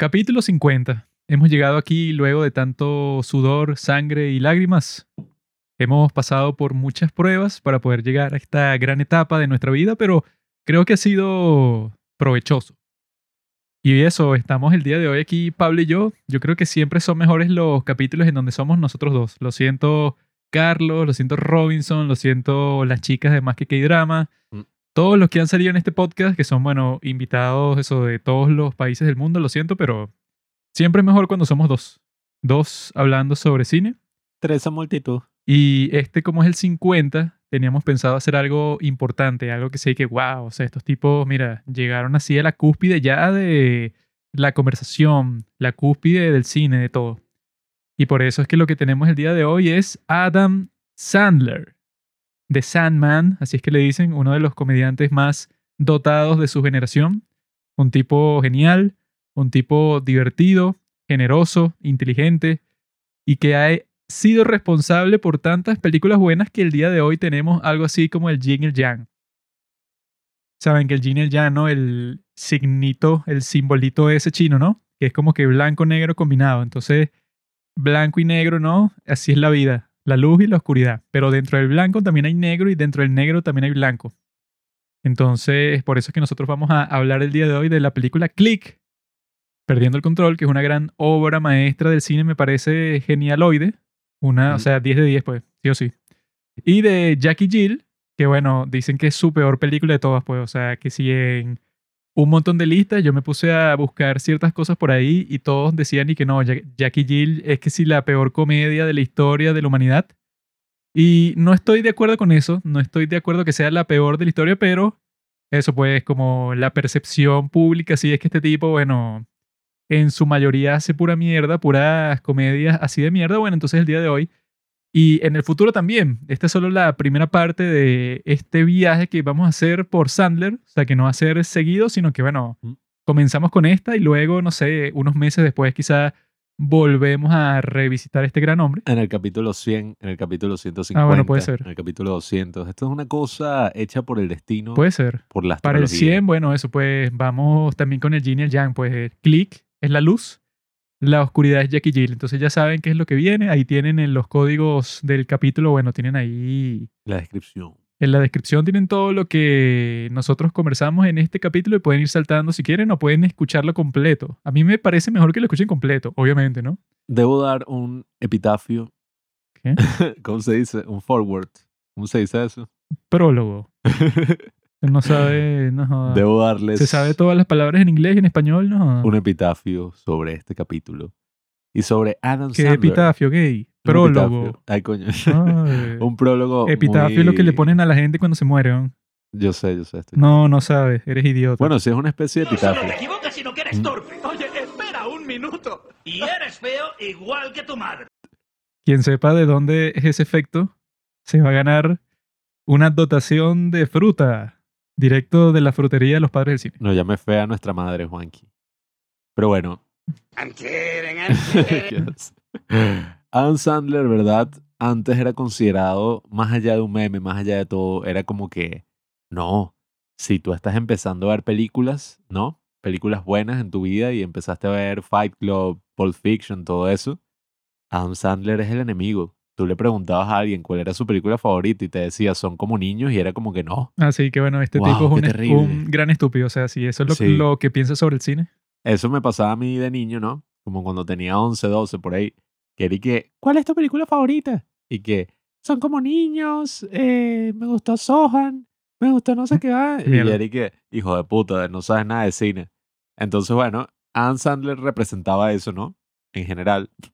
Capítulo 50. Hemos llegado aquí luego de tanto sudor, sangre y lágrimas. Hemos pasado por muchas pruebas para poder llegar a esta gran etapa de nuestra vida, pero creo que ha sido provechoso. Y eso, estamos el día de hoy aquí, Pablo y yo. Yo creo que siempre son mejores los capítulos en donde somos nosotros dos. Lo siento, Carlos, lo siento, Robinson, lo siento, las chicas de Más que K-Drama. Mm. Todos los que han salido en este podcast, que son, bueno, invitados eso de todos los países del mundo, lo siento, pero siempre es mejor cuando somos dos. Dos hablando sobre cine. Tres a multitud. Y este, como es el 50, teníamos pensado hacer algo importante, algo que sé que, wow, o sea, estos tipos, mira, llegaron así a la cúspide ya de la conversación, la cúspide del cine, de todo. Y por eso es que lo que tenemos el día de hoy es Adam Sandler, The Sandman, así es que le dicen, uno de los comediantes más dotados de su generación. Un tipo genial, un tipo divertido, generoso, inteligente y que ha sido responsable por tantas películas buenas que el día de hoy tenemos algo así como el yin y el yang. Saben que el yin y el yang, ¿no? El signito, el simbolito ese chino, ¿no? Que es como que blanco-negro combinado. Entonces, blanco y negro, ¿no? Así es la vida. La luz y la oscuridad. Pero dentro del blanco también hay negro y dentro del negro también hay blanco. Entonces, por eso es que nosotros vamos a hablar el día de hoy de la película Click, Perdiendo el Control, que es una gran obra maestra del cine, me parece genialoide. Una, o sea, 10 de 10, pues, sí o sí. Y de Jackie Jill, que bueno, dicen que es su peor película de todas, pues, o sea, que si en un montón de listas yo me puse a buscar ciertas cosas por ahí y todos decían y que no, Ja- Jackie Jill es que sí la peor comedia de la historia de la humanidad. Y no estoy de acuerdo con eso, no estoy de acuerdo que sea la peor de la historia, pero eso pues como la percepción pública, sí es que este tipo, bueno, en su mayoría hace pura mierda, puras comedias así de mierda, bueno, entonces el día de hoy y en el futuro también. Esta es solo la primera parte de este viaje que vamos a hacer por Sandler. O sea, que no va a ser seguido, sino que, bueno, Mm. comenzamos con esta y luego, no sé, unos meses después quizá volvemos a revisitar este gran hombre. En el capítulo 100, en el capítulo 150. Ah, bueno, puede ser. En el capítulo 200. Esto es una cosa hecha por el destino, Puede ser. por la Para el astrología. 100, bueno, eso pues vamos también con el yin y el yang. Pues click es la luz, la oscuridad es Jackie Jill. Entonces ya saben qué es lo que viene. Ahí tienen en los códigos del capítulo, bueno, tienen ahí La descripción. En la descripción tienen todo lo que nosotros conversamos en este capítulo y pueden ir saltando si quieren o pueden escucharlo completo. A mí me parece mejor que lo escuchen completo, obviamente, ¿no? Debo dar un epitafio. ¿Qué? ¿Cómo se dice? Un forward. ¿Cómo se dice eso? Prólogo. Él no sabe, no joda. Debo darles Se sabe todas las palabras en inglés y en español, no joda. un epitafio sobre este capítulo. Y sobre Adam ¿Qué Sandler. epitafio gay? Prólogo. epitafio. Ay, coño. Ay. un prólogo. Epitafio es lo que le ponen a la gente cuando se muere. ¿no? Yo sé, yo sé. estoy- No, no sabes, eres idiota. Bueno, sí es una especie de No solo epitafio. te equivocas, sino que eres Mm. torpe. Oye, espera un minuto. Y eres feo igual que tu madre. Quien sepa de dónde es ese efecto, se va a ganar una dotación de fruta directo de la frutería de los padres del cine. No llame fea a nuestra madre, Juanqui. Pero bueno. I'm kidding, I'm kidding. Dios. Adam Sandler, ¿verdad? Antes era considerado, más allá de un meme, más allá de todo, era como que, no, si tú estás empezando a ver películas, ¿no? Películas buenas en tu vida y empezaste a ver Fight Club, Pulp Fiction, todo eso, Adam Sandler es el enemigo. Tú le preguntabas a alguien cuál era su película favorita y te decía, son como niños y era como que no. Así que bueno, este Wow, tipo es un, gran estúpido. O sea, si eso es lo, Sí. lo que piensa sobre el cine. Eso me pasaba a mí de niño, ¿no? Como cuando tenía 11, 12, por ahí. Que era y que, ¿cuál es tu película favorita? Y que, son como niños, eh, me gustó Sohan, me gustó no sé qué va. Y era y que, hijo de puta, no sabes nada de cine. Entonces, bueno, Adam Sandler representaba eso, ¿no? En general, ah,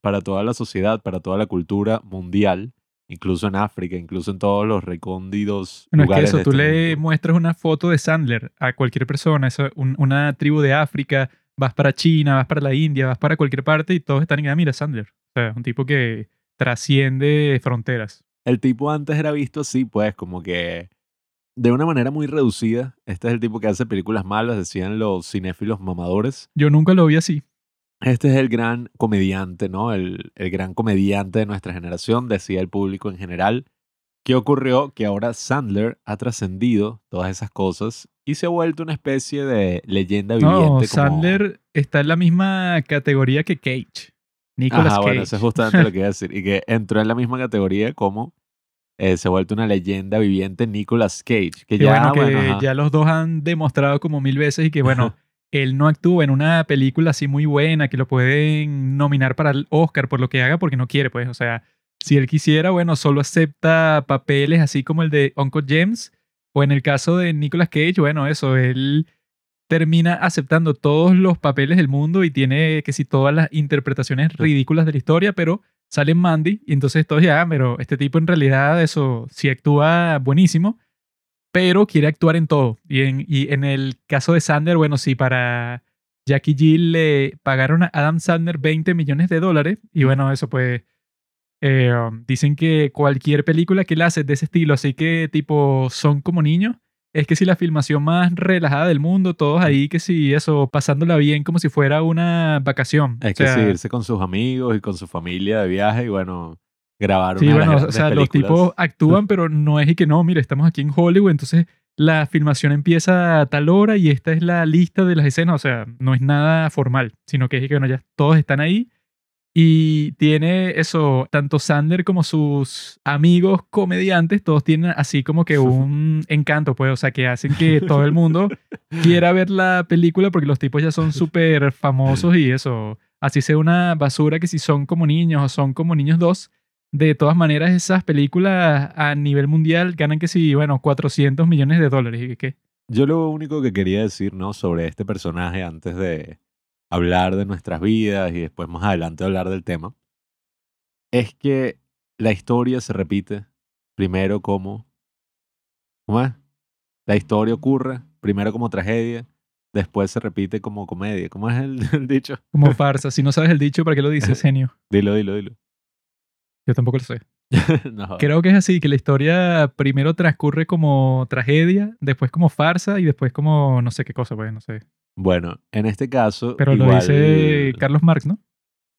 para toda la sociedad, para toda la cultura mundial, incluso en África, incluso en todos los recóndidos Bueno, es que lugares eso, tú este le mundo. muestras una foto de Sandler a cualquier persona, eso, un- una tribu de África, vas para China, vas para la India, vas para cualquier parte y todos están en, ah, mira, Sandler. O sea, un tipo que trasciende fronteras. el tipo antes era visto así, pues, como que de una manera muy reducida. Este es el tipo que hace películas malas, decían los cinéfilos mamadores. Yo nunca lo vi así. Este es el gran comediante, ¿no? El, el gran comediante de nuestra generación, decía el público en general. ¿Qué ocurrió? Que ahora Sandler ha trascendido todas esas cosas y se ha vuelto una especie de leyenda viviente. No, como- Sandler está en la misma categoría que Cage. Nicolas Ajá, Cage. bueno, eso es justamente lo que iba a decir. Y que entró en la misma categoría como eh, se ha vuelto una leyenda viviente Nicolas Cage. Que Que ya, bueno, que bueno, ajá. ya los dos han demostrado como mil veces y que bueno, él no actúa en una película así muy buena que lo pueden nominar para el Oscar por lo que haga porque no quiere, pues. O sea, si él quisiera, bueno, solo acepta papeles así como el de Uncle James o en el caso de Nicolas Cage, bueno, eso, él termina aceptando todos los papeles del mundo y tiene que si todas las interpretaciones ridículas de la historia, pero sale Mandy y entonces todos ya, "Ah, pero este tipo en realidad eso sí actúa buenísimo, pero quiere actuar en todo. Y en, y en el caso de Sander, bueno, sí, para Jackie Jill le pagaron a Adam Sandler 20 millones de dólares y bueno, eso pues eh, um, dicen que cualquier película que él hace de ese estilo, así que tipo son como niños, es que si la filmación más relajada del mundo, todos ahí que si eso, pasándola bien como si fuera una vacación. Es O que sí, irse con sus amigos y con su familia de viaje y bueno, grabar Sí, una de las bueno, o sea, los tipos actúan, pero no es y que no, mire, estamos aquí en Hollywood, entonces la filmación empieza a tal hora y esta es la lista de las escenas, o sea, no es nada formal, sino que es que, bueno, ya todos están ahí y tiene eso, tanto Sander como sus amigos comediantes, todos tienen así como que un encanto, pues, o sea, que hacen que todo el mundo quiera ver la película porque los tipos ya son súper famosos y eso, así sea una basura que si son como niños o son como niños dos, de todas maneras esas películas a nivel mundial ganan que si, bueno, 400 millones de dólares y que Yo lo único que quería decir, ¿no? Sobre este personaje antes de hablar de nuestras vidas y después más adelante hablar del tema, es que la historia se repite primero como... ¿Cómo es? La historia ocurre primero como tragedia, después se repite como comedia. ¿Cómo es el, el dicho? como farsa. Si no sabes el dicho, ¿para qué lo dices, genio? Dilo, dilo, dilo. Yo tampoco lo sé. no, Creo que es así, que la historia primero transcurre como tragedia, después como farsa y después como no sé qué cosa, pues, no sé. Bueno, en este caso... Pero lo dice Carlos Marx, ¿no?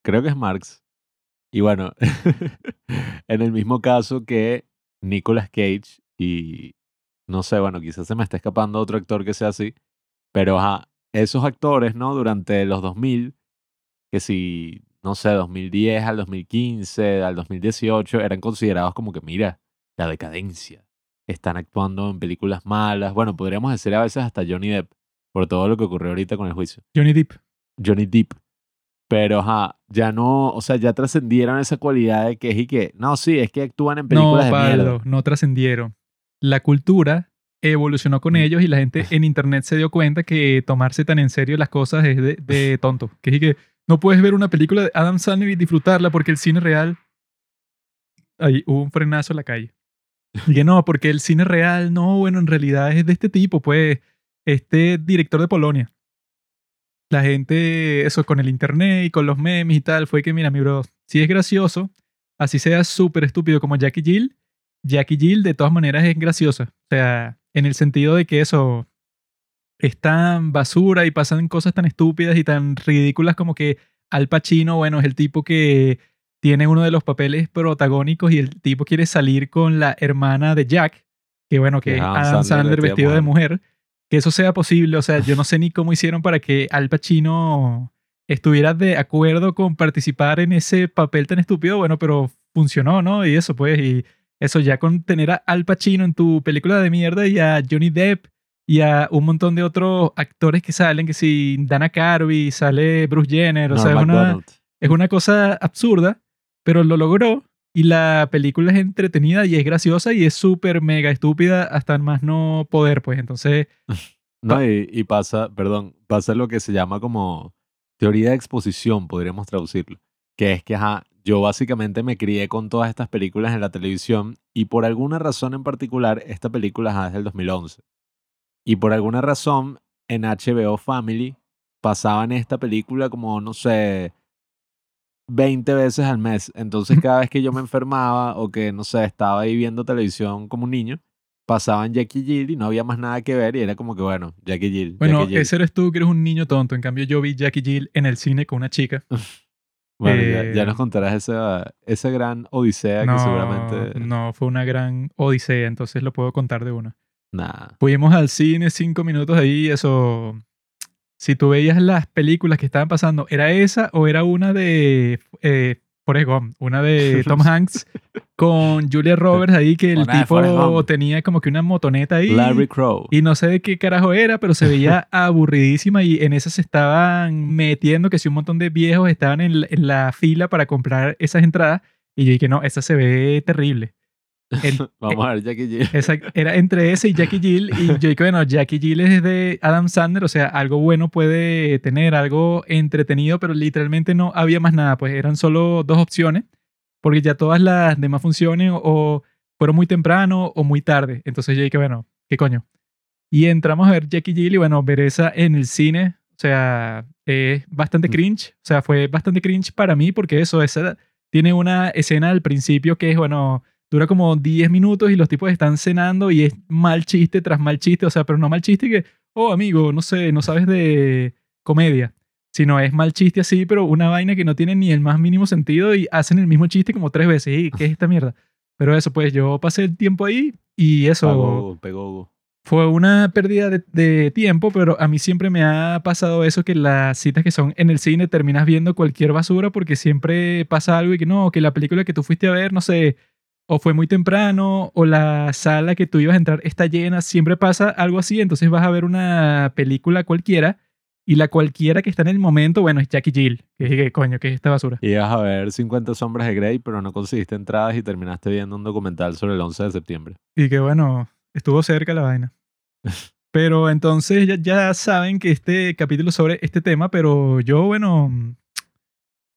creo que es Marx. Y bueno, en el mismo caso que Nicolas Cage y no sé, bueno, quizás se me está escapando otro actor que sea así, pero ajá, esos actores, ¿no? Durante los 2000, que si, no sé, 2010 al 2015, al 2018, eran considerados como que, mira, la decadencia. Están actuando en películas malas. Bueno, podríamos decir a veces hasta Johnny Depp, por todo lo que ocurrió ahorita con el juicio. Johnny Depp. Johnny Depp. Pero, ajá, ya no, o sea, ya trascendieron esa cualidad de que es y que, no, sí, es que actúan en No, películas de Pablo, mierda. no trascendieron. La cultura evolucionó con ellos y la gente en internet se dio cuenta que tomarse tan en serio las cosas es de, de tonto. Que es que no puedes ver una película de Adam Sandler y disfrutarla porque el cine real... Ahí hubo un frenazo en la calle. Que no, porque el cine real, no, bueno, en realidad es de este tipo, pues, este director de Polonia. La gente, eso con el internet y con los memes y tal, fue que, mira, mi bro, si es gracioso, así sea súper estúpido como Jackie Jill, Jackie Jill de todas maneras es graciosa. O sea, en el sentido de que eso es tan basura y pasan cosas tan estúpidas y tan ridículas como que Al Pacino, bueno, es el tipo que tiene uno de los papeles protagónicos y el tipo quiere salir con la hermana de Jack, que bueno, que Adam Adam Sandler Sandler vestido de mujer. Que eso sea posible, o sea, yo no sé ni cómo hicieron para que Al Pacino estuviera de acuerdo con participar en ese papel tan estúpido, bueno, pero funcionó, ¿no? Y eso pues, y eso ya con tener a Al Pacino en tu película de mierda y a Johnny Depp y a un montón de otros actores que salen, que si Dana Carvey, sale Bruce Jenner, o sea, es una, es una cosa absurda, pero lo logró y la película es entretenida y es graciosa y es súper mega estúpida hasta más no poder, pues entonces, No, y, y pasa, perdón, pasa lo que se llama como teoría de exposición, podríamos traducirlo. Que es que, ajá, yo básicamente me crié con todas estas películas en la televisión y por alguna razón en particular, esta película ajá, es del 2011. Y por alguna razón, en HBO Family pasaban esta película como, no sé, 20 veces al mes. Entonces, cada vez que yo me enfermaba o que, no sé, estaba ahí viendo televisión como un niño, pasaban Jackie Jill y no había más nada que ver y era como que, bueno, Jackie Jill. bueno, Jackie Jill. ese eres tú que eres un niño tonto, en cambio yo vi Jackie Jill en el cine con una chica Bueno, ya, ya Eh, nos contarás esa, esa gran odisea que no, seguramente... no, fue una gran odisea, entonces lo puedo contar de una. Nah. Fuimos al cine cinco minutos ahí, eso. Si tú veías las películas que estaban pasando, ¿era esa o era una de eh, Forrest Gump? Una de Tom Hanks con Julia Roberts ahí, que el tipo tenía como que una motoneta ahí. Larry Crow. Y no sé de qué carajo era, pero se veía aburridísima y en esa se estaban metiendo que si un montón de viejos estaban en, la- en la fila para comprar esas entradas. Y yo dije, no, esa se ve terrible. El- Vamos a ver Jackie Jill. era entre ese y Jackie Jill. Y yo dije, bueno, Jackie Jill es de Adam Sandler, o sea, algo bueno puede tener, algo entretenido, pero literalmente no había más nada. Pues eran solo dos opciones, porque ya todas las demás funciones o fueron muy temprano o muy tarde. Entonces yo dije, bueno, ¿qué coño? Y entramos a ver Jackie Jill y bueno, ver esa en el cine, o sea, es bastante Mm. cringe. O sea, fue bastante cringe para mí porque eso, esa tiene una escena al principio que es, bueno, dura como 10 minutos y los tipos están cenando y es mal chiste tras mal chiste, o sea, pero no mal chiste que, oh amigo, no sé, no sabes de comedia, sino es mal chiste así, pero una vaina que no tiene ni el más mínimo sentido y hacen el mismo chiste como tres veces. ¿Y qué es esta mierda? Pero eso, pues yo pasé el tiempo ahí y eso Pegó, pegó. fue una pérdida de, de tiempo, pero a mí siempre me ha pasado eso que las citas que son en el cine terminas viendo cualquier basura porque siempre pasa algo y que no, que la película que tú fuiste a ver, no sé, o fue muy temprano o la sala que tú ibas a entrar está llena, siempre pasa algo así, entonces vas a ver una película cualquiera y la cualquiera que está en el momento, bueno, es Jackie Jill, que dije, ¿qué coño, ¿qué es esta basura? Ibas a ver 50 sombras de Grey, pero no conseguiste entradas y terminaste viendo un documental sobre el 11 de septiembre. Y que bueno, estuvo cerca la vaina. Pero entonces ya, ya saben que este capítulo sobre este tema, pero yo, bueno,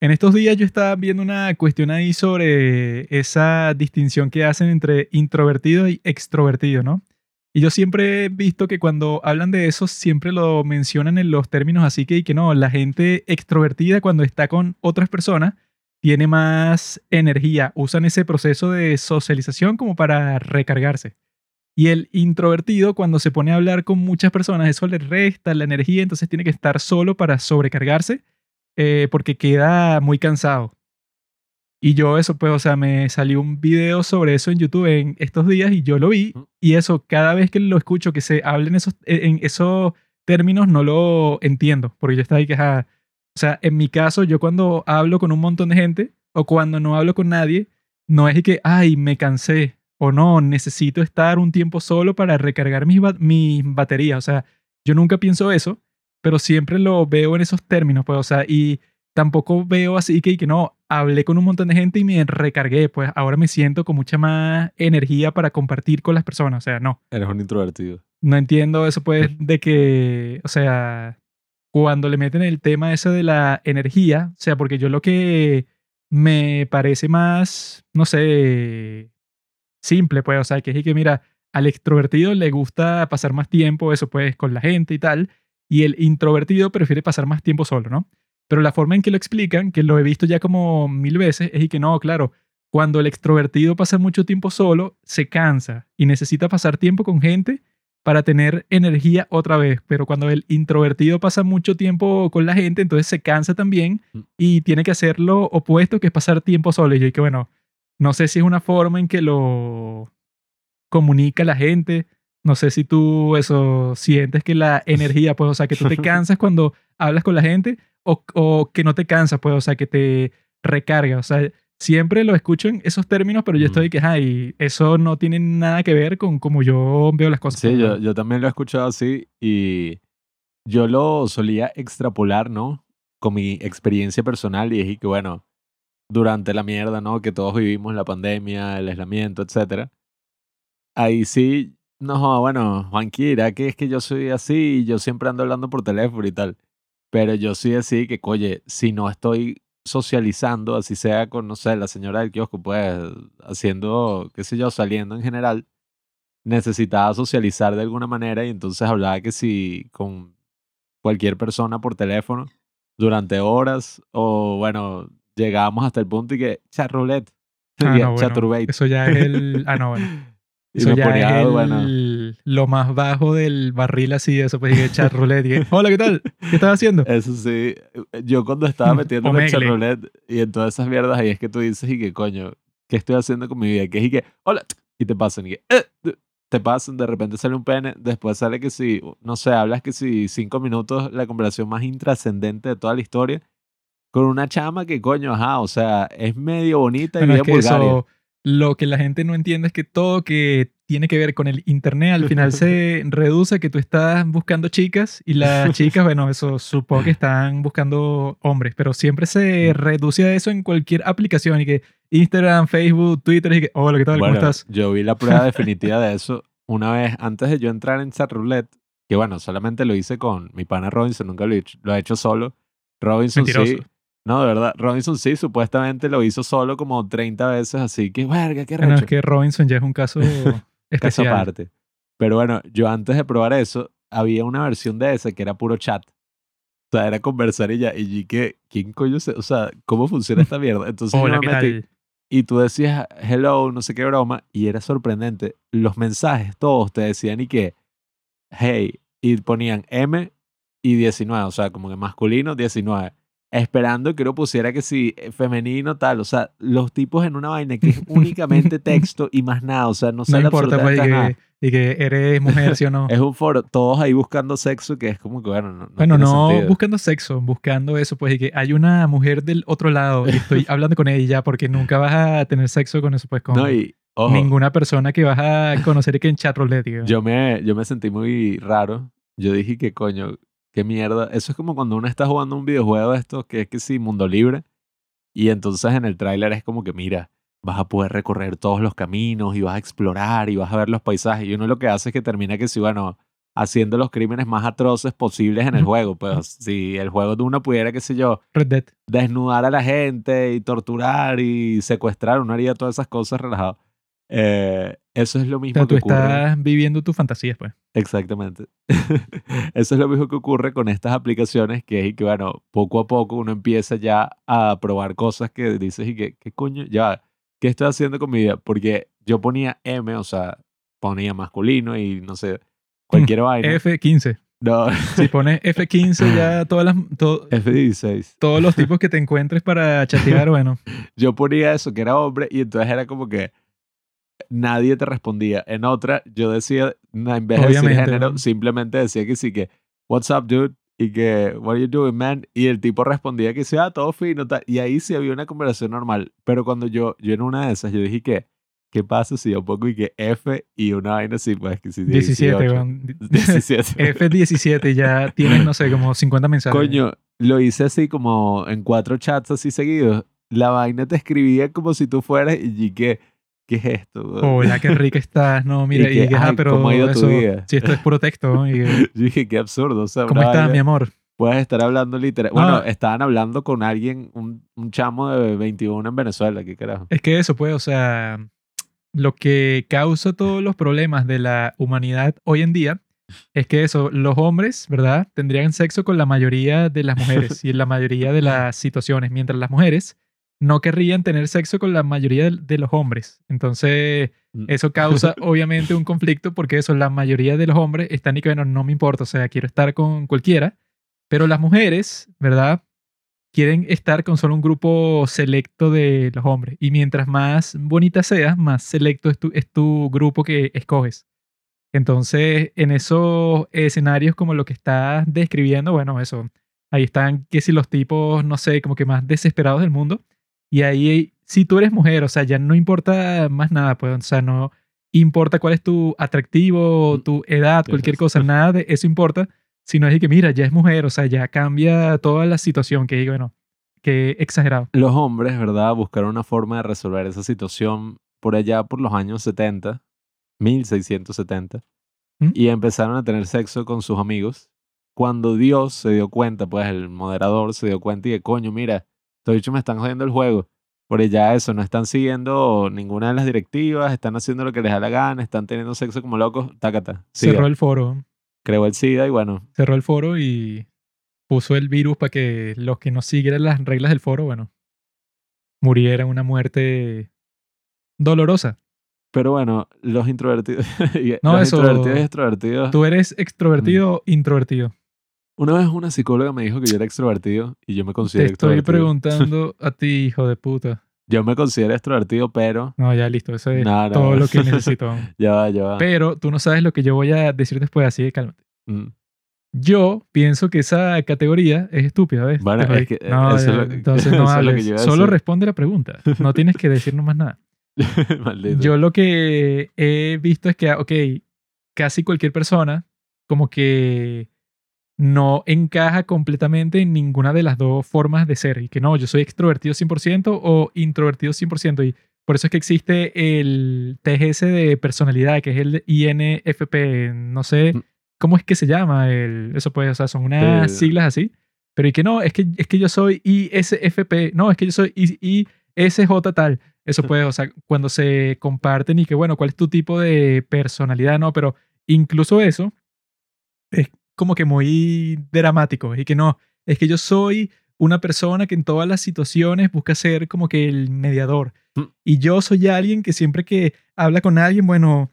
en estos días yo estaba viendo una cuestión ahí sobre esa distinción que hacen entre introvertido y extrovertido, ¿no? Y yo siempre he visto que cuando hablan de eso siempre lo mencionan en los términos así que, y que no, la gente extrovertida cuando está con otras personas tiene más energía, usan ese proceso de socialización como para recargarse. Y el introvertido, cuando se pone a hablar con muchas personas, eso le resta la energía, entonces tiene que estar solo para sobrecargarse eh, porque queda muy cansado. Y yo eso, pues, o sea, me salió un video sobre eso en YouTube en estos días y yo lo vi. Y eso, cada vez que lo escucho, que se hablen esos, en esos términos, no lo entiendo. Porque yo estaba ahí que, o sea, en mi caso, yo cuando hablo con un montón de gente o cuando no hablo con nadie, no es que, ay, me cansé o no, necesito estar un tiempo solo para recargar mis, ba- mis baterías. O sea, yo nunca pienso eso, pero siempre lo veo en esos términos, pues, o sea, y tampoco veo así que, que no, hablé con un montón de gente y me recargué, pues ahora me siento con mucha más energía para compartir con las personas, o sea, no. Eres un introvertido. No entiendo eso, pues, de que, o sea, cuando le meten el tema ese de la energía, o sea, porque yo lo que me parece más, no sé, simple, pues, o sea, que es que, mira, al extrovertido le gusta pasar más tiempo, eso, pues, con la gente y tal, y el introvertido prefiere pasar más tiempo solo, ¿no? Pero la forma en que lo explican, que lo he visto ya como mil veces, es y que no, claro, cuando el extrovertido pasa mucho tiempo solo, se cansa y necesita pasar tiempo con gente para tener energía otra vez. Pero cuando el introvertido pasa mucho tiempo con la gente, entonces se cansa también Mm. y tiene que hacer lo opuesto, que es pasar tiempo solo. Y yo que bueno, no sé si es una forma en que lo comunica la gente. No sé si tú eso sientes que la energía, pues, o sea, que tú te cansas cuando hablas con la gente o, o que no te cansas, pues, o sea, que te recarga. O sea, siempre lo escucho en esos términos, pero yo estoy que, ay, eso no tiene nada que ver con cómo yo veo las cosas. Sí, pues, yo, yo también lo he escuchado así y yo lo solía extrapolar, ¿no? Con mi experiencia personal y dije que, bueno, durante la mierda, ¿no? Que todos vivimos la pandemia, el aislamiento, etcétera. Ahí sí, no, bueno, Juanquira, que es que yo soy así y yo siempre ando hablando por teléfono y tal. Pero yo sí así que, oye, si no estoy socializando, así sea con, no sé, la señora del kiosco, pues, haciendo, qué sé yo, saliendo en general, necesitaba socializar de alguna manera y entonces hablaba que si con cualquier persona por teléfono durante horas o bueno, llegábamos hasta el punto y que chat roulette, Ah, no, bueno, eso ya es el... Ah, no, bueno. Y Eso me ya ponía, es el- bueno, lo más bajo del barril así, eso pues dije chat roulette. dije, Hola, ¿qué tal? ¿Qué estás haciendo? eso sí. Yo cuando estaba metiendo en el Omegle. roulette y en todas esas mierdas, ahí es que tú dices y que coño, ¿qué estoy haciendo con mi vida? Que es y que, hola, y te pasan y que, "Eh", te pasan, de repente sale un pene, después sale que si, no sé, hablas que si cinco minutos, la conversación más intrascendente de toda la historia, con una chama que coño, ajá, o sea, es medio bonita y Bueno, bien es que vulgaria. eso, lo que la gente no entiende es que todo que tiene que ver con el internet al final se reduce a que tú estás buscando chicas y las chicas, bueno, eso supongo que están buscando hombres, pero siempre se reduce a eso en cualquier aplicación y que Instagram, Facebook, Twitter y que, hola, ¿qué tal? ¿Cómo estás? yo vi la prueba definitiva de eso una vez antes de yo entrar en chat roulette, que bueno, solamente lo hice con mi pana Robinson, nunca lo he hecho, lo he hecho solo. Robinson sí. No, de verdad, Robinson sí, supuestamente lo hizo solo como 30 veces, así que, verga, qué Bueno, recho. es que Robinson ya es un caso Caso especial. aparte. Pero bueno, yo antes de probar eso, había una versión de ese que era puro chat. O sea, era conversar y ya. Y que, ¿quién coño se...? O sea, ¿cómo funciona esta mierda? Entonces yo Hola, me ¿qué metí tal? y tú decías hello, no sé qué broma, y era sorprendente. Los mensajes, todos te decían y que, hey, y ponían M y 19, o sea, como que masculino 19. Esperando que uno pusiera que sí, eh, femenino, tal. O sea, los tipos en una vaina que es únicamente texto y más nada. O sea, no No sale importa, pues, y que, y que eres mujer, ¿sí o no? Es un foro, todos ahí buscando sexo, que es como que, bueno, no, no Bueno, no sentido. buscando sexo, buscando eso, pues, y que hay una mujer del otro lado y estoy hablando con ella ya, porque nunca vas a tener sexo con eso, pues, con No, y, ojo, ninguna persona que vas a conocer y que en chat roulette, yo me, yo me sentí muy raro. Yo dije que coño, qué mierda. Eso es como cuando uno está jugando un videojuego de estos que es que sí, mundo libre. Y entonces en el tráiler es como que, mira, vas a poder recorrer todos los caminos y vas a explorar y vas a ver los paisajes. Y uno lo que hace es que termina que sí, bueno, haciendo los crímenes más atroces posibles en el juego. Pues si el juego de uno pudiera, qué sé yo, Red Dead. desnudar a la gente y torturar y secuestrar, uno haría todas esas cosas relajado. Eh, eso es lo O mismo sea, tú que ocurre. estás viviendo tus fantasías, pues. Exactamente. Eso es lo mismo que ocurre con estas aplicaciones, que es que, bueno, poco a poco uno empieza ya a probar cosas que dices y que, ¿qué coño? Ya, ¿qué estoy haciendo con mi vida? Porque yo ponía M, o sea, ponía masculino y no sé, cualquier vaina. F15. No, Si pones F15 ya todas las, to- F16. todos los tipos que te encuentres para chatear, bueno. Yo ponía eso, que era hombre, y entonces era como que nadie te respondía. En otra, yo decía, en vez de decir género, simplemente decía que sí, que, what's up, dude? Y que, what are you doing, man? Y el tipo respondía que sí, ah, todo fino, tal. Y ahí sí había una conversación normal. Pero cuando yo, yo en una de esas, yo dije que, ¿qué pasa si yo pongo y que F y una vaina así, pues que sí, 17, 18, weón. 17. F17 ya tienes, no sé, como 50 mensajes. Coño, lo hice así como en cuatro chats así seguidos. La vaina te escribía como si tú fueras y yo, ¿qué, es esto? Hola, qué rica estás. No, mira, Y y, que, que, ah, pero ¿cómo ha ido tu eso, si esto es puro texto. Y Yo dije, qué absurdo. O sea, ¿cómo estás, mi amor? Puedes estar hablando literal. No. Bueno, estaban hablando con alguien, un, un chamo de 21 en Venezuela, ¿qué carajo? Es que eso, pues, o sea, lo que causa todos los problemas de la humanidad hoy en día es que eso, los hombres, ¿verdad? Tendrían sexo con la mayoría de las mujeres y en la mayoría de las situaciones, mientras las mujeres no querrían tener sexo con la mayoría de, de los hombres. Entonces, Mm. eso causa obviamente un conflicto porque eso, la mayoría de los hombres están y que, bueno, no me importa, o sea, quiero estar con cualquiera, pero las mujeres, ¿verdad? quieren estar con solo un grupo selecto de los hombres. Y mientras más bonita seas, más selecto es tu, es tu grupo que escoges. Entonces, en esos escenarios como lo que estás describiendo, bueno, eso, ahí están que si los tipos, no sé, como que más desesperados del mundo. Y ahí, si tú eres mujer, o sea, ya no importa más nada, pues, o sea, no importa cuál es tu atractivo, tu edad, cualquier cosa, nada de eso importa, sino es de que, mira, ya es mujer, o sea, ya cambia toda la situación, que digo, bueno, que exagerado. Los hombres, ¿verdad? Buscaron una forma de resolver esa situación por allá por los años 70, 1670, ¿Mm? y empezaron a tener sexo con sus amigos. Cuando Dios se dio cuenta, pues el moderador se dio cuenta y que, coño, mira, estos bichos me están jodiendo el juego. Por allá eso, no están siguiendo ninguna de las directivas, están haciendo lo que les da la gana, están teniendo sexo como locos, tácata. SIDA. Cerró el foro, Creó el SIDA y bueno, cerró el foro y puso el virus para que los que no siguieran las reglas del foro, bueno, murieran una muerte dolorosa. Pero bueno, los introvertidos. No, los eso- introvertidos y extrovertidos. ¿Tú eres extrovertido o introvertido? Una vez una psicóloga me dijo que yo era extrovertido y yo me Te considero estoy extrovertido. preguntando a ti, hijo de puta. Yo me considero extrovertido, pero. No, ya listo, eso es No, no. todo lo que necesito. Ya va, ya va. Pero tú no sabes lo que yo voy a decir después, así que cálmate. Mm. Yo pienso que esa categoría es estúpida, ¿ves? Bueno, Te es que, no, eso es ya, lo que- entonces no es lo hables. Solo responde la pregunta. No tienes que decirnos más nada. Maldito. Yo lo que he visto es que, ok, casi cualquier persona como que no encaja completamente en ninguna de las dos formas de ser. Y que no, yo soy extrovertido 100% o introvertido 100%. Y por eso es que existe el TGS de personalidad, que es el INFP. No sé Mm. cómo es que se llama. El, eso puede, o sea, son unas Eh. siglas así. Pero y que no, es que, es que yo soy ISFP. No, es que yo soy ISJ tal. Eso puede, o sea, cuando se comparten y que, bueno, ¿cuál es tu tipo de personalidad? No, pero incluso eso es como que muy dramático. Y que no, es que yo soy una persona que en todas las situaciones busca ser como que el mediador. Mm. Y yo soy alguien que siempre que habla con alguien, bueno,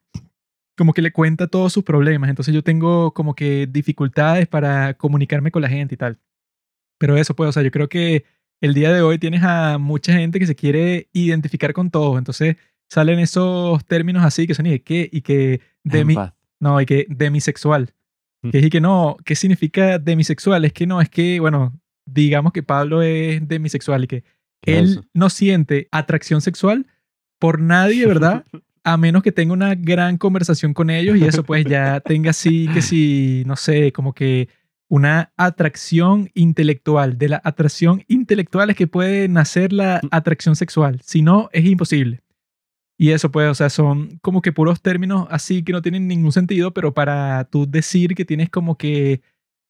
como que le cuenta todos sus problemas. Entonces yo tengo como que dificultades para comunicarme con la gente y tal. Pero eso pues, o sea, yo creo que el día de hoy tienes a mucha gente que se quiere identificar con todo. Entonces salen esos términos así que son y qué y que de mi, no, y que demisexual. Que y que no, ¿qué significa demisexual? Es que no, es que, bueno, digamos que Pablo es demisexual y que ¿Qué es él no siente atracción sexual por nadie, ¿verdad? A menos que tenga una gran conversación con ellos y eso pues ya tenga así que sí, no sé, como que una atracción intelectual. De la atracción intelectual es que puede nacer la Mm. atracción sexual. Si no, es imposible. Y eso pues, o sea, son como que puros términos así que no tienen ningún sentido, pero para tú decir que tienes como que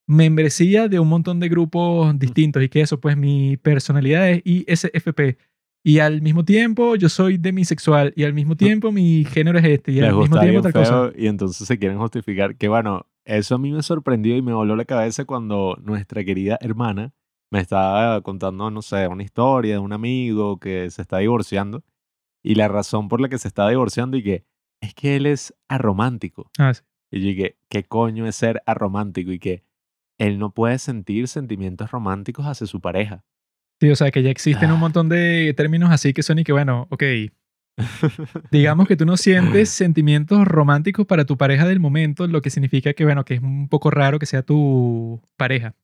membresía de un montón de grupos distintos y que eso pues mi personalidad es ISFP. Y al mismo tiempo yo soy demisexual y al mismo tiempo mi género es este y Les al mismo tiempo otra cosa. y entonces se quieren justificar. Que bueno, eso a mí me sorprendió y me voló la cabeza cuando nuestra querida hermana me estaba contando, no sé, una historia de un amigo que se está divorciando y la razón por la que se está divorciando y que es que él es aromántico. Ah, sí. Y yo dije, ¿qué coño es ser aromántico? Y que él no puede sentir sentimientos románticos hacia su pareja. Sí, o sea que ya existen un Ah. montón de términos así que son y que bueno, ok, digamos que tú no sientes sentimientos románticos para tu pareja del momento, lo que significa que bueno, que es un poco raro que sea tu pareja.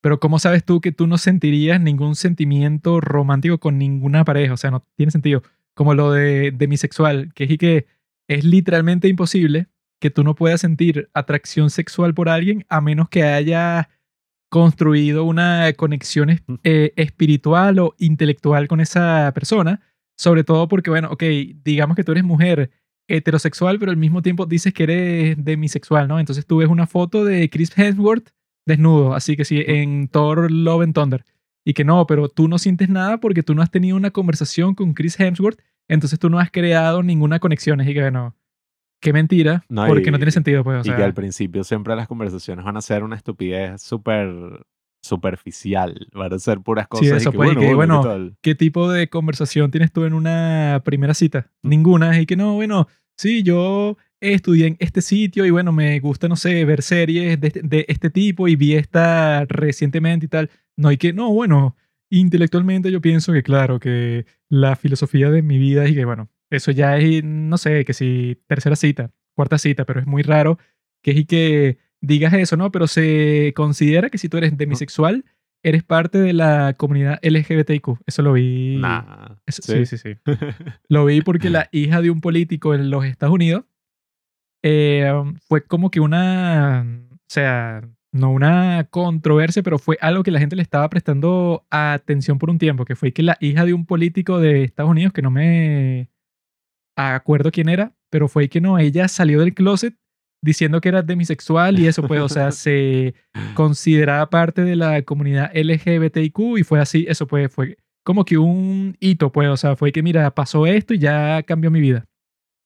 Pero ¿cómo sabes tú que tú no sentirías ningún sentimiento romántico con ninguna pareja? O sea, no tiene sentido. Como lo de demisexual, que es y que es literalmente imposible que tú no puedas sentir atracción sexual por alguien a menos que haya construido una conexión es- eh, espiritual o intelectual con esa persona. Sobre todo porque, bueno, ok, digamos que tú eres mujer heterosexual, pero al mismo tiempo dices que eres demisexual, ¿no? Entonces tú ves una foto de Chris Hemsworth desnudo, así que sí, en Thor Love and Thunder. Y que no, pero tú no sientes nada porque tú no has tenido una conversación con Chris Hemsworth, entonces tú no has creado ninguna conexión. Así que, bueno, qué mentira, No, porque y- no tiene sentido, pues, o y sea. que al principio siempre las conversaciones van a ser una estupidez súper superficial. Van a ser puras cosas. y eso, que, pues, y que, ¿qué bueno? ¿Qué tipo de conversación tienes tú en una primera cita? Mm. Ninguna. Y que no, bueno, sí, yo estudié en este sitio y bueno, me gusta, no sé, ver series de, este- de este tipo y vi esta recientemente y tal. No, y que no, bueno, intelectualmente yo pienso que claro, que la filosofía de mi vida y que bueno, eso ya es, no sé, que si tercera cita, cuarta cita, pero es muy raro que es y que digas eso, ¿no? Pero se considera que si tú eres demisexual, eres parte de la comunidad LGBTIQ. Eso lo vi. Nah. Eso- sí, sí, sí. Lo vi porque la hija de un político en los Estados Unidos eh, fue como que una, o sea, no una controversia, pero fue algo que la gente le estaba prestando atención por un tiempo, que fue que la hija de un político de Estados Unidos, que no me acuerdo quién era, pero fue que no, ella salió del closet diciendo que era demisexual y eso pues, o sea, se consideraba parte de la comunidad LGBTIQ y fue así, eso pues fue como que un hito, pues, o sea, fue que mira, pasó esto y ya cambió mi vida.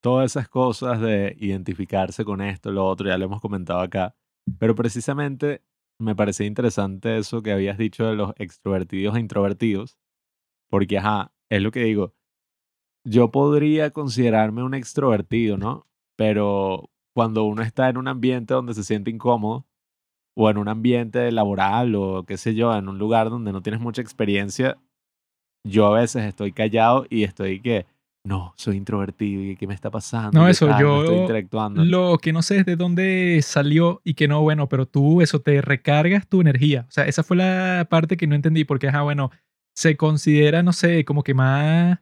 Todas esas cosas de identificarse con esto, lo otro, ya lo hemos comentado acá. Pero precisamente me parecía interesante eso que habías dicho de los extrovertidos e introvertidos. Porque, ajá, es lo que digo. yo podría considerarme un extrovertido, ¿no? Pero cuando uno está en un ambiente donde se siente incómodo, o en un ambiente laboral, o qué sé yo, en un lugar donde no tienes mucha experiencia, yo a veces estoy callado y estoy que, no, soy introvertido y qué me está pasando. No, ¿Qué eso, yo estoy interactuando. Lo que no sé es de dónde salió y que no, bueno, pero tú eso te recargas tu energía. O sea, esa fue la parte que no entendí porque, ajá, bueno, se considera, no sé, como que más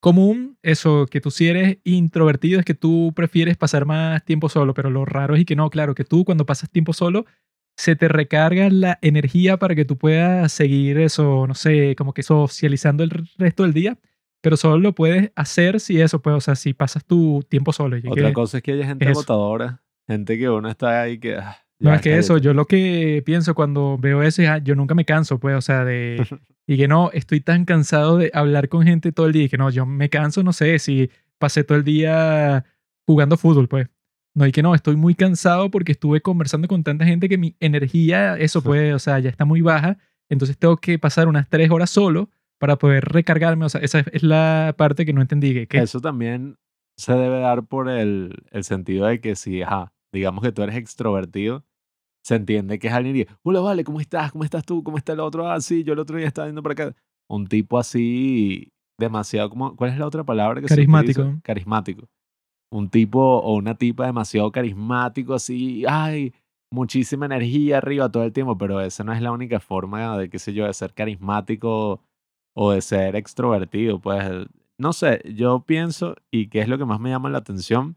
común eso, que tú si eres introvertido es que tú prefieres pasar más tiempo solo, pero lo raro es y que no, claro, que tú cuando pasas tiempo solo se te recarga la energía para que tú puedas seguir eso, no sé, como que socializando el resto del día, pero solo lo puedes hacer si eso, pues, o sea, si pasas tu tiempo solo. y Otra que- cosa es que hay gente eso. agotadora, gente que uno está ahí que... ah, No, es que eso, cállate. yo lo que pienso cuando veo eso es, ah, yo nunca me canso, pues, o sea, de... Y que no, estoy tan cansado de hablar con gente todo el día y que no, yo me canso, no sé, si pasé todo el día jugando fútbol, pues. No, y que no, estoy muy cansado porque estuve conversando con tanta gente que mi energía, eso pues, o sea, ya está muy baja. Entonces tengo que pasar unas tres horas solo para poder recargarme. O sea, esa es la parte que no entendí. Que, Eso también se debe dar por el, el sentido de que si, ajá, digamos que tú eres extrovertido, se entiende que es alguien y, hola, vale, ¿cómo estás? ¿Cómo estás tú? ¿Cómo está el otro? Ah, sí, yo el otro día estaba viendo por acá. Un tipo así, demasiado, como, ¿cuál es la otra palabra que se Carismático. utiliza? Carismático. Un tipo o una tipa demasiado carismático, así, ay, muchísima energía arriba todo el tiempo, pero esa no es la única forma de, qué sé yo, de ser carismático o de ser extrovertido. Pues, no sé, yo pienso, y que es lo que más me llama la atención,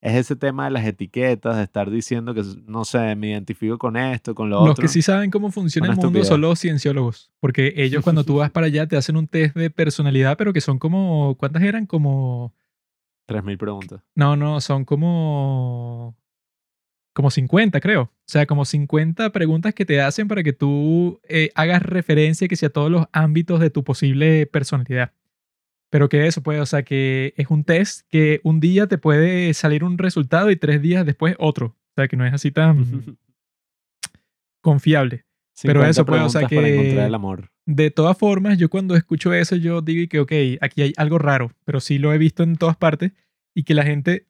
es ese tema de las etiquetas, de estar diciendo que, no sé, me identifico con esto, con lo Los otro. que sí saben cómo funciona Una el mundo estupidez. son los cienciólogos. Porque ellos cuando tú vas para allá te hacen un test de personalidad, pero que son como, ¿cuántas eran? Como 3.000 preguntas. No, no, son como. Como 50, creo. O sea, como 50 preguntas que te hacen para que tú eh, hagas referencia que sea a todos los ámbitos de tu posible personalidad. Pero que eso, pues, o sea, que es un test que un día te puede salir un resultado y tres días después otro. O sea, que no es así tan confiable. Pero 50 eso, pues, o sea, preguntas para encontrar que- el amor. De todas formas, yo cuando escucho eso, yo digo que, ok, aquí hay algo raro, pero sí lo he visto en todas partes y que la gente,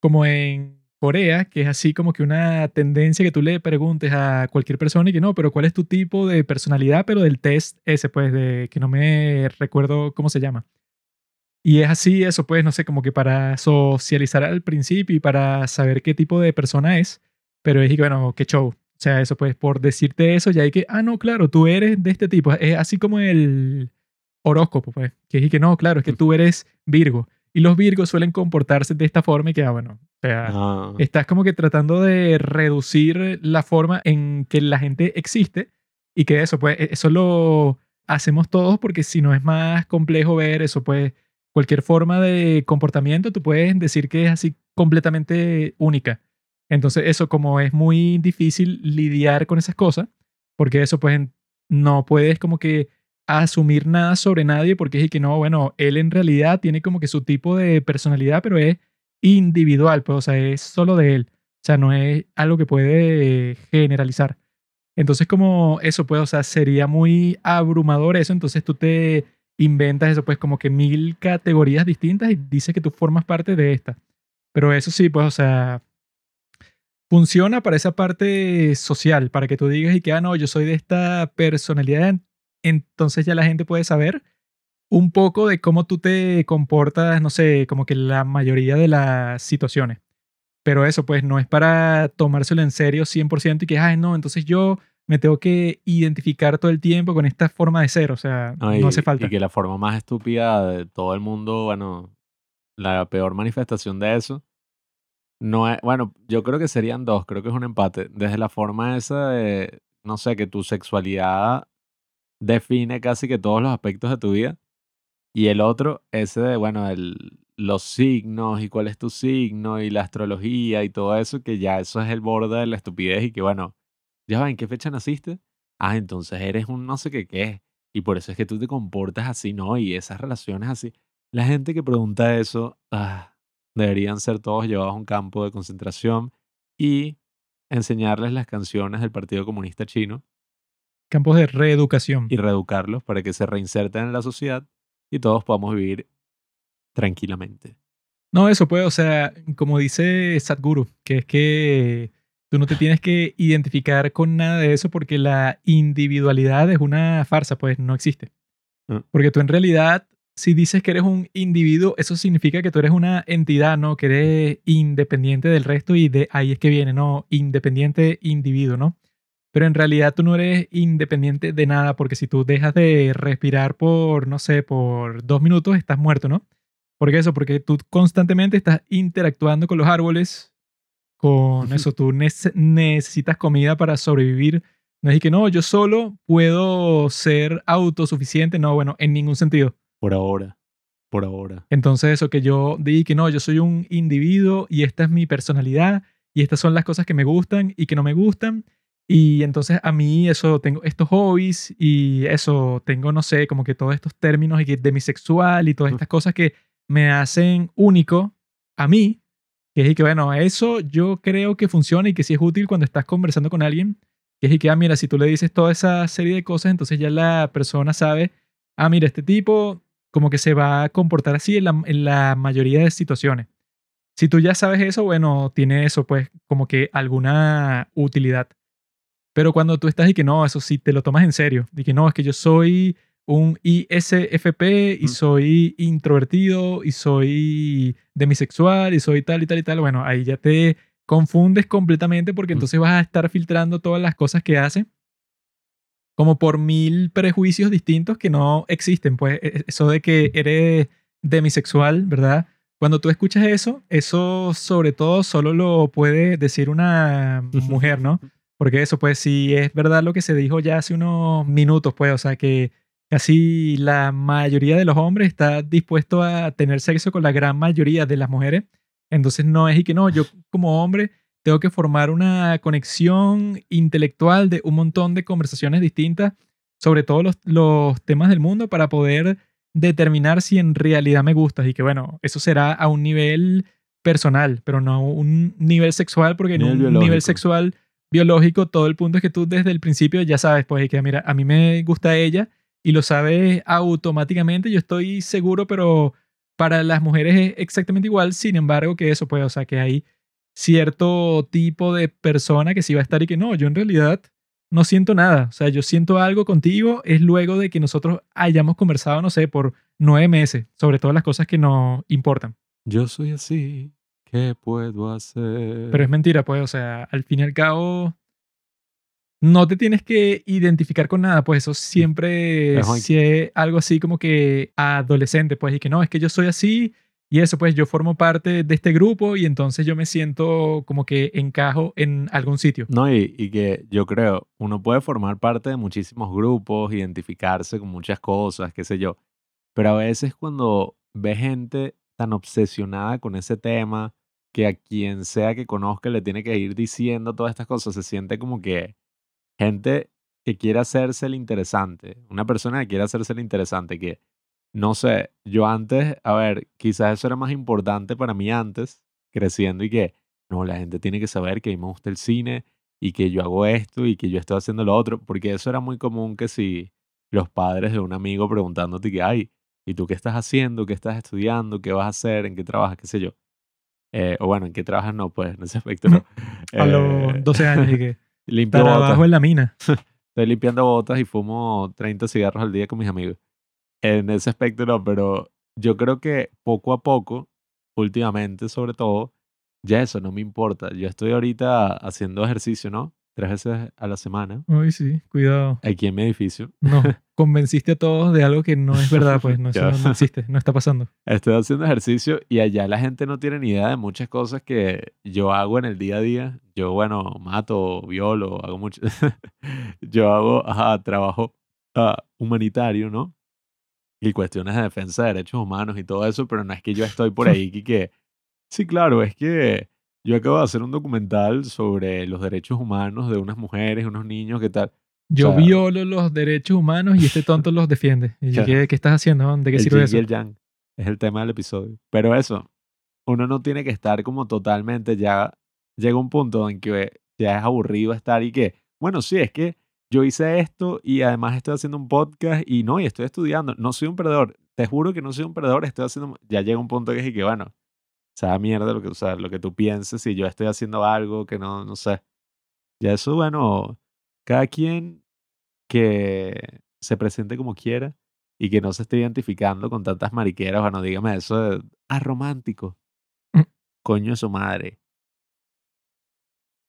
como en Corea, que es así como que una tendencia que tú le preguntes a cualquier persona y que no, pero ¿cuál es tu tipo de personalidad? Pero del test ese, pues, de que no me recuerdo cómo se llama. Y es así, eso, pues, no sé, como que para socializar al principio y para saber qué tipo de persona es, pero es y que, bueno, qué show. O sea, eso pues por decirte eso, ya hay que, ah, no, claro, tú eres de este tipo. Es así como el horóscopo, pues. Que es que no, claro, es que tú eres Virgo. Y los Virgos suelen comportarse de esta forma y que, ah, bueno, o sea, Ah, estás como que tratando de reducir la forma en que la gente existe y que eso, pues, e- eso lo hacemos todos porque si no es más complejo ver eso, pues, cualquier forma de comportamiento, tú puedes decir que es así completamente única. Entonces, eso como es muy difícil lidiar con esas cosas, porque eso, pues, no puedes como que asumir nada sobre nadie porque es que no, bueno, él en realidad tiene como que su tipo de personalidad, pero es individual, pues, o sea, es solo de él. O sea, no es algo que puede generalizar. Entonces, como eso, pues, o sea, sería muy abrumador eso. Entonces, tú te inventas eso, pues, como que mil categorías distintas y dices que tú formas parte de esta. Pero eso sí, pues, o sea, funciona para esa parte social, para que tú digas y que, ah, no, yo soy de esta personalidad. Entonces, ya la gente puede saber un poco de cómo tú te comportas, no sé, como que la mayoría de las situaciones. Pero eso, pues, no es para tomárselo en serio 100% y que, ay, no, entonces yo me tengo que identificar todo el tiempo con esta forma de ser. O sea, no, no, y- hace falta. Y que la forma más estúpida de todo el mundo, bueno, la peor manifestación de eso, no es, bueno, yo creo que serían dos, creo que es un empate. Desde la forma esa de, no sé, que tu sexualidad define casi que todos los aspectos de tu vida. Y el otro, ese de, bueno, el, los signos y cuál es tu signo y la astrología y todo eso, que ya eso es el borde de la estupidez y que, bueno, ya va, ¿en qué fecha naciste? Ah, entonces eres un no sé qué qué. Y por eso es que tú te comportas así, ¿no? Y esas relaciones así. La gente que pregunta eso, ah, deberían ser todos llevados a un campo de concentración y enseñarles las canciones del Partido Comunista Chino Campos de reeducación. y reeducarlos para que se reinserten en la sociedad y todos podamos vivir tranquilamente. No, eso puede, o sea, como dice Sadhguru, que es que tú no te tienes que identificar con nada de eso porque la individualidad es una farsa, pues no existe. Mm. Porque tú en realidad, si dices que eres un individuo, eso significa que tú eres una entidad, ¿no? Que eres independiente del resto y de ahí es que viene, ¿no? Independiente individuo, ¿no? Pero en realidad tú no eres independiente de nada porque si tú dejas de respirar por, no sé, por dos minutos, estás muerto, ¿no? ¿Por qué eso? Porque tú constantemente estás interactuando con los árboles, con eso, tú nece- necesitas comida para sobrevivir. No es que no, yo solo puedo ser autosuficiente. No, bueno, en ningún sentido. Por ahora. Por ahora. Entonces eso que yo di que no, yo soy un individuo y esta es mi personalidad y estas son las cosas que me gustan y que no me gustan. Y entonces a mí eso, tengo estos hobbies y eso, tengo, no sé, como que todos estos términos y que demisexual y todas estas cosas que me hacen único a mí. Que es y que, bueno, eso yo creo que funciona y que sí es útil cuando estás conversando con alguien. Que es y que, ah, mira, si tú le dices toda esa serie de cosas, entonces ya la persona sabe, ah, mira, este tipo como que se va a comportar así en la, en la mayoría de situaciones. Si tú ya sabes eso, bueno, tiene eso, pues, como que alguna utilidad. Pero cuando tú estás y que no, eso sí, te lo tomas en serio. Y que no, es que yo soy un ISFP y Mm. soy introvertido y soy demisexual y soy tal y tal y tal. Bueno, ahí ya te confundes completamente porque Mm. entonces vas a estar filtrando todas las cosas que hace como por mil prejuicios distintos que no existen. Pues e- eso de que eres demisexual, ¿verdad? Cuando tú escuchas eso, eso sobre todo solo lo puede decir una mujer, ¿no? Porque eso, pues, sí es verdad lo que se dijo ya hace unos minutos, pues, o sea, que casi la mayoría de los hombres está dispuesto a tener sexo con la gran mayoría de las mujeres. Entonces no es y que no, yo como hombre tengo que formar una conexión intelectual de un montón de conversaciones distintas sobre todos los, los temas del mundo para poder determinar si en realidad me gustas y que bueno, eso será a un nivel personal, pero no a un nivel sexual, porque en Nivel un biológico. nivel sexual biológico todo el punto es que tú desde el principio ya sabes, pues y que mira, a mí me gusta ella y lo sabes automáticamente, yo estoy seguro, pero para las mujeres es exactamente igual, sin embargo que eso, pues, o sea, que hay cierto tipo de persona que sí va a estar y que no, yo en realidad no siento nada. O sea, yo siento algo contigo es luego de que nosotros hayamos conversado, no sé, por nueve meses sobre todas las cosas que nos importan. Yo soy así. ¿Qué puedo hacer? Pero es mentira, pues, o sea, al fin y al cabo, no te tienes que identificar con nada, pues eso siempre Juan- si es algo así como que adolescente, pues, y que no, es que yo soy así y eso, pues yo formo parte de este grupo y entonces yo me siento como que encajo en algún sitio. No, y, y que yo creo, uno puede formar parte de muchísimos grupos, identificarse con muchas cosas, qué sé yo. Pero a veces cuando ve gente tan obsesionada con ese tema, que a quien sea que conozca le tiene que ir diciendo todas estas cosas, se siente como que gente que quiere hacerse el interesante, una persona que quiere hacerse el interesante, que no sé, yo antes, a ver, quizás eso era más importante para mí antes, creciendo y que, no, la gente tiene que saber que a mí me gusta el cine y que yo hago esto y que yo estoy haciendo lo otro, porque eso era muy común que si los padres de un amigo preguntándote que, ay, ¿y tú qué estás haciendo? ¿Qué estás estudiando? ¿Qué vas a hacer? ¿En qué trabajas? ¿Qué sé yo? Eh, o bueno, ¿en qué trabajas? No, pues en ese aspecto no. A Eh, los 12 años y que limpio botas. trabajo en la mina. Estoy limpiando botas y fumo 30 cigarros al día con mis amigos. En ese aspecto no, pero yo creo que poco a poco, últimamente sobre todo, ya eso no me importa. Yo estoy ahorita haciendo ejercicio, ¿no? Tres veces a la semana Uy, sí, cuidado. aquí en mi edificio. No, convenciste a todos de algo que no es verdad, pues no, eso no, existe, no está pasando. Estoy haciendo ejercicio y allá la gente no tiene ni idea de muchas cosas que yo hago en el día a día. Yo, bueno, mato, violo, hago mucho. yo hago, ajá, trabajo ah, humanitario, ¿no? Y cuestiones de defensa de derechos humanos y todo eso, pero no es que yo estoy por ahí que... Sí, claro, es que yo acabo de hacer un documental sobre los derechos humanos de unas mujeres, unos niños, ¿qué tal? Yo sea- violo los derechos humanos y este tonto los defiende. Y Claro. ¿qué, qué estás haciendo? ¿De qué el sirve eso? y el yang. Es el tema del episodio. Pero eso, uno no tiene que estar como totalmente ya. Llega un punto en que ya es aburrido estar y que, bueno, sí, es que yo hice esto y además estoy haciendo un podcast y no, y estoy estudiando. No soy un perdedor. te juro que no soy un perdedor, estoy haciendo, ya llega un punto que es y que, bueno, sea mierda lo que, o sea, lo que tú pienses, si yo estoy haciendo algo que no, no sé. Ya eso, bueno, cada quien que se presente como quiera y que no se esté identificando con tantas mariqueras, bueno, dígame eso de, ah, romántico. Mm. Coño de su madre.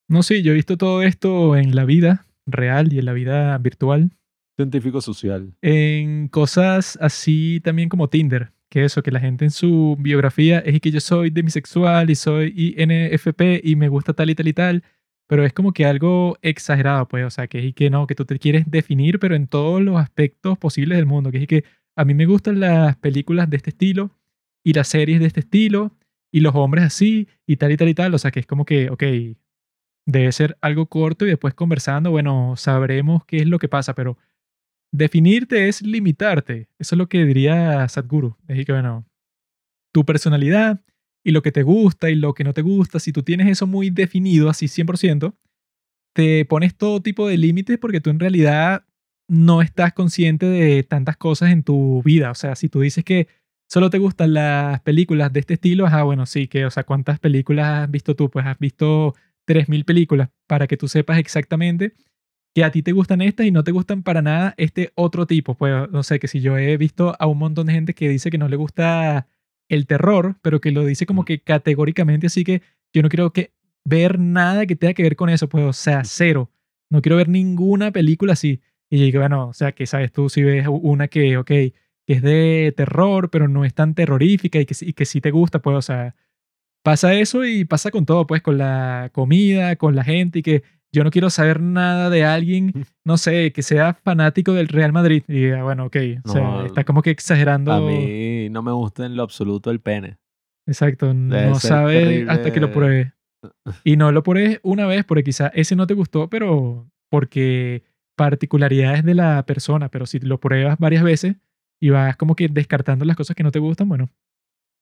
No sé, yo he visto todo esto en la vida real y en la vida virtual. Científico social. En cosas así también como Tinder. Que eso, que la gente en su biografía es que yo soy demisexual y soy INFP y me gusta tal y tal y tal. Pero es como que algo exagerado, pues. O sea, que es que no, que tú te quieres definir, pero en todos los aspectos posibles del mundo. Que es que a mí me gustan las películas de este estilo y las series de este estilo y los hombres así y tal y tal y tal. O sea, que es como que, ok, debe ser algo corto y después conversando, bueno, sabremos qué es lo que pasa, pero definirte es limitarte. Eso es lo que diría Sadhguru. Es que, bueno, tu personalidad y lo que te gusta y lo que no te gusta, si tú tienes eso muy definido, así 100%, te pones todo tipo de límites porque tú en realidad no estás consciente de tantas cosas en tu vida. O sea, si tú dices que solo te gustan las películas de este estilo, ah, bueno, sí, que, o sea, ¿cuántas películas has visto tú? Pues has visto 3.000 películas para que tú sepas exactamente que a ti te gustan estas y no te gustan para nada este otro tipo. Pues no sé, que si yo he visto a un montón de gente que dice que no le gusta el terror, pero que lo dice como que categóricamente, así que yo no quiero que ver nada que tenga que ver con eso, pues o sea, cero. No quiero ver ninguna película así. Y digo, bueno, o sea, que sabes tú si ves una que, ok, que es de terror, pero no es tan terrorífica y que, y que sí te gusta, pues, o sea, pasa eso y pasa con todo, pues, con la comida, con la gente y que yo no quiero saber nada de alguien, no sé, que sea fanático del Real Madrid. Y bueno, ok, o sea, No, está como que exagerando. A mí no me gusta en lo absoluto el pene. Exacto, Debe no ser sabe hasta que lo terrible. pruebe. Y no lo pruebes una vez porque quizá ese no te gustó, pero porque particularidades de la persona, pero si lo pruebas varias veces y vas como que descartando las cosas que no te gustan, bueno,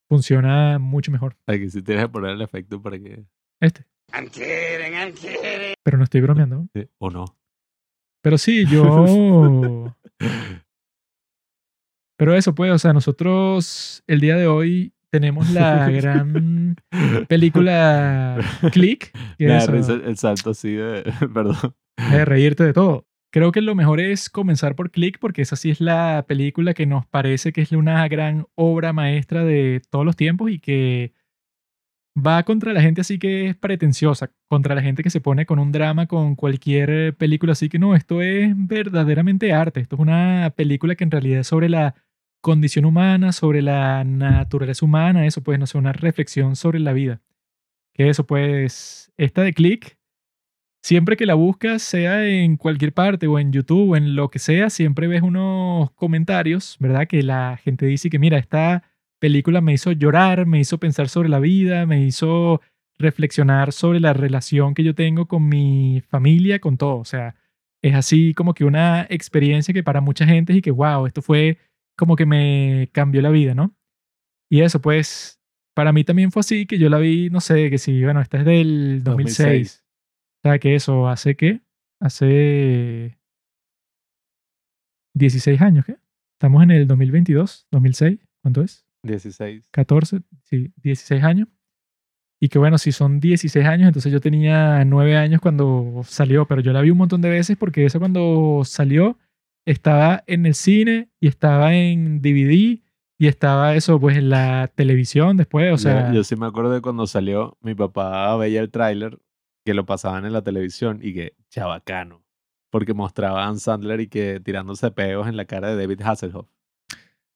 funciona mucho mejor. Aquí sí tienes que poner el efecto para que... Este. I'm kidding, I'm kidding. Pero no estoy bromeando. O no. Pero sí, yo... Pero eso, pues, o sea, nosotros el día de hoy tenemos la gran película Click, que Me da es, risa ah, el salto así de... Perdón. de reírte de todo. Creo que lo mejor es comenzar por Click porque esa sí es la película que nos parece que es una gran obra maestra de todos los tiempos y que va contra la gente así que es pretenciosa, contra la gente que se pone con un drama con cualquier película así que no, esto es verdaderamente arte, esto es una película que en realidad es sobre la condición humana, sobre la naturaleza humana, eso pues no sé, una reflexión sobre la vida. Que eso pues, esta de Click siempre que la buscas, sea en cualquier parte o en YouTube o en lo que sea, siempre ves unos comentarios, ¿verdad? Que la gente dice que, mira, esta película me hizo llorar, me hizo pensar sobre la vida, me hizo reflexionar sobre la relación que yo tengo con mi familia, con todo. O sea, es así como que una experiencia que para mucha gente es y que, wow, esto fue como que me cambió la vida, ¿no? Y eso, pues, para mí también fue así, que yo la vi, no sé, que sí, bueno, esta es del 2006. 2006. O sea, que eso hace qué? Hace 16 años, ¿qué? Estamos en el 2022, 2006, ¿cuánto es? 16. 14, sí, 16 años. Y que bueno, si son 16 años, entonces yo tenía 9 años cuando salió, pero yo la vi un montón de veces porque eso cuando salió estaba en el cine y estaba en DVD y estaba eso pues en la televisión después, o Yo- sea, yo, sí me acuerdo de cuando salió, mi papá veía el tráiler que lo pasaban en la televisión y que chabacano. Porque mostraba a Ann Sandler y que tirándose peos en la cara de David Hasselhoff.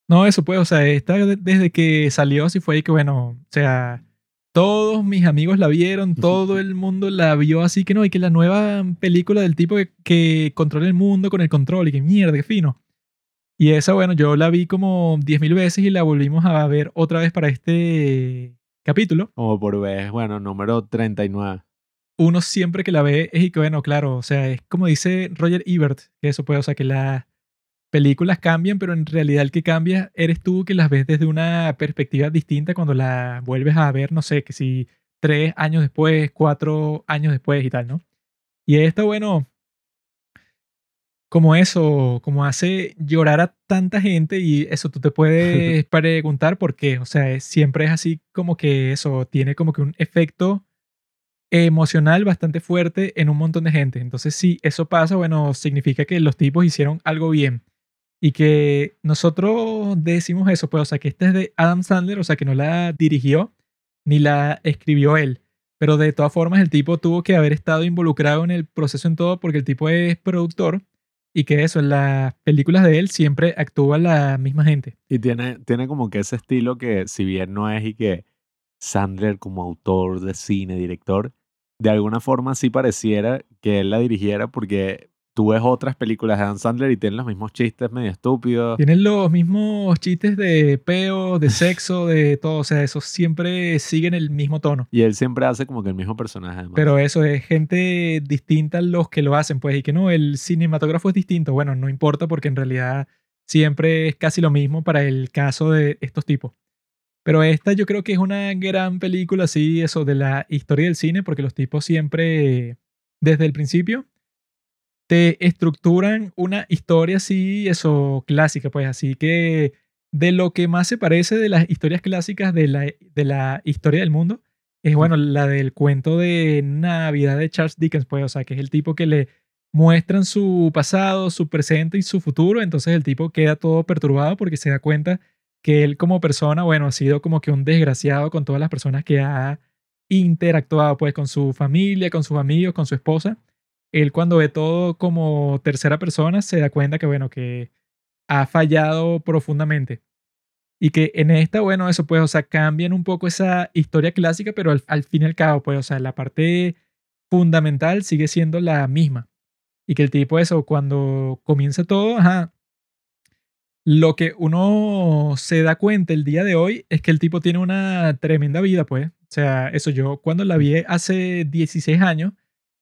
No, eso pues, o sea, está de- desde que salió así fue ahí que bueno, o sea, todos mis amigos la vieron, todo el mundo la vio así que no, y que la nueva película del tipo que, que controla el mundo con el control y que mierda, qué fino. Y esa, bueno, yo la vi como 10.000 veces y la volvimos a ver otra vez para este capítulo. Como por vez, bueno, número 39. Uno siempre que la ve es y que bueno, claro, o sea, es como dice Roger Ebert, que eso puede, o sea, que las películas cambian, pero en realidad el que cambia eres tú que las ves desde una perspectiva distinta cuando la vuelves a ver, no sé, que si tres años después, cuatro años después y tal, ¿no? Y esta, bueno, como eso, como hace llorar a tanta gente y eso tú te puedes preguntar por qué. O sea, es- siempre es así como que eso tiene como que un efecto emocional bastante fuerte en un montón de gente. Entonces, si eso pasa, bueno, significa que los tipos hicieron algo bien. Y que nosotros decimos eso, pues, o sea, que esta es de Adam Sandler, o sea, que no la dirigió ni la escribió él. Pero de todas formas, el tipo tuvo que haber estado involucrado en el proceso en todo porque el tipo es productor y que eso, en las películas de él siempre actúa la misma gente. Y tiene, tiene como que ese estilo que, si bien no es y que Sandler como autor de cine, director, de alguna forma sí pareciera que él la dirigiera porque tú ves otras películas de Adam Sandler y tienen los mismos chistes medio estúpidos. Tienen los mismos chistes de peo, de sexo, de todo. O sea, esos siempre siguen el mismo tono. Y él siempre hace como que el mismo personaje además. Pero eso es gente distinta los que lo hacen, pues, y que no, el cinematógrafo es distinto. Bueno, no importa porque en realidad siempre es casi lo mismo para el caso de estos tipos. Pero esta yo creo que es una gran película, así, eso, de la historia del cine, porque los tipos siempre, desde el principio, te estructuran una historia así, eso, clásica, pues, así que de lo que más se parece de las historias clásicas de la, de la historia del mundo, es bueno, la del cuento de Navidad de Charles Dickens, pues, o sea, que es el tipo que le muestran su pasado, su presente y su futuro, entonces el tipo queda todo perturbado porque se da cuenta que él como persona, bueno, ha sido como que un desgraciado con todas las personas que ha interactuado, pues, con su familia, con sus amigos, con su esposa. Él cuando ve todo como tercera persona se da cuenta que, bueno, que ha fallado profundamente. Y que en esta, bueno, eso pues, o sea, cambian un poco esa historia clásica, pero al, fin y al cabo, pues, o sea, la parte fundamental sigue siendo la misma. Y que el tipo, eso, cuando comienza todo, ajá, lo que uno se da cuenta el día de hoy es que el tipo tiene una tremenda vida, pues. O sea, eso yo cuando la vi hace 16 años,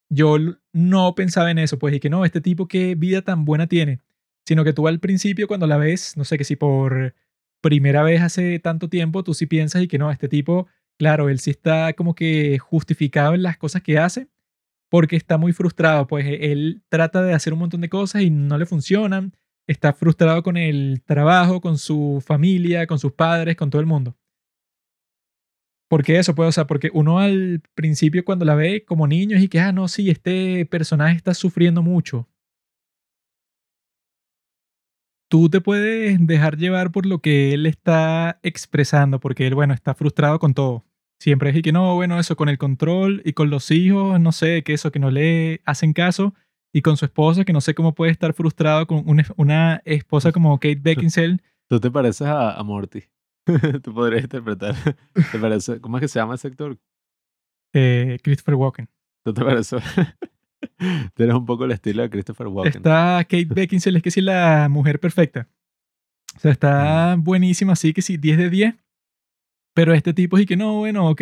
yo no pensaba en eso, pues, y que no, este tipo qué vida tan buena tiene. Sino que tú al principio cuando la ves, no sé, que si por primera vez hace tanto tiempo, tú sí piensas y que no, este tipo, claro, él sí está como que justificado en las cosas que hace porque está muy frustrado, pues e- él trata de hacer un montón de cosas y no le funcionan, está frustrado con el trabajo, con su familia, con sus padres, con todo el mundo. ¿Por qué eso? Pues, o sea, porque uno al principio cuando la ve como niño es y que, ah, no, sí, este personaje está sufriendo mucho. Tú te puedes dejar llevar por lo que él está expresando, porque él, bueno, está frustrado con todo. Siempre es y que no, bueno, eso con el control y con los hijos, no sé, que eso, que no le hacen caso, y con su esposa, que no sé cómo puede estar frustrado con una, una esposa como Kate Beckinsale. Tú te pareces a, a Morty. Tú podrías interpretar. ¿Te parece? ¿Cómo es que se llama ese actor? eh, Christopher Walken. ¿Tú te pareces? Tienes un poco el estilo de Christopher Walken. Está Kate Beckinsale, es que sí, la mujer perfecta. O sea, está buenísima, así que sí, 10 de 10. Pero este tipo sí que no, bueno, ok,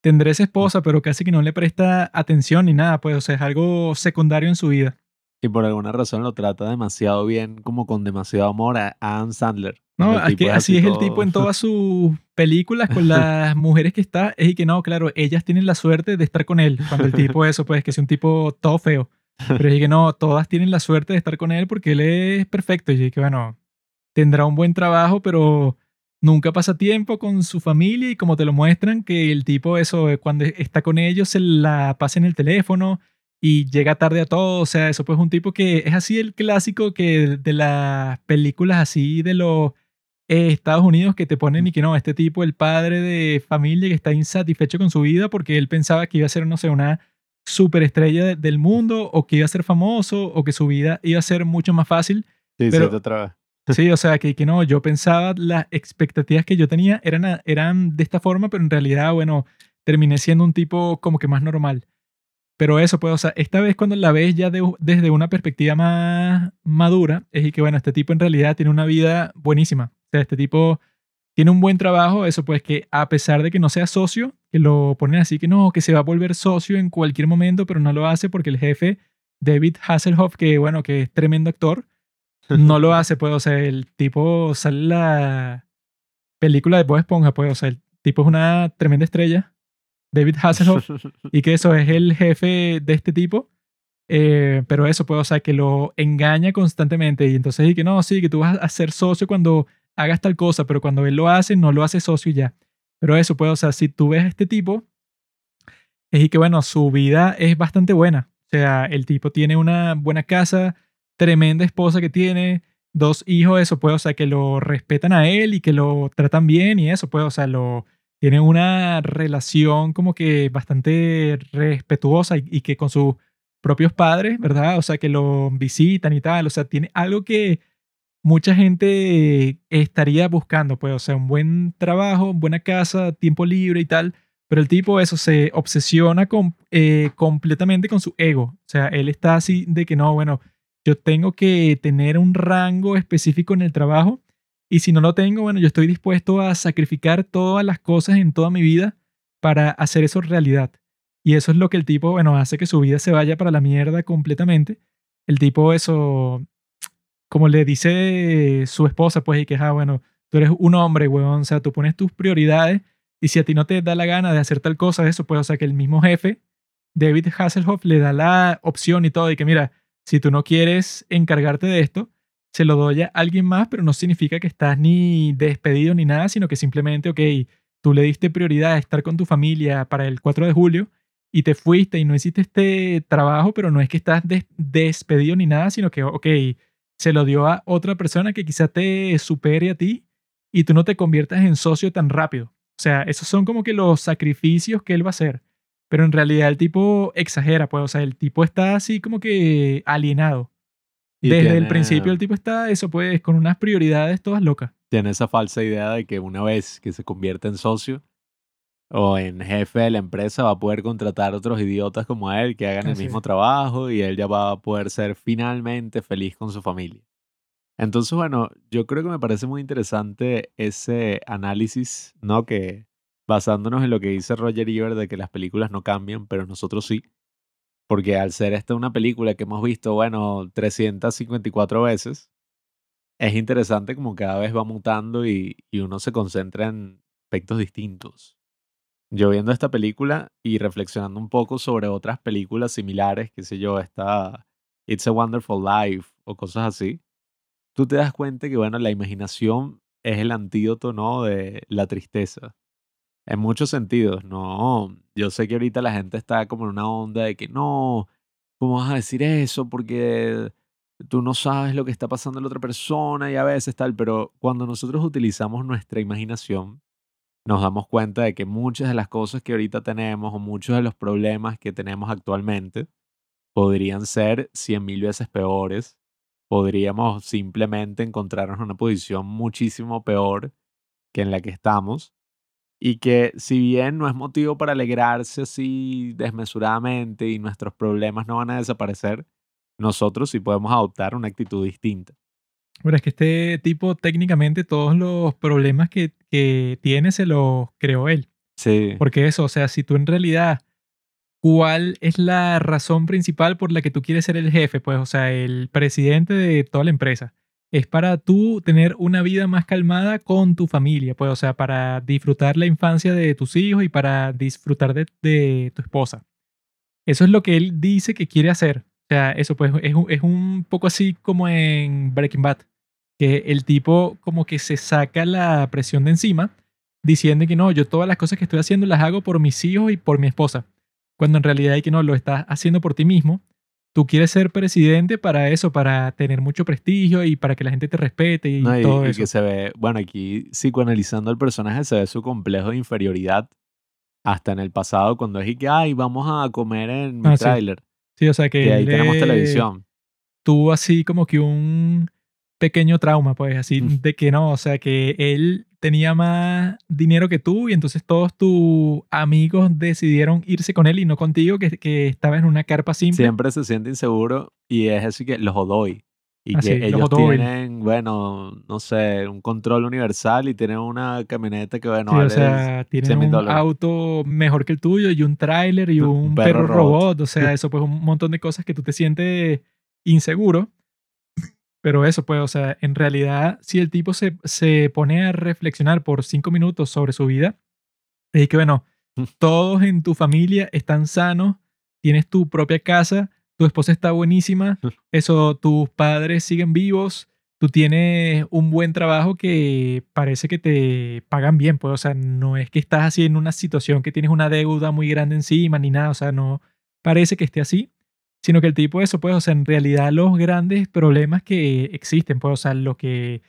tendré esa esposa, pero casi que no le presta atención ni nada, pues, o sea, es algo secundario en su vida. Y por alguna razón lo trata demasiado bien, como con demasiado amor a Adam Sandler. No, es que así es el tipo en todas sus películas con las mujeres que está. Es y que no, claro, ellas tienen la suerte de estar con él. Cuando el tipo eso, pues, que es un tipo todo feo. Pero es que no, todas tienen la suerte de estar con él porque él es perfecto. Y que bueno, tendrá un buen trabajo, pero nunca pasa tiempo con su familia y como te lo muestran, que el tipo eso, eh, cuando está con ellos, se la pasa en el teléfono y llega tarde a todo. O sea, eso pues es un tipo que es así el clásico que de las películas así de los eh, Estados Unidos que te ponen y que no, este tipo, el padre de familia que está insatisfecho con su vida porque él pensaba que iba a ser, no sé, una superestrella de- del mundo o que iba a ser famoso o que su vida iba a ser mucho más fácil. Sí, pero- sí, otra vez. Sí, o sea, que, que no, yo pensaba, las expectativas que yo tenía eran, eran de esta forma, pero en realidad, bueno, terminé siendo un tipo como que más normal. Pero eso, pues, o sea, esta vez cuando la ves ya de- desde una perspectiva más madura, es y que, bueno, este tipo en realidad tiene una vida buenísima. Sea, este tipo tiene un buen trabajo, eso pues que a pesar de que no sea socio, que lo ponen así que no, que se va a volver socio en cualquier momento, pero no lo hace porque el jefe, David Hasselhoff, que bueno, que es tremendo actor, no lo hace, pues, o sea, el tipo sale la película de Bob Esponja, pues, o sea, el tipo es una tremenda estrella, David Hasselhoff, y que eso es el jefe de este tipo, Eh, pero eso, pues, o sea, que lo engaña constantemente y entonces dice que no, sí, que tú vas a ser socio cuando hagas tal cosa, pero cuando él lo hace, no lo hace socio y ya. Pero eso, pues, o sea, si tú ves a este tipo, es que, bueno, su vida es bastante buena. O sea, el tipo tiene una buena casa, tremenda esposa que tiene, dos hijos, eso, pues, o sea, que lo respetan a él y que lo tratan bien y eso, pues, o sea, lo tiene una relación como que bastante respetuosa y, que con sus propios padres, ¿verdad? O sea, que lo visitan y tal, o sea, tiene algo que mucha gente estaría buscando, pues, o sea, un buen trabajo, buena casa, tiempo libre y tal, pero el tipo eso se obsesiona con, eh, completamente con su ego, o sea, él está así de que no, bueno, yo tengo que tener un rango específico en el trabajo y si no lo tengo, bueno, yo estoy dispuesto a sacrificar todas las cosas en toda mi vida para hacer eso realidad. Y eso es lo que el tipo, bueno, hace que su vida se vaya para la mierda completamente. El tipo eso, como le dice su esposa, pues, y que, ah, bueno, tú eres un hombre, weón, o sea, tú pones tus prioridades y si a ti no te da la gana de hacer tal cosa, eso, pues, o sea, que el mismo jefe, David Hasselhoff, le da la opción y todo, y que, mira, si tú no quieres encargarte de esto, se lo doy a alguien más, pero no significa que estás ni despedido ni nada, sino que simplemente, ok, tú le diste prioridad a estar con tu familia para el 4 de julio y te fuiste y no hiciste este trabajo, pero no es que estás despedido ni nada, sino que, ok, se lo dio a otra persona que quizá te supere a ti y tú no te conviertas en socio tan rápido. O sea, esos son como que los sacrificios que él va a hacer. Pero en realidad el tipo exagera, pues, o sea, el tipo está así como que alienado. Desde el principio el tipo está, eso pues, con unas prioridades todas locas. Tiene esa falsa idea de que una vez que se convierte en socio o en jefe de la empresa va a poder contratar otros idiotas como él que hagan el mismo trabajo y él ya va a poder ser finalmente feliz con su familia. Entonces, bueno, yo creo que me parece muy interesante ese análisis, ¿no? Que basándonos en lo que dice Roger Ebert de que las películas no cambian, pero nosotros sí. Porque al ser esta una película que hemos visto, bueno, 354 veces, es interesante como cada vez va mutando y, uno se concentra en aspectos distintos. Yo viendo esta película y reflexionando un poco sobre otras películas similares, qué sé yo, esta It's a Wonderful Life o cosas así, tú te das cuenta que, bueno, la imaginación es el antídoto, ¿no? De la tristeza. En muchos sentidos, no. Yo sé que ahorita la gente está como en una onda de que no, ¿cómo vas a decir eso? Porque tú no sabes lo que está pasando en la otra persona y a veces tal, pero cuando nosotros utilizamos nuestra imaginación, nos damos cuenta de que muchas de las cosas que ahorita tenemos o muchos de los problemas que tenemos actualmente podrían ser cien mil veces peores. Podríamos simplemente encontrarnos en una posición muchísimo peor que en la que estamos y que si bien no es motivo para alegrarse así desmesuradamente y nuestros problemas no van a desaparecer, nosotros sí podemos adoptar una actitud distinta. Bueno, es que este tipo técnicamente todos los problemas que, que tiene se los creó él. Sí. Porque eso, o sea, si tú en realidad, ¿cuál es la razón principal por la que tú quieres ser el jefe? Pues, o sea, el presidente de toda la empresa es para tú tener una vida más calmada con tu familia, pues, o sea, para disfrutar la infancia de tus hijos y para disfrutar de, tu esposa. Eso es lo que él dice que quiere hacer. O sea, eso pues es, es un poco así como en Breaking Bad, que el tipo como que se saca la presión de encima diciendo que no, yo todas las cosas que estoy haciendo las hago por mis hijos y por mi esposa, cuando en realidad hay que no, lo estás haciendo por ti mismo tú quieres ser presidente para eso, para tener mucho prestigio y para que la gente te respete y, todo eso. que se ve, bueno, aquí psicoanalizando al personaje se ve su complejo de inferioridad hasta en el pasado cuando es y que, ay, vamos a comer en mi ah, tráiler. Sí. o sea que, ahí tenemos televisión. Tuvo así como que un pequeño trauma, pues, así de que no, o sea que él tenía más dinero que tú y entonces todos tus amigos decidieron irse con él y no contigo, que, que estaba en una carpa simple. Siempre se siente inseguro y es así que los odoy. Y ah, que ellos tienen, bueno, no sé, un control universal y tienen una camioneta que, bueno, o sea, tienen un auto mejor que el tuyo y un tráiler y un, perro, robot. O sea, eso pues un montón de cosas que tú te sientes inseguro. Pero eso, pues, o sea, en realidad, si el tipo se, se pone a reflexionar por cinco minutos sobre su vida, es que, bueno, mm. todos en tu familia están sanos, tienes tu propia casa, tu esposa está buenísima, eso, tus padres siguen vivos, tú tienes un buen trabajo que parece que te pagan bien, pues, o sea, no es que estás así en una situación que tienes una deuda muy grande encima ni nada, o sea, no parece que esté así, sino que el tipo eso, pues, o sea, en realidad los grandes problemas que existen, pues, o sea, lo que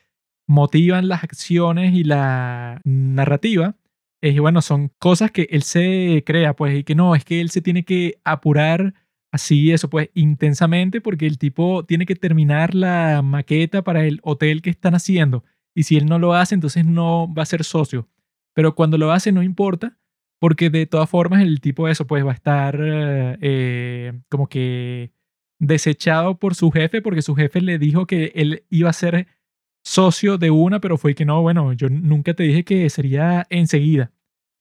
motivan las acciones y la narrativa, es, bueno, son cosas que él se crea, pues, y que no, es que él se tiene que apurar así, eso, pues, intensamente, porque el tipo tiene que terminar la maqueta para el hotel que están haciendo. Y si él no lo hace, entonces no va a ser socio. Pero cuando lo hace, no importa, porque de todas formas el tipo de eso, pues, va a estar eh, como que desechado por su jefe, porque su jefe le dijo que él iba a ser socio de una, pero fue que no, bueno, yo nunca te dije que sería enseguida.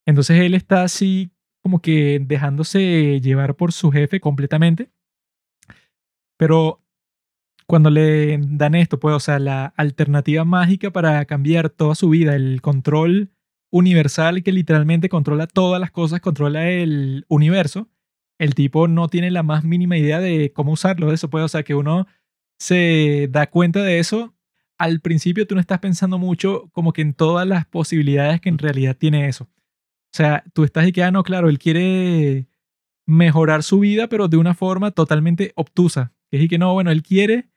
Entonces él está así como que dejándose llevar por su jefe completamente. Pero cuando le dan esto, pues, o sea, la alternativa mágica para cambiar toda su vida, el control universal que literalmente controla todas las cosas, controla el universo, el tipo no tiene la más mínima idea de cómo usarlo. Eso puede, o sea, que uno se da cuenta de eso al principio tú no estás pensando mucho como que en todas las posibilidades que en realidad tiene eso. O sea, tú estás y que, ah, no, claro, él quiere mejorar su vida, pero de una forma totalmente obtusa. Es y que no, bueno, él quiere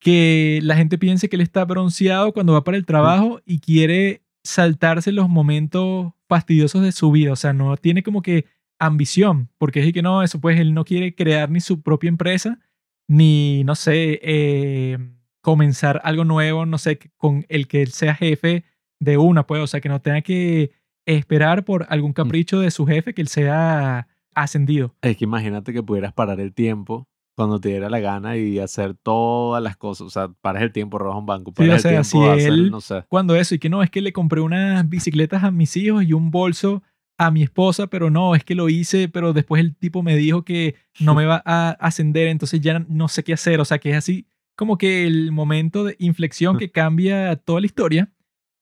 que la gente piense que él está bronceado cuando va para el trabajo y quiere saltarse los momentos fastidiosos de su vida. O sea, no tiene como que ambición, porque es que no, eso pues él no quiere crear ni su propia empresa, ni, no sé, eh, comenzar algo nuevo, no sé, con el que él sea jefe de una, pues, o sea, que no tenga que esperar por algún mm. capricho de su jefe que él sea ascendido. Es que imagínate que pudieras parar el tiempo cuando te diera la gana y hacer todas las cosas. O sea, paras el tiempo, robas un banco, paras el tiempo, él, no sé. Cuando eso, y que no, es que le compré unas bicicletas a mis hijos y un bolso a mi esposa, pero no, es que lo hice, pero después el tipo me dijo que no me va a ascender, entonces ya no sé qué hacer. O sea, que es así como que el momento de inflexión que cambia toda la historia.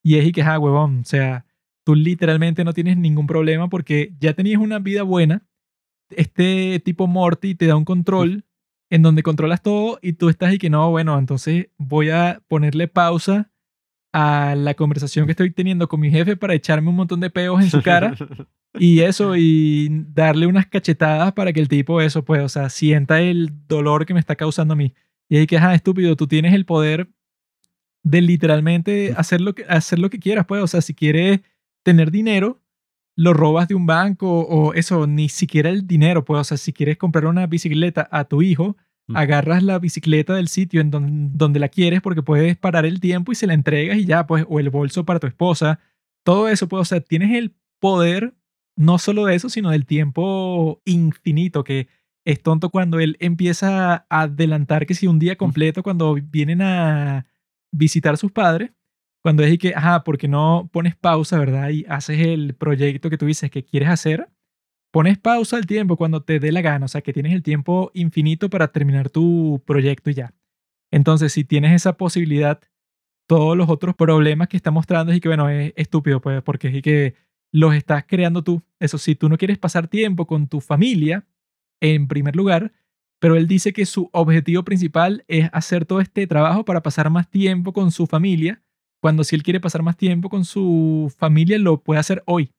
Y es y que, ah, huevón, o sea, tú literalmente no tienes ningún problema porque ya tenías una vida buena. Este tipo Morty te da un control en donde controlas todo y tú estás y que no, bueno, entonces voy a ponerle pausa a la conversación que estoy teniendo con mi jefe para echarme un montón de peos en su cara y eso y darle unas cachetadas para que el tipo eso pues, o sea, sienta el dolor que me está causando a mí. Y ahí que, ah, estúpido, tú tienes el poder de literalmente hacer lo que, hacer lo que quieras, pues. O sea, si quieres tener dinero, lo robas de un banco o eso, ni siquiera el dinero, pues. O sea, si quieres comprar una bicicleta a tu hijo, mm. agarras la bicicleta del sitio en donde, la quieres porque puedes parar el tiempo y se la entregas y ya, pues, o el bolso para tu esposa. Todo eso, pues, o sea, tienes el poder no solo de eso, sino del tiempo infinito que es tonto cuando él empieza a adelantar que si un día completo cuando vienen a visitar sus padres, cuando es que, ajá, porque no pones pausa, ¿verdad? Y haces el proyecto que tú dices que quieres hacer, pones pausa al tiempo cuando te dé la gana, o sea, que tienes el tiempo infinito para terminar tu proyecto y ya. Entonces, si tienes esa posibilidad, todos los otros problemas que está mostrando es que, bueno, es estúpido, pues, porque es que los estás creando tú. Eso, si tú no quieres pasar tiempo con tu familia, en primer lugar, pero él dice que su objetivo principal es hacer todo este trabajo para pasar más tiempo con su familia, cuando si él quiere pasar más tiempo con su familia, lo puede hacer hoy.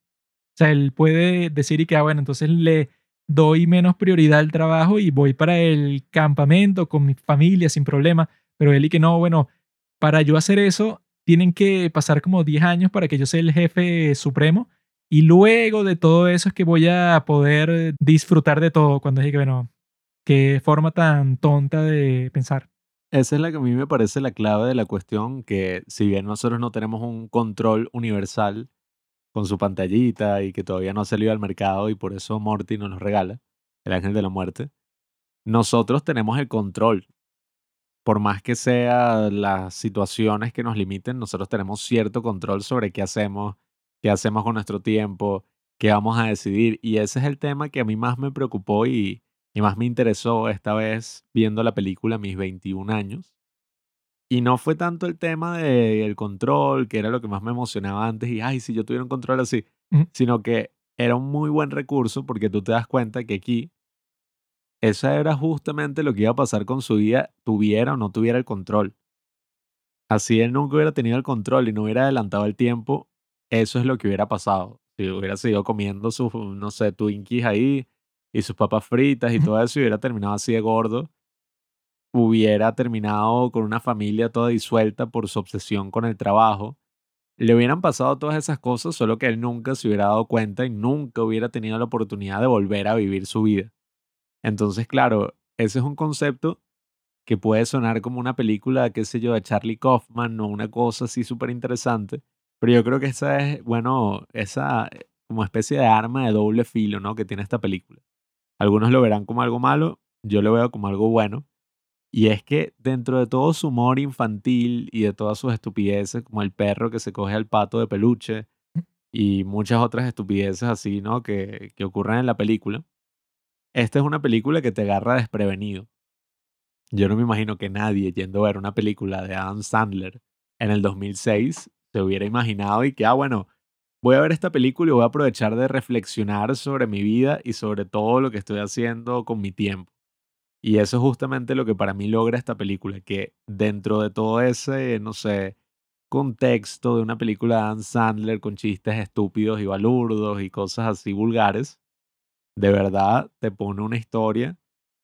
O sea, él puede decir y que, ah, bueno, entonces le doy menos prioridad al trabajo y voy para el campamento con mi familia sin problema, pero él y que no, bueno, para yo hacer eso, tienen que pasar como 10 años para que yo sea el jefe supremo y luego de todo eso es que voy a poder disfrutar de todo cuando dije que, bueno, qué forma tan tonta de pensar. Esa es la que a mí me parece la clave de la cuestión, que si bien nosotros no tenemos un control universal con su pantallita y que todavía no ha salido al mercado y por eso Morty nos regala, el ángel de la muerte, nosotros tenemos el control. Por más que sean las situaciones que nos limiten, nosotros tenemos cierto control sobre qué hacemos, qué hacemos con nuestro tiempo, qué vamos a decidir. Y ese es el tema que a mí más me preocupó y, más me interesó esta vez viendo la película mis 21 años. Y no fue tanto el tema del control, que era lo que más me emocionaba antes, y ay, si yo tuviera un control así, sino que era un muy buen recurso porque tú te das cuenta que aquí eso era justamente lo que iba a pasar con su vida, tuviera o no tuviera el control. Así él nunca hubiera tenido el control y no hubiera adelantado el tiempo, eso es lo que hubiera pasado. Si hubiera seguido comiendo sus, no sé, Twinkies ahí y sus papas fritas y todo eso y hubiera terminado así de gordo, hubiera terminado con una familia toda disuelta por su obsesión con el trabajo. Le hubieran pasado todas esas cosas, solo que él nunca se hubiera dado cuenta y nunca hubiera tenido la oportunidad de volver a vivir su vida. Entonces, claro, ese es un concepto que puede sonar como una película, qué sé yo, de Charlie Kaufman o una cosa así súper interesante, pero yo creo que esa es, bueno, esa eh, como especie de arma de doble filo, ¿no? Que tiene esta película. Algunos lo verán como algo malo, yo lo veo como algo bueno. Y es que dentro de todo su humor infantil y de todas sus estupideces, como el perro que se coge al pato de peluche y muchas otras estupideces así, ¿no? Que, que ocurren en la película, esta es una película que te agarra desprevenido. Yo no me imagino que nadie yendo a ver una película de Adam Sandler en el 2006 se hubiera imaginado y que, ah, bueno, voy a ver esta película y voy a aprovechar de reflexionar sobre mi vida y sobre todo lo que estoy haciendo con mi tiempo. Y eso es justamente lo que para mí logra esta película, que dentro de todo ese, no sé, contexto de una película de Adam Sandler con chistes estúpidos y balurdos y cosas así vulgares, de verdad te pone una historia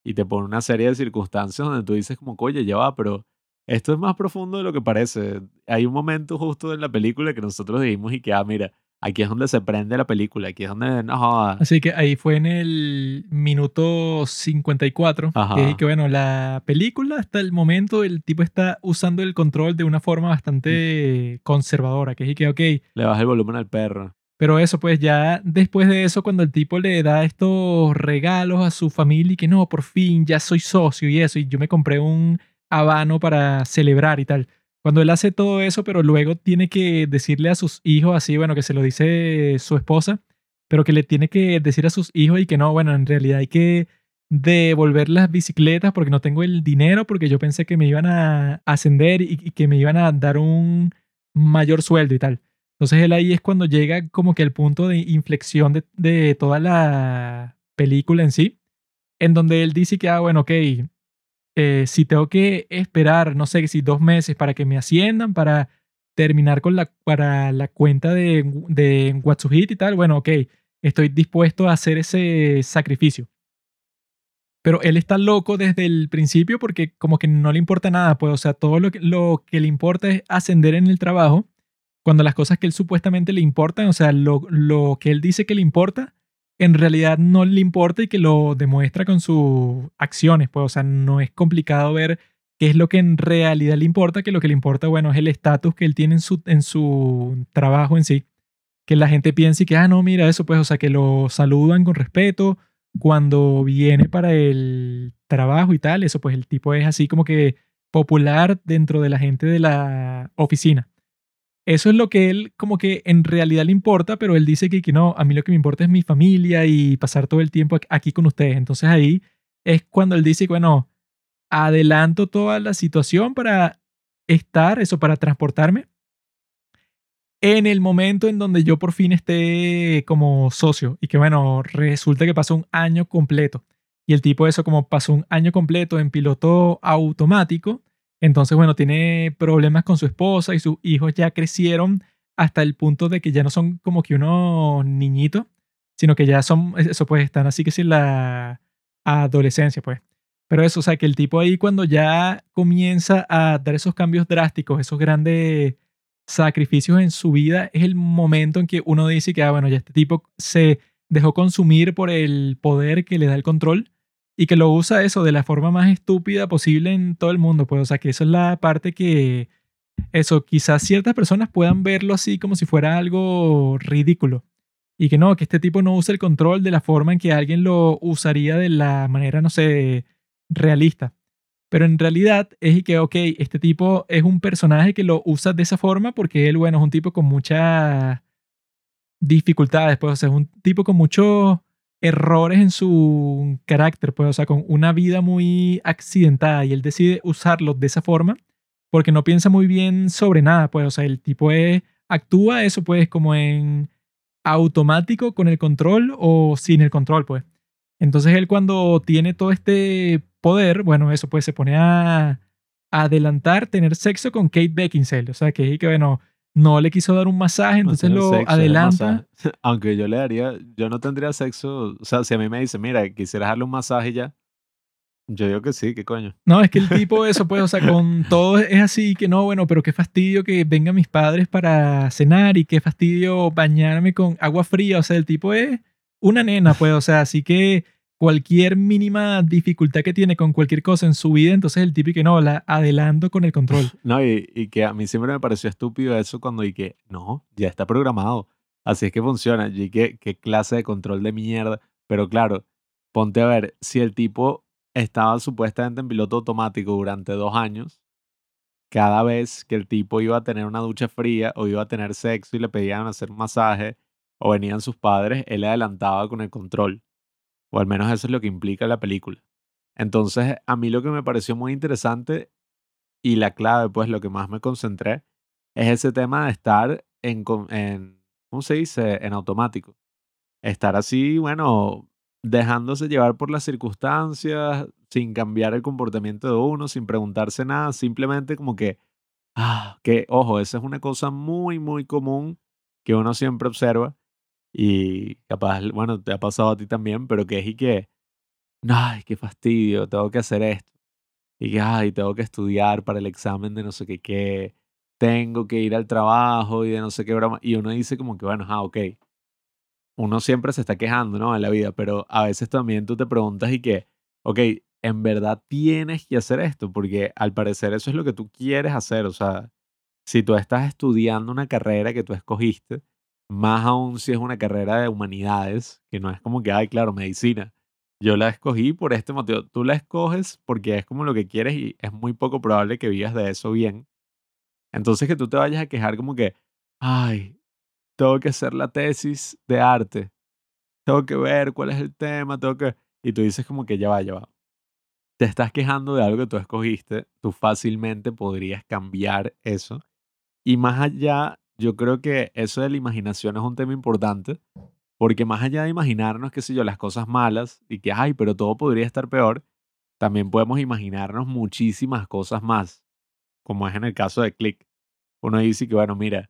y te pone una serie de circunstancias donde tú dices como, oye, ya va, pero esto es más profundo de lo que parece. Hay un momento justo en la película que nosotros dijimos y que, ah, mira, aquí es donde se prende la película, aquí es donde, no joda. Así que ahí fue en el minuto 54, que es que bueno, la película hasta el momento el tipo está usando el control de una forma bastante conservadora, que es que, ok. Le baja el volumen al perro. Pero eso, pues ya después de eso, cuando el tipo le da estos regalos a su familia y que no, por fin ya soy socio y eso, y yo me compré un habano para celebrar y tal. Cuando él hace todo eso, pero luego tiene que decirle a sus hijos así, bueno, que se lo dice su esposa, pero que le tiene que decir a sus hijos y que no, bueno, en realidad hay que devolver las bicicletas porque no tengo el dinero, porque yo pensé que me iban a ascender y, que me iban a dar un mayor sueldo y tal. Entonces él ahí es cuando llega como que el punto de inflexión de, toda la película en sí, en donde él dice que, ah, bueno, ok, eh, si tengo que esperar, no sé, si dos meses para que me asciendan, para terminar con la, para la cuenta de, de Watsuhit y tal, bueno, ok, estoy dispuesto a hacer ese sacrificio. Pero él está loco desde el principio porque como que no le importa nada, pues, o sea, todo lo que, lo que le importa es ascender en el trabajo cuando las cosas que él supuestamente le importan, o sea, lo, lo que él dice que le importa, en realidad no le importa y que lo demuestra con sus acciones, pues, o sea, no es complicado ver qué es lo que en realidad le importa, que lo que le importa, bueno, es el estatus que él tiene en su, en su trabajo en sí. Que la gente piense que, ah, no, mira eso, pues, o sea, que lo saludan con respeto cuando viene para el trabajo y tal, eso, pues, el tipo es así como que popular dentro de la gente de la oficina. Eso es lo que él como que en realidad le importa, pero él dice que, que, no, a mí lo que me importa es mi familia y pasar todo el tiempo aquí con ustedes. Entonces ahí es cuando él dice, bueno, adelanto toda la situación para estar, eso, para transportarme en el momento en donde yo por fin esté como socio y que bueno, resulta que pasó un año completo. Y el tipo eso como pasó un año completo en piloto automático, entonces, bueno, tiene problemas con su esposa y sus hijos ya crecieron hasta el punto de que ya no son como que unos niñitos, sino que ya son, eso pues están así que sin la adolescencia, pues. Pero eso, o sea, que el tipo ahí cuando ya comienza a dar esos cambios drásticos, esos grandes sacrificios en su vida, es el momento en que uno dice que, ah, bueno, ya este tipo se dejó consumir por el poder que le da el control y que lo usa eso de la forma más estúpida posible en todo el mundo. Pues, o sea, que eso es la parte que, eso, quizás ciertas personas puedan verlo así como si fuera algo ridículo. Y que no, que este tipo no usa el control de la forma en que alguien lo usaría de la manera, no sé, realista. Pero en realidad es que, ok, este tipo es un personaje que lo usa de esa forma porque él, bueno, es un tipo con muchas dificultades, pues, o sea, es un tipo con mucho errores en su carácter, pues, o sea, con una vida muy accidentada y él decide usarlos de esa forma porque no piensa muy bien sobre nada, pues, o sea, el tipo es, actúa eso, pues, como en automático con el control o sin el control, pues. Entonces él cuando tiene todo este poder, bueno, eso pues se pone a, a adelantar tener sexo con Kate Beckinsale. O sea, que, que bueno, no le quiso dar un masaje, No entonces tener lo sexo, adelanta. Aunque yo le daría, yo no tendría sexo, o sea, si a mí me dice, mira, quisieras darle un masaje ya, yo digo que sí, ¿qué coño? No, es que el tipo eso, pues, o sea, con todo es así, que no, bueno, pero qué fastidio que vengan mis padres para cenar y qué fastidio bañarme con agua fría. O sea, el tipo es una nena, pues, o sea, así que cualquier mínima dificultad que tiene con cualquier cosa en su vida, entonces el tipo y que no, la adelanto con el control. No, y, que a mí siempre me pareció estúpido eso cuando y que, no, ya está programado, así es que funciona, y que, qué clase de control de mierda, pero claro, ponte a ver, si el tipo estaba supuestamente en piloto automático durante dos años, cada vez que el tipo iba a tener una ducha fría o iba a tener sexo y le pedían hacer masaje o venían sus padres, él adelantaba con el control. O al menos eso es lo que implica la película. Entonces, a mí lo que me pareció muy interesante y la clave, pues lo que más me concentré, es ese tema de estar en, en ¿cómo se dice? En automático. Estar así, bueno, dejándose llevar por las circunstancias, sin cambiar el comportamiento de uno, sin preguntarse nada, simplemente como que, ah, que, ojo, esa es una cosa muy, muy común que uno siempre observa y capaz, bueno, te ha pasado a ti también, pero que es y que, ay, qué fastidio, tengo que hacer esto. Y que, ay, tengo que estudiar para el examen de no sé qué, qué, tengo que ir al trabajo y de no sé qué broma. Y uno dice como que, bueno, ah, ok. Uno siempre se está quejando, ¿no? En la vida, pero a veces también tú te preguntas y que, ok, en verdad tienes que hacer esto, porque al parecer eso es lo que tú quieres hacer. O sea, si tú estás estudiando una carrera que tú escogiste, más aún si es una carrera de humanidades, que no es como que, ay, claro, medicina. Yo la escogí por este motivo. Tú la escoges porque es como lo que quieres y es muy poco probable que vivas de eso bien. Entonces que tú te vayas a quejar como que, ay, tengo que hacer la tesis de arte, tengo que ver cuál es el tema, tengo que... Y tú dices como que ya va, ya va. Te estás quejando de algo que tú escogiste, tú fácilmente podrías cambiar eso. Y más allá, yo creo que eso de la imaginación es un tema importante, porque más allá de imaginarnos, qué sé yo, las cosas malas y que, ay, pero todo podría estar peor, también podemos imaginarnos muchísimas cosas más, como es en el caso de Click. Uno dice que, bueno, mira,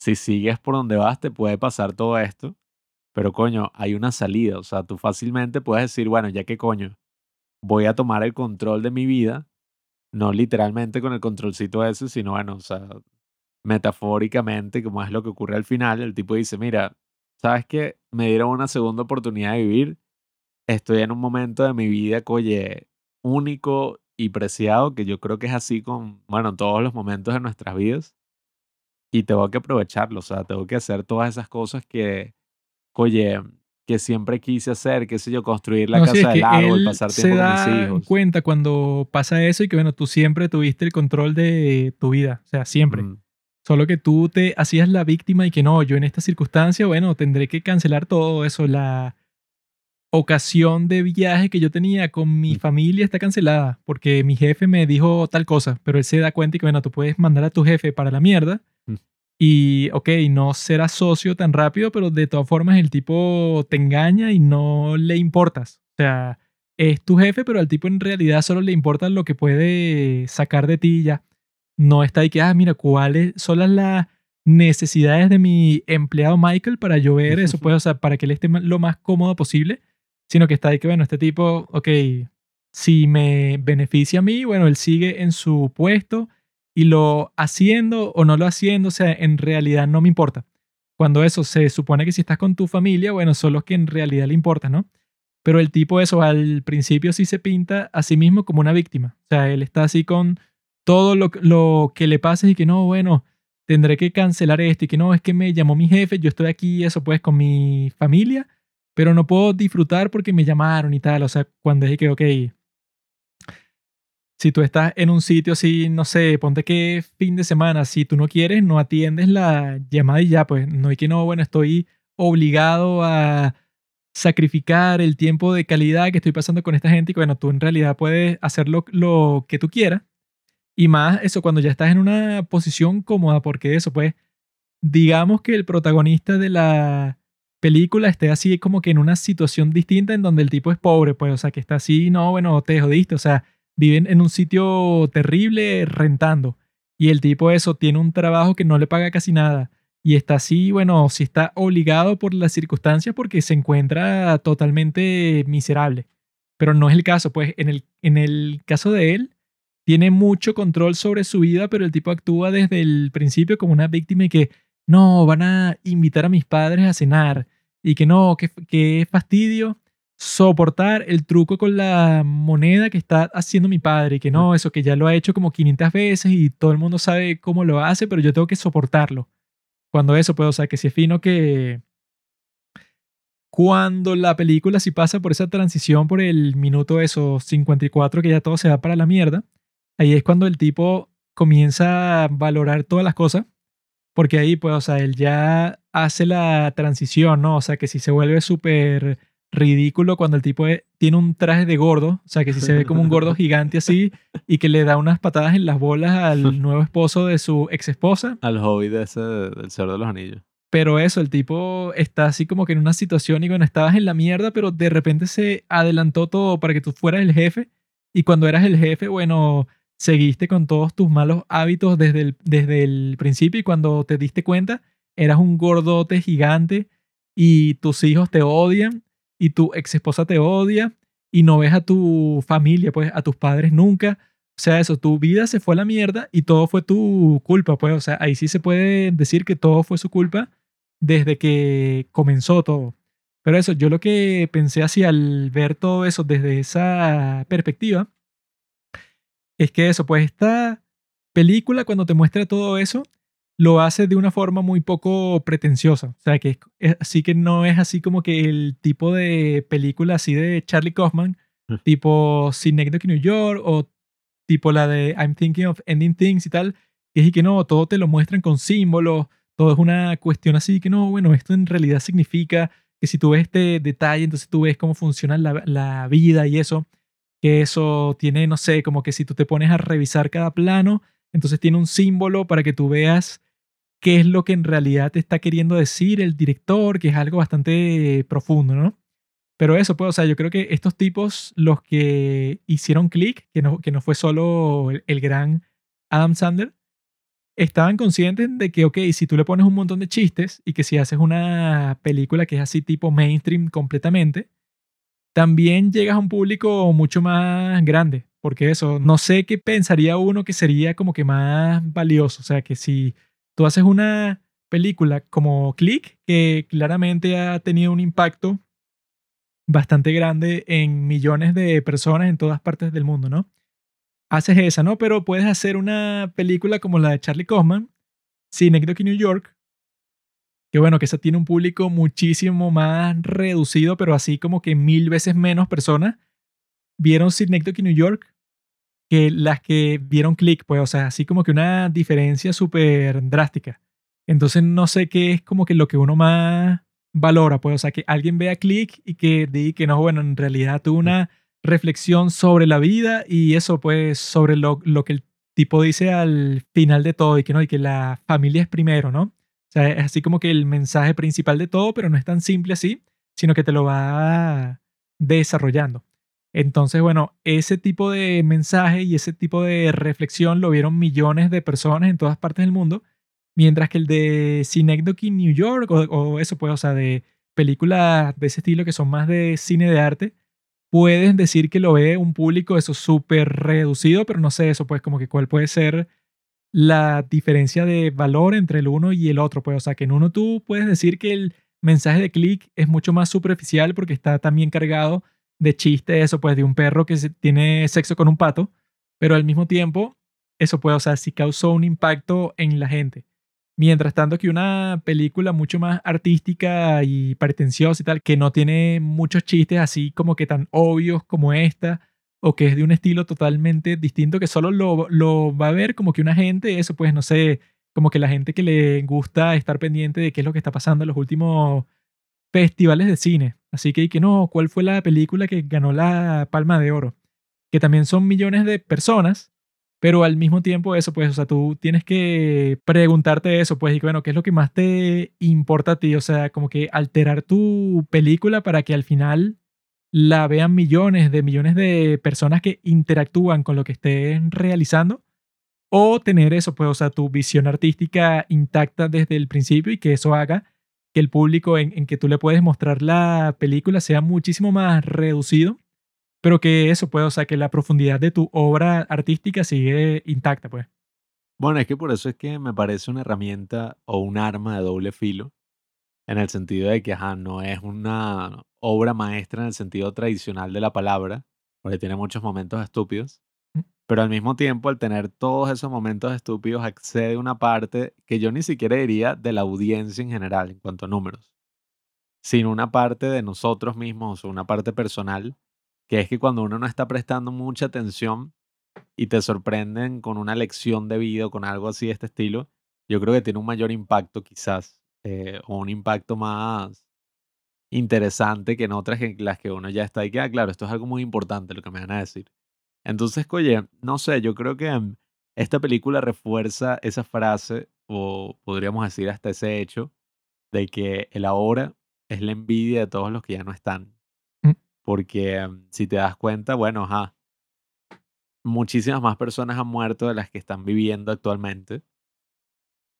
si sigues por donde vas, te puede pasar todo esto, pero coño, hay una salida. O sea, tú fácilmente puedes decir, bueno, ya que coño, voy a tomar el control de mi vida, no literalmente con el controlcito ese, sino, bueno, o sea, metafóricamente, como es lo que ocurre al final, el tipo dice, mira, ¿sabes qué? Me dieron una segunda oportunidad de vivir. Estoy en un momento de mi vida, oye, único y preciado, que yo creo que es así con, bueno, todos los momentos de nuestras vidas. Y tengo que aprovecharlo, o sea, tengo que hacer todas esas cosas que, oye, que siempre quise hacer, qué sé yo, construir la No, sí, casa es del que árbol, pasar se tiempo con mis hijos. cuenta cuando pasa eso y que, bueno, tú siempre tuviste el control de tu vida. O sea, siempre. Mm, Solo que tú te hacías la víctima y que no, yo en esta circunstancia, bueno, tendré que cancelar todo eso. La ocasión de viaje que yo tenía con mi familia está cancelada porque mi jefe me dijo tal cosa, pero él se da cuenta y que, bueno, tú puedes mandar a tu jefe para la mierda Mm. y, ok, no serás socio tan rápido, pero de todas formas el tipo te engaña y no le importas. O sea, es tu jefe, pero al tipo en realidad solo le importa lo que puede sacar de ti y ya no está ahí que, ah, mira, cuáles son las, las necesidades de mi empleado Michael para yo ver eso, pues, o sea, para que él esté lo más cómodo posible, sino que está ahí que, bueno, este tipo, ok, si me beneficia a mí, bueno, él sigue en su puesto y lo haciendo o no lo haciendo, o sea, en realidad no me importa. Cuando eso se supone que si estás con tu familia, bueno, son los que en realidad le importa, ¿no? Pero el tipo eso al principio sí se pinta a sí mismo como una víctima. O sea, él está así con todo lo, que le pasa y que no, bueno, tendré que cancelar esto y que no, es que me llamó mi jefe, yo estoy aquí, eso pues, con mi familia, pero no puedo disfrutar porque me llamaron y tal. O sea, cuando es que, ok, si tú estás en un sitio así, no sé, ponte que fin de semana, si tú no quieres, no atiendes la llamada y ya, pues, no hay que no, bueno, estoy obligado a sacrificar el tiempo de calidad que estoy pasando con esta gente y bueno, tú en realidad puedes hacer lo que tú quieras. Y más eso, cuando ya estás en una posición cómoda, porque eso, pues, digamos que el protagonista de la película esté así como que en una situación distinta en donde el tipo es pobre, pues, o sea, que está así, no, bueno, te jodiste, o sea, viven en un sitio terrible rentando. Y el tipo eso tiene un trabajo que no le paga casi nada. Y está así, bueno, si está obligado por las circunstancias porque se encuentra totalmente miserable. Pero no es el caso, pues en el, en el caso de él, tiene mucho control sobre su vida, pero el tipo actúa desde el principio como una víctima y que no, van a invitar a mis padres a cenar y que no, que, que fastidio soportar el truco con la moneda que está haciendo mi padre y que no, eso que ya lo ha hecho como 500 veces y todo el mundo sabe cómo lo hace, pero yo tengo que soportarlo. Cuando eso, pues, o sea, que si es fino que cuando la película sí pasa por esa transición por el minuto esos 54 que ya todo se va para la mierda, ahí es cuando el tipo comienza a valorar todas las cosas, porque ahí, pues, o sea, él ya hace la transición, ¿no? O sea, que si se vuelve súper ridículo cuando el tipo tiene un traje de gordo, o sea, que si se ve como un gordo gigante así y que le da unas patadas en las bolas al nuevo esposo de su ex esposa. Al hobby de ese, del Señor de los Anillos. Pero eso, el tipo está así como que en una situación y bueno, estabas en la mierda, pero de repente se adelantó todo para que tú fueras el jefe. Y cuando eras el jefe, bueno, seguiste con todos tus malos hábitos desde el, desde el principio y cuando te diste cuenta, eras un gordote gigante y tus hijos te odian y tu ex esposa te odia y no ves a tu familia, pues a tus padres nunca. O sea, eso, tu vida se fue a la mierda y todo fue tu culpa, pues. O sea, ahí sí se puede decir que todo fue su culpa desde que comenzó todo. Pero eso, yo lo que pensé así al ver todo eso desde esa perspectiva, es que eso, pues esta película cuando te muestra todo eso, lo hace de una forma muy poco pretenciosa. O sea, que es, así que no es así como que el tipo de película así de Charlie Kaufman, Mm. tipo Synecdoche New York o tipo la de I'm Thinking of Ending Things y tal, que es y que no, todo te lo muestran con símbolos, todo es una cuestión así que no, bueno, esto en realidad significa que si tú ves este detalle, entonces tú ves cómo funciona la, la vida y eso, que eso tiene, no sé, como que si tú te pones a revisar cada plano, entonces tiene un símbolo para que tú veas qué es lo que en realidad te está queriendo decir el director, que es algo bastante profundo, ¿no? Pero eso, pues, o sea, yo creo que estos tipos, los que hicieron click, que no, que no fue solo el, el gran Adam Sandler, estaban conscientes de que, ok, si tú le pones un montón de chistes y que si haces una película que es así tipo mainstream completamente, también llegas a un público mucho más grande. Porque eso, no sé qué pensaría uno que sería como que más valioso. O sea, que si tú haces una película como Click, que claramente ha tenido un impacto bastante grande en millones de personas en todas partes del mundo, ¿no? Haces esa, ¿no? Pero puedes hacer una película como la de Charlie Kaufman, Synecdoche New York, que bueno, que esa tiene un público muchísimo más reducido, pero así como que mil veces menos personas vieron Synecdoche New York que las que vieron Click, pues, o sea, así como que una diferencia súper drástica. Entonces no sé qué es como que lo que uno más valora, pues, o sea, que alguien vea Click y que diga que no, bueno, en realidad tuvo una reflexión sobre la vida y eso, pues, sobre lo, lo que el tipo dice al final de todo y que no, y que la familia es primero, ¿no? Sea, es así como que el mensaje principal de todo, pero no es tan simple así, sino que te lo va desarrollando. Entonces, bueno, ese tipo de mensaje y ese tipo de reflexión lo vieron millones de personas en todas partes del mundo, mientras que el de Synecdoche New York o, eso, pues, o sea, de películas de ese estilo que son más de cine de arte, pueden decir que lo ve un público eso súper reducido, pero no sé eso, pues, como que cuál puede ser la diferencia de valor entre el uno y el otro, pues, o sea, que en uno tú puedes decir que el mensaje de click es mucho más superficial porque está también cargado de chiste eso, pues, de un perro que tiene sexo con un pato, pero al mismo tiempo, eso puede, o sea, sí causó un impacto en la gente. Mientras tanto que una película mucho más artística y pretenciosa y tal, que no tiene muchos chistes así como que tan obvios como esta, o que es de un estilo totalmente distinto, que solo lo, lo va a ver como que una gente, eso pues no sé, como que la gente que le gusta estar pendiente de qué es lo que está pasando en los últimos festivales de cine. Así que, y que no, ¿cuál fue la película que ganó la Palma de Oro? Que también son millones de personas pero al mismo tiempo eso, pues, o sea, tú tienes que preguntarte eso, pues, y bueno, ¿qué es lo que más te importa a ti? O sea, como que alterar tu película para que al final la vean millones de millones de personas que interactúan con lo que estén realizando, o tener eso, pues, o sea, tu visión artística intacta desde el principio y que eso haga que el público en, en que tú le puedes mostrar la película sea muchísimo más reducido pero que eso puede, o sea, que la profundidad de tu obra artística sigue intacta, pues. Bueno, es que por eso es que me parece una herramienta o un arma de doble filo, en el sentido de que, ajá, no es una obra maestra en el sentido tradicional de la palabra, porque tiene muchos momentos estúpidos, Mm. pero al mismo tiempo, al tener todos esos momentos estúpidos, accede a una parte que yo ni siquiera diría de la audiencia en general, en cuanto a números, sino una parte de nosotros mismos, una parte personal, que es que cuando uno no está prestando mucha atención y te sorprenden con una lección de vida o con algo así de este estilo, yo creo que tiene un mayor impacto quizás, eh, o un impacto más interesante que en otras en las que uno ya está y que, ah, claro, esto es algo muy importante lo que me van a decir. Entonces, oye, no sé, yo creo que mm, esta película refuerza esa frase, o podríamos decir hasta ese hecho, de que el ahora es la envidia de todos los que ya no están. Mm. Porque mm, si te das cuenta, bueno, ajá, muchísimas más personas han muerto de las que están viviendo actualmente.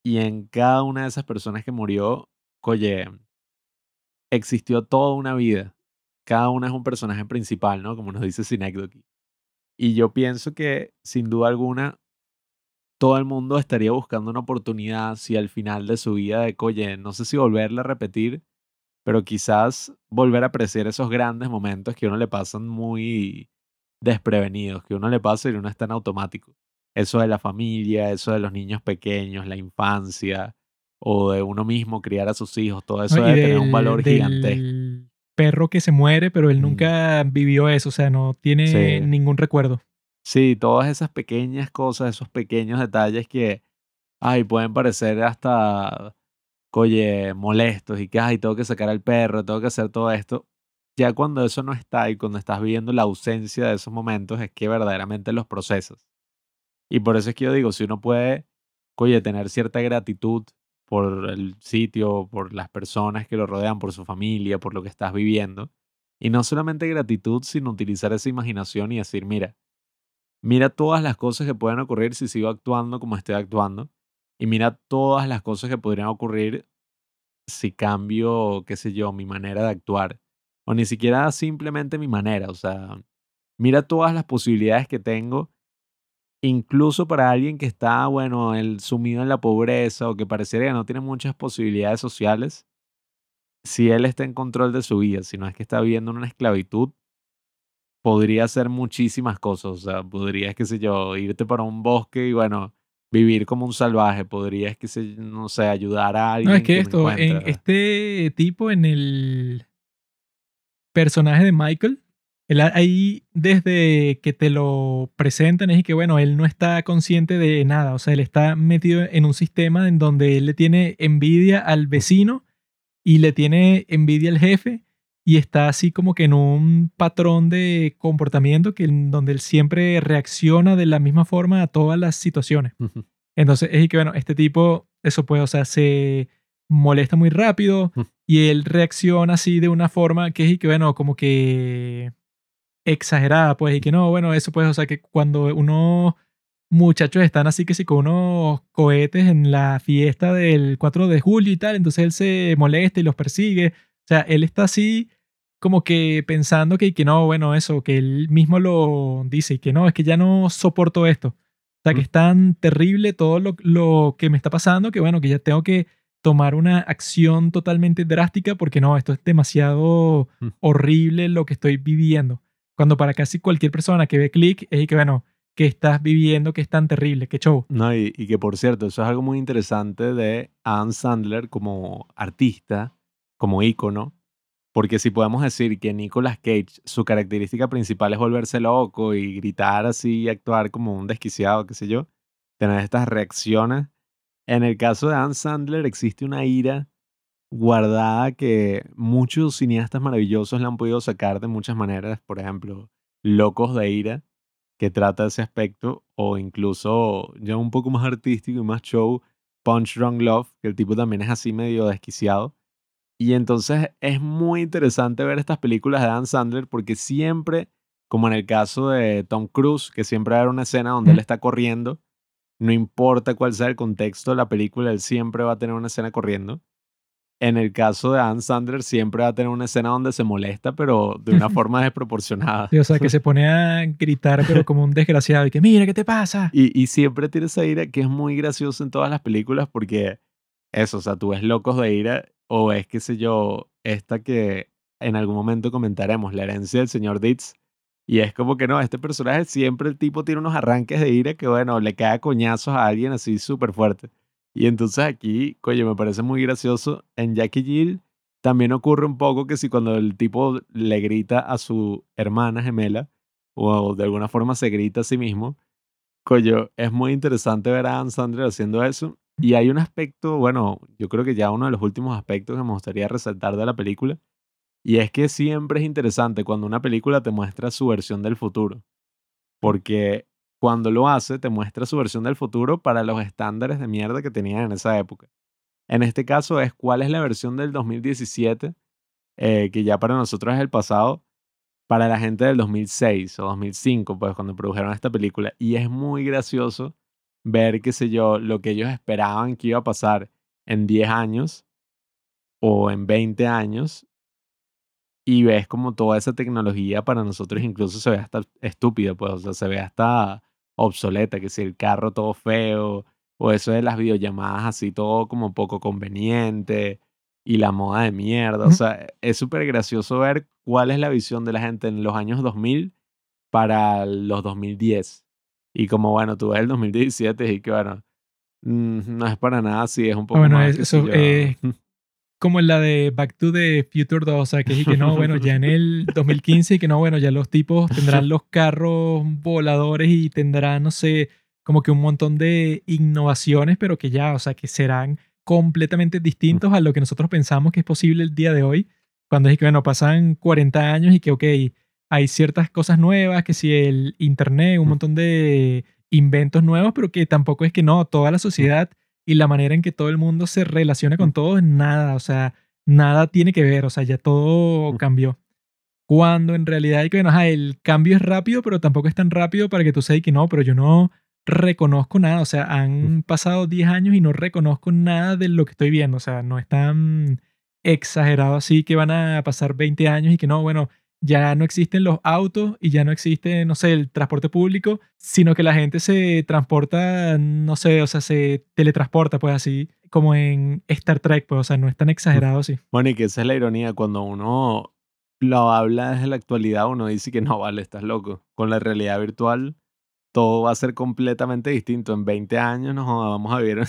Y en cada una de esas personas que murió, oye, existió toda una vida. Cada una es un personaje principal, ¿no? Como nos dice Synecdoche. Y yo pienso que, sin duda alguna, todo el mundo estaría buscando una oportunidad si al final de su vida de, oye, no sé si volverla a repetir, pero quizás volver a apreciar esos grandes momentos que a uno le pasan muy desprevenidos, que a uno le pasa y uno está en automático. Eso de la familia, eso de los niños pequeños, la infancia, o de uno mismo criar a sus hijos, todo eso ¿no? Debe tener un del- valor gigantesco. del perro que se muere, pero él Mm. nunca vivió eso, o sea, no tiene Sí. ningún recuerdo. Sí, todas esas pequeñas cosas, esos pequeños detalles que, ay, pueden parecer hasta, oye, molestos y que, ay, tengo que sacar al perro, tengo que hacer todo esto. Ya cuando eso no está y cuando estás viviendo la ausencia de esos momentos es que verdaderamente los procesas. Y por eso es que yo digo, si uno puede, oye, tener cierta gratitud por el sitio, por las personas que lo rodean, por su familia, por lo que estás viviendo. Y no solamente gratitud, sino utilizar esa imaginación y decir, mira, mira todas las cosas que pueden ocurrir si sigo actuando como estoy actuando. Y mira todas las cosas que podrían ocurrir si cambio, qué sé yo, mi manera de actuar. O ni siquiera simplemente mi manera. O sea, mira todas las posibilidades que tengo. Incluso para alguien que está, bueno, el, sumido en la pobreza o que pareciera que no tiene muchas posibilidades sociales, si él está en control de su vida, si no es que está viviendo en una esclavitud, podría hacer muchísimas cosas. O sea, podrías, qué sé yo, irte para un bosque y, bueno, vivir como un salvaje. Podrías, qué sé yo, no sé, ayudar a alguien. No, es que me esto, en este tipo, en el personaje de Michael, ahí desde que te lo presentan es que, bueno, él no está consciente de nada, o sea, él está metido en un sistema en donde él le tiene envidia al vecino y le tiene envidia al jefe y está así como que en un patrón de comportamiento que en donde él siempre reacciona de la misma forma a todas las situaciones. Entonces es que, bueno, este tipo, eso puede, o sea, se molesta muy rápido Mm. y él reacciona así de una forma que es que, bueno, como que exagerada, pues, y que no, bueno, eso pues, o sea, que cuando unos muchachos están así que sí con unos cohetes en la fiesta del 4 de julio y tal, entonces él se molesta y los persigue. O sea, él está así como que pensando que, que no, bueno, eso, que él mismo lo dice y que no, es que ya no soporto esto. O sea, que es tan terrible todo lo, lo que me está pasando que, bueno, que ya tengo que tomar una acción totalmente drástica porque no, esto es demasiado Mm. horrible lo que estoy viviendo. Cuando para casi cualquier persona que ve click es que, bueno, que estás viviendo, que es tan terrible, que show. No, y, y que por cierto, eso es algo muy interesante de Adam Sandler como artista, como ícono, porque si podemos decir que Nicolas Cage, su característica principal es volverse loco y gritar así y actuar como un desquiciado, qué sé yo, tener estas reacciones, en el caso de Adam Sandler existe una ira guardada que muchos cineastas maravillosos la han podido sacar de muchas maneras, por ejemplo, Locos de Ira, que trata ese aspecto, o incluso ya un poco más artístico y más show, Punch Drunk Love, que el tipo también es así medio desquiciado. Y entonces es muy interesante ver estas películas de Dan Sandler porque siempre, como en el caso de Tom Cruise, que siempre va a haber una escena donde él está corriendo, no importa cuál sea el contexto de la película, él siempre va a tener una escena corriendo. En el caso de Adam Sandler, siempre va a tener una escena donde se molesta, pero de una forma desproporcionada. o sea, que se pone a gritar, pero como un desgraciado, y que mira, ¿qué te pasa? Y, y siempre tiene esa ira que es muy gracioso en todas las películas porque eso, o sea, tú ves locos de ira o es, qué sé yo, esta que en algún momento comentaremos, la herencia del señor Ditz. Y es como que no, este personaje siempre el tipo tiene unos arranques de ira que, bueno, le cae coñazos a alguien así súper fuerte. Y entonces aquí, coño, me parece muy gracioso. En Jackie Jill también ocurre un poco que si cuando el tipo le grita a su hermana gemela, o de alguna forma se grita a sí mismo, coño, es muy interesante ver a Adam Sandler haciendo eso. Y hay un aspecto, bueno, yo creo que ya uno de los últimos aspectos que me gustaría resaltar de la película, y es que siempre es interesante cuando una película te muestra su versión del futuro, porque cuando lo hace te muestra su versión del futuro para los estándares de mierda que tenían en esa época. En este caso es cuál es la versión del 2017, eh, que ya para nosotros es el pasado, para la gente del 2006 o 2005, pues cuando produjeron esta película. Y es muy gracioso ver, qué sé yo, lo que ellos esperaban que iba a pasar en 10 años o en 20 años y ves como toda esa tecnología para nosotros incluso se ve hasta estúpida, pues, o sea, se ve hasta obsoleta, que si el carro todo feo, o eso de las videollamadas así todo como poco conveniente, y la moda de mierda, o sea, es súper gracioso ver cuál es la visión de la gente en los años 2000 para los 2010. Y como, bueno, tú ves el 2017 y que, bueno, mm, no es para nada así, es un poco bueno, más, eso es como la de Back to the Future 2, o sea, que, que no, bueno, ya en el 2015 y que no, bueno, ya los tipos tendrán los carros voladores y tendrán, no sé, como que un montón de innovaciones, pero que ya, o sea, que serán completamente distintos a lo que nosotros pensamos que es posible el día de hoy, cuando es que, bueno, pasan 40 años y que, ok, hay ciertas cosas nuevas, que si el Internet, un montón de inventos nuevos, pero que tampoco es que no, toda la sociedad y la manera en que todo el mundo se relaciona con todo, nada, o sea, nada tiene que ver, o sea, ya todo cambió. Cuando en realidad hay que, bueno, el cambio es rápido, pero tampoco es tan rápido para que tú seas que no, pero yo no reconozco nada, o sea, han pasado 10 años y no reconozco nada de lo que estoy viendo, o sea, no es tan exagerado así que van a pasar 20 años y que no, bueno, ya no existen los autos y ya no existe, no sé, el transporte público, sino que la gente se transporta, no sé, o sea, se teletransporta, pues así, como en Star Trek, pues, o sea, no es tan exagerado así. Bueno, y que esa es la ironía, cuando uno lo habla desde la actualidad, uno dice que no, vale, estás loco. Con la realidad virtual, todo va a ser completamente distinto. En 20 años nos vamos a ver.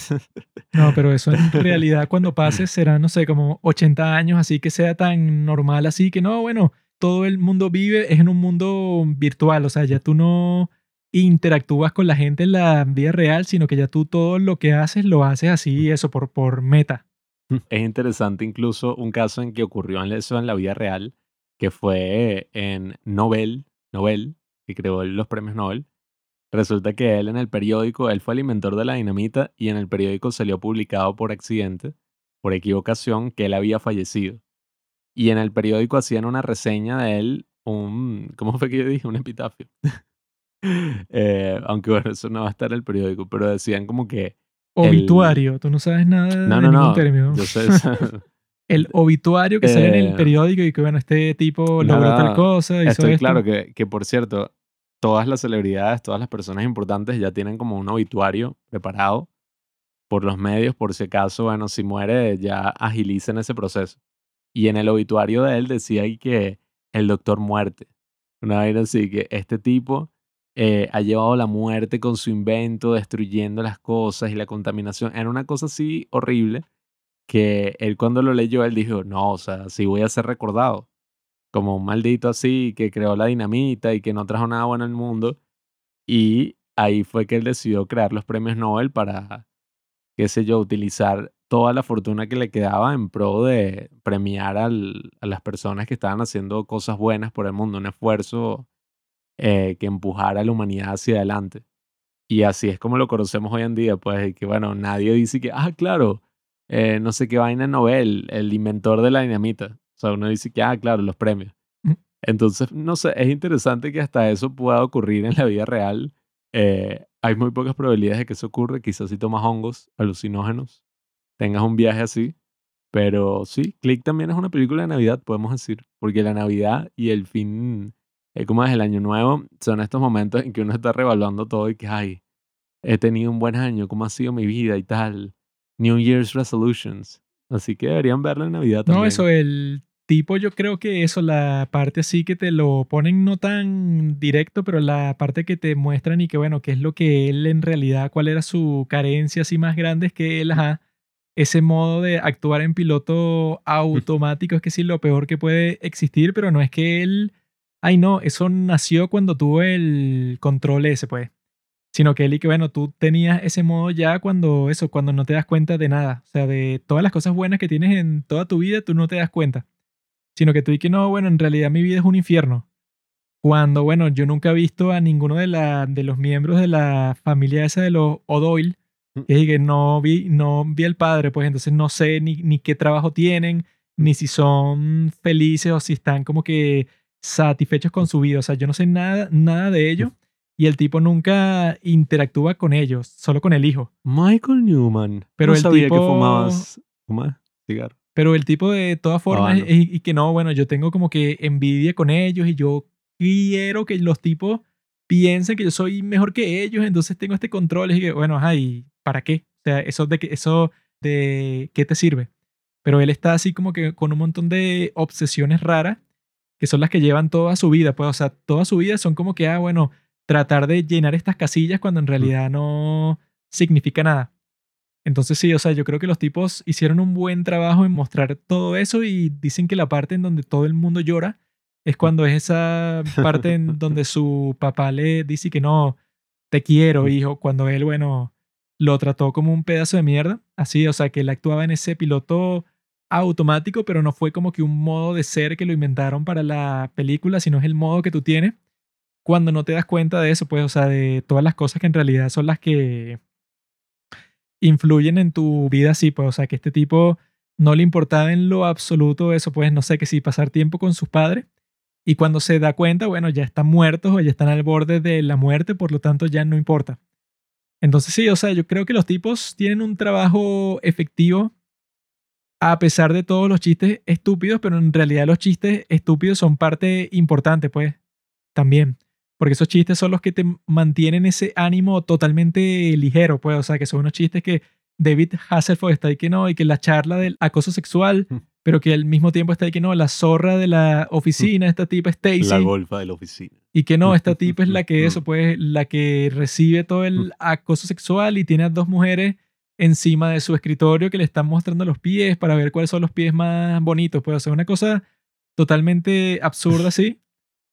No, pero eso en realidad cuando pase será, no sé, como 80 años, así que sea tan normal así que no, bueno, todo el mundo vive es en un mundo virtual, o sea, ya tú no interactúas con la gente en la vida real, sino que ya tú todo lo que haces lo haces así, eso, por, por meta. Es interesante incluso un caso en que ocurrió en eso en la vida real, que fue en Nobel, Nobel, que creó los premios Nobel. Resulta que él en el periódico, él fue el inventor de la dinamita y en el periódico salió publicado por accidente, por equivocación, que él había fallecido. Y en el periódico hacían una reseña de él, un, ¿cómo fue que yo dije? Un epitafio. Eh, aunque bueno, eso no va a estar en el periódico, pero decían como que... Obituario, tú no sabes nada no, de no, ningún no, término. Yo sé, el obituario que sale en Eh, el periódico y que bueno, este tipo logró tal cosa, hizo Estoy esto. claro que, que, por cierto, todas las celebridades, todas las personas importantes ya tienen como un obituario preparado por los medios, por si acaso, bueno, si muere, ya agilicen ese proceso. Y en el obituario de él decía que el doctor muerte. Una vaina así, que este tipo eh, ha llevado la muerte con su invento, destruyendo las cosas y la contaminación. Era una cosa así horrible que él cuando lo leyó, él dijo, no, o sea, sí voy a ser recordado como un maldito así que creó la dinamita y que no trajo nada bueno al mundo. Y ahí fue que él decidió crear los premios Nobel para, qué sé yo, utilizar toda la fortuna que le quedaba en pro de premiar al- a las personas que estaban haciendo cosas buenas por el mundo, un esfuerzo eh, que empujara a la humanidad hacia adelante. Y así es como lo conocemos hoy en día, pues, que bueno, nadie dice que, ah, claro, eh, no sé qué vaina Nobel, el inventor de la dinamita. O sea, uno dice que, ah, claro, los premios. Entonces, no sé, es interesante que hasta eso pueda ocurrir en la vida real. Eh, hay muy pocas probabilidades de que eso ocurra. Quizás si tomas hongos alucinógenos, tengas un viaje así. Pero sí, Click también es una película de Navidad, podemos decir. Porque la Navidad y el fin, eh, como es el Año Nuevo, son estos momentos en que uno está revaluando todo y que, ay, he tenido un buen año, cómo ha sido mi vida y tal. New Year's Resolutions. Así que deberían verla en Navidad también. No, eso, el tipo, yo creo que eso, la parte así que te lo ponen no tan directo, pero la parte que te muestran y que, bueno, qué es lo que él en realidad, cuál era su carencia así más grande, es que él, ajá, ese modo de actuar en piloto automático es que sí, lo peor que puede existir, pero no es que él, ay no, eso nació cuando tuvo el control ese, pues. Sino que él y que, bueno, tú tenías ese modo ya cuando eso, cuando no te das cuenta de nada, o sea, de todas las cosas buenas que tienes en toda tu vida, tú no te das cuenta, sino que tú y que no, bueno, en realidad mi vida es un infierno. Cuando, bueno, yo nunca he visto a ninguno de, la, de los miembros de la familia esa de los O'Doyle, Mm. que, que no vi, no vi al padre, pues entonces no sé ni, ni qué trabajo tienen, ni si son felices o si están como que satisfechos con su vida. O sea, yo no sé nada, nada de ello. Y el tipo nunca interactúa con ellos, solo con el hijo. Michael Newman. Pero no el sabía tipo- que fumabas, fumabas cigarro. Pero el tipo de todas formas, y, y que no, bueno, yo tengo como que envidia con ellos y yo quiero que los tipos piensen que yo soy mejor que ellos, entonces tengo este control y que, bueno, ajá, ¿y para qué? O sea, eso de, eso de qué te sirve. Pero él está así como que con un montón de obsesiones raras que son las que llevan toda su vida, pues, o sea, toda su vida son como que, ah, bueno, tratar de llenar estas casillas cuando en realidad no significa nada. Entonces sí, o sea, yo creo que los tipos hicieron un buen trabajo en mostrar todo eso y dicen que la parte en donde todo el mundo llora es cuando es esa parte en donde su papá le dice que no, te quiero, hijo, cuando él, bueno, lo trató como un pedazo de mierda, así, o sea, que él actuaba en ese piloto automático, pero no fue como que un modo de ser que lo inventaron para la película, sino es el modo que tú tienes. Cuando no te das cuenta de eso, pues, o sea, de todas las cosas que en realidad son las que influyen en tu vida, sí, pues, o sea, que este tipo no le importaba en lo absoluto eso, pues, no sé, que si pasar tiempo con sus padres y cuando se da cuenta, bueno, ya están muertos o ya están al borde de la muerte, por lo tanto ya no importa. Entonces sí, o sea, yo creo que los tipos tienen un trabajo efectivo a pesar de todos los chistes estúpidos, pero en realidad los chistes estúpidos son parte importante, pues, también. Porque esos chistes son los que te mantienen ese ánimo totalmente ligero, pues, o sea, que son unos chistes que David Hasselhoff está ahí que no, y que la charla del acoso sexual, Mm. Pero que al mismo tiempo está ahí que no, la zorra de la oficina, esta tipa Stacy, La golfa de la oficina. y que no, esta tipa es la que eso, pues, la que recibe todo el acoso sexual y tiene a dos mujeres encima de su escritorio que le están mostrando los pies para ver cuáles son los pies más bonitos, pues, o sea, una cosa totalmente absurda, sí.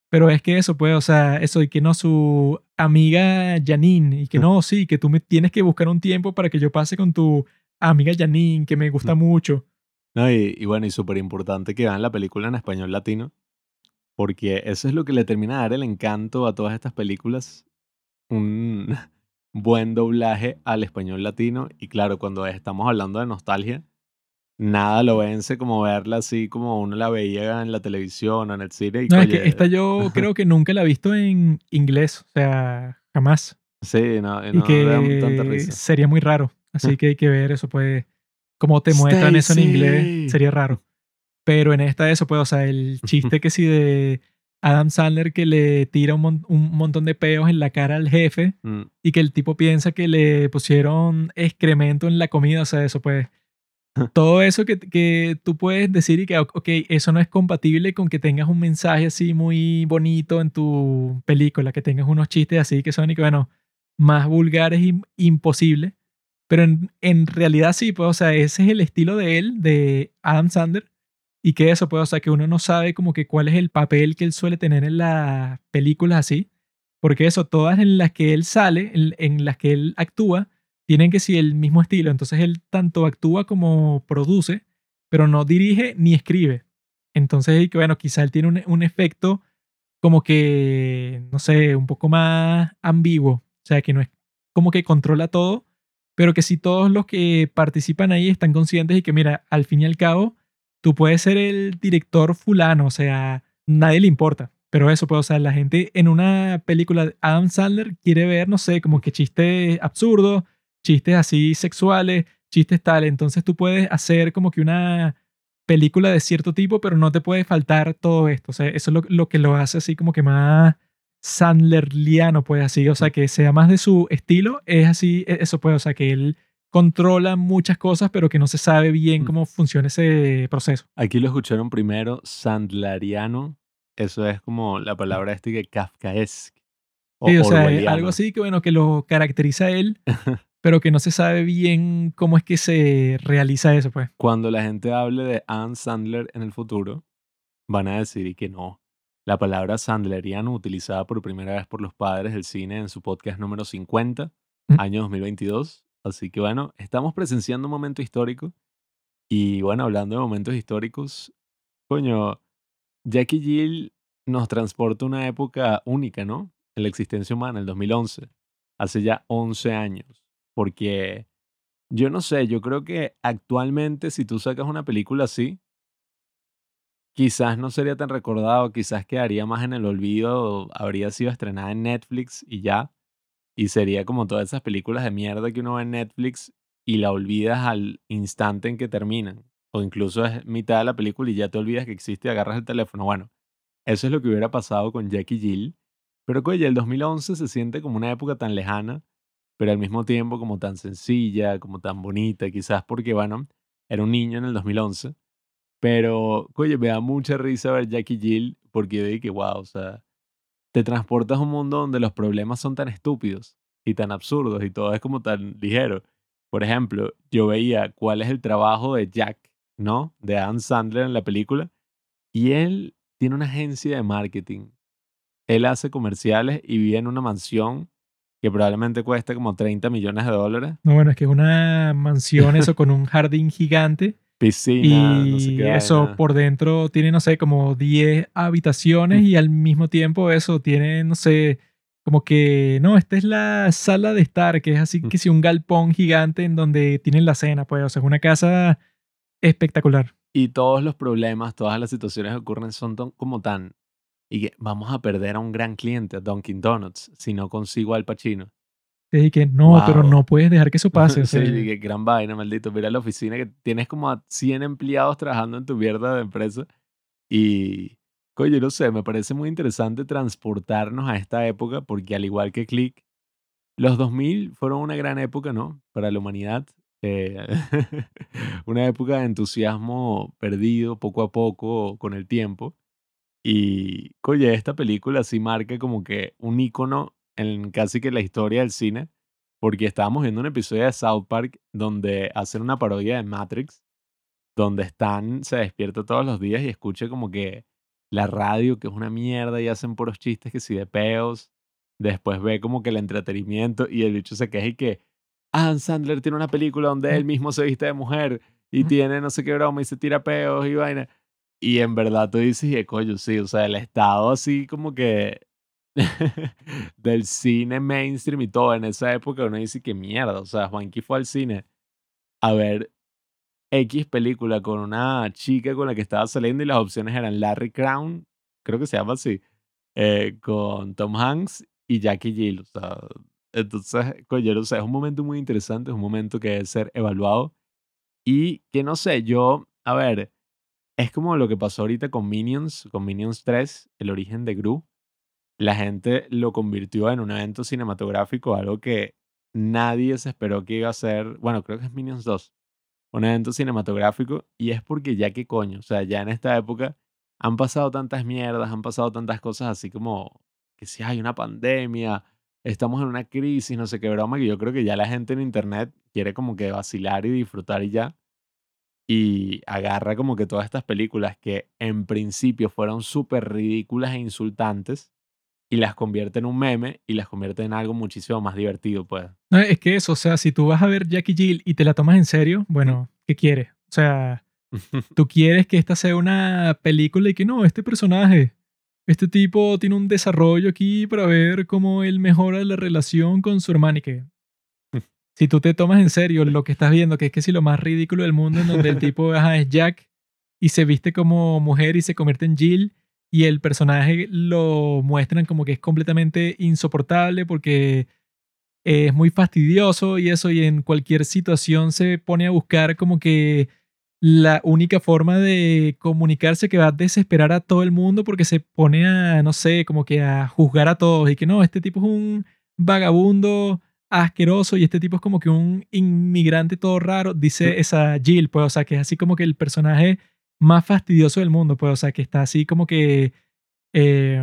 Pero es que eso, pues, o sea, eso y que no, su amiga Janine, y que no, sí, que tú me tienes que buscar un tiempo para que yo pase con tu amiga Janine, que me gusta mucho. No, y, y bueno, y súper importante que vean la película en español latino, porque eso es lo que le termina de dar el encanto a todas estas películas, un buen doblaje al español latino, y claro, cuando estamos hablando de nostalgia, nada lo vence como verla así como uno la veía en la televisión o en el cine. Y, No, es que esta yo creo que nunca la he visto en inglés, o sea, jamás. Sí, no, y no que da tanta risa. sería muy raro. Así que hay que ver eso, pues, cómo te muestran eso en inglés, sería raro. Pero en esta eso, pues, o sea, el chiste que sí de Adam Sandler que le tira un, mon- un montón de peos en la cara al jefe Mm, y que el tipo piensa que le pusieron excremento en la comida, o sea, eso pues... Todo eso que, que tú puedes decir y que, ok, eso no es compatible con que tengas un mensaje así muy bonito en tu película, que tengas unos chistes así que son y que, bueno, más vulgares imposible. Pero en, en realidad sí, pues, o sea, ese es el estilo de él, de Adam Sandler. Y que eso, pues, o sea, que uno no sabe como que cuál es el papel que él suele tener en las películas así. Porque eso, todas en las que él sale, en, en las que él actúa, tienen que ser el mismo estilo. Entonces él tanto actúa como produce, pero no dirige ni escribe. Entonces, bueno, quizá él tiene un, un efecto como que, no sé, un poco más ambiguo. O sea, que no es como que controla todo, pero que si todos los que participan ahí están conscientes y que, mira, al fin y al cabo, tú puedes ser el director fulano, o sea, nadie le importa. Pero eso, pues, o la gente en una película de Adam Sandler quiere ver, no sé, como que chistes absurdos, chistes así sexuales, chistes tal. Entonces tú puedes hacer como que una película de cierto tipo, pero no te puede faltar todo esto. O sea, eso es lo, lo que lo hace así como que más Sandlerliano, pues así. O sea, que sea más de su estilo, es así, e, eso puede, o sea, que él controla muchas cosas, pero que no se sabe bien Mm. cómo funciona ese proceso. Aquí lo escucharon primero, Sandleriano. Eso es como la palabra este que Kafkaesque. Sí, o sea, es algo así que, bueno, que lo caracteriza a él, pero que no se sabe bien cómo es que se realiza eso, pues. Cuando la gente hable de Adam Sandler en el futuro, van a decir que no. La palabra Sandleriano, utilizada por primera vez por los padres del cine en su podcast número 50, Mm. año 2022. Así que bueno, estamos presenciando un momento histórico. Y bueno, hablando de momentos históricos, coño, Jackie Jill nos transporta a una época única, ¿no? En la existencia humana, el 2011. Hace ya 11 años. Porque yo no sé, yo creo que actualmente si tú sacas una película así, quizás no sería tan recordado, quizás quedaría más en el olvido, habría sido estrenada en Netflix y ya. Y sería como todas esas películas de mierda que uno ve en Netflix y la olvidas al instante en que terminan. O incluso es mitad de la película y ya te olvidas que existe y agarras el teléfono. Bueno, eso es lo que hubiera pasado con Jackie Jill. Pero oye, el 2011 se siente como una época tan lejana, pero al mismo tiempo como tan sencilla, como tan bonita, quizás porque, bueno, era un niño en el 2011. Pero, oye, me da mucha risa ver Jackie Jill porque dije que, wow, o sea, te transportas a un mundo donde los problemas son tan estúpidos y tan absurdos y todo es como tan ligero. Por ejemplo, yo veía cuál es el trabajo de Jack, ¿no? De Adam Sandler en la película y él tiene una agencia de marketing. Él hace comerciales y vive en una mansión que probablemente cuesta como 30 millones de dólares. No, bueno, es que es una mansión eso con un jardín gigante Piscina, y no sé qué. eso vaina. por dentro tiene, no sé, como 10 habitaciones y al mismo tiempo eso tiene, no sé, como que, no, esta es la sala de estar, que es así que sí, un galpón gigante en donde tienen la cena, pues, o sea, es una casa espectacular. Y todos los problemas, todas las situaciones que ocurren son tan- como tan... Y que vamos a perder a un gran cliente, a Dunkin' Donuts, si no consigo al Pacino. Y que no, pero Wow. no puedes dejar que eso pase. o sí, sea, que gran vaina, maldito. Mira la oficina que tienes como a 100 empleados trabajando en tu mierda de empresa. Y, coño, no sé, me parece muy interesante transportarnos a esta época porque al igual que Click, los 2000 fueron una gran época, ¿no? Para la humanidad. Eh, una época de entusiasmo perdido poco a poco con el tiempo. Y, oye, esta película sí marca como que un icono en casi que la historia del cine, porque estábamos viendo un episodio de South Park donde hacen una parodia de Matrix, donde Stan se despierta todos los días y escucha como que la radio, que es una mierda, y hacen puros chistes que si de peos. Después ve como que el entretenimiento y el bicho se queja y que Adam Sandler tiene una película donde él mismo se viste de mujer y tiene no sé qué broma y se tira peos y vaina. Y en verdad tú dices, y coño, sí, o sea, el estado así como que del cine mainstream y todo. En esa época uno dice que mierda, o sea, Juanqui fue al cine a ver X película con una chica con la que estaba saliendo y las opciones eran Larry Crown, creo que se llama así, eh, con Tom Hanks y Jackie Jill, o sea, entonces, coño, no sé, es un momento muy interesante, es un momento que debe ser evaluado. Y que no sé, yo, a ver, es como lo que pasó ahorita con Minions, con Minions 3, el origen de Gru. La gente lo convirtió en un evento cinematográfico, algo que nadie se esperó que iba a ser, bueno, creo que es Minions 2, un evento cinematográfico, y es porque ya que coño, o sea, ya en esta época han pasado tantas mierdas, han pasado tantas cosas así como que si hay una pandemia, estamos en una crisis, no sé qué broma, que yo creo que ya la gente en internet quiere como que vacilar y disfrutar y ya y agarra como que todas estas películas que en principio fueron súper ridículas e insultantes y las convierte en un meme y las convierte en algo muchísimo más divertido, pues. No, es que eso, o sea, si tú vas a ver Jackie Jill y te la tomas en serio, bueno, ¿qué quieres? O sea, tú quieres que esta sea una película y que no, este personaje este tipo tiene un desarrollo aquí para ver cómo él mejora la relación con su hermana y que si tú te tomas en serio lo que estás viendo, que es que si lo más ridículo del mundo en donde el tipo ajá, es Jack y se viste como mujer y se convierte en Jill y el personaje lo muestran como que es completamente insoportable porque es muy fastidioso y eso y en cualquier situación se pone a buscar como que la única forma de comunicarse que va a desesperar a todo el mundo porque se pone a, no sé, como que a juzgar a todos y que no, este tipo es un vagabundo asqueroso y este tipo es como que un inmigrante todo raro, dice esa Jill, pues, o sea, que es así como que el personaje más fastidioso del mundo, pues, o sea, que está así como que... Eh,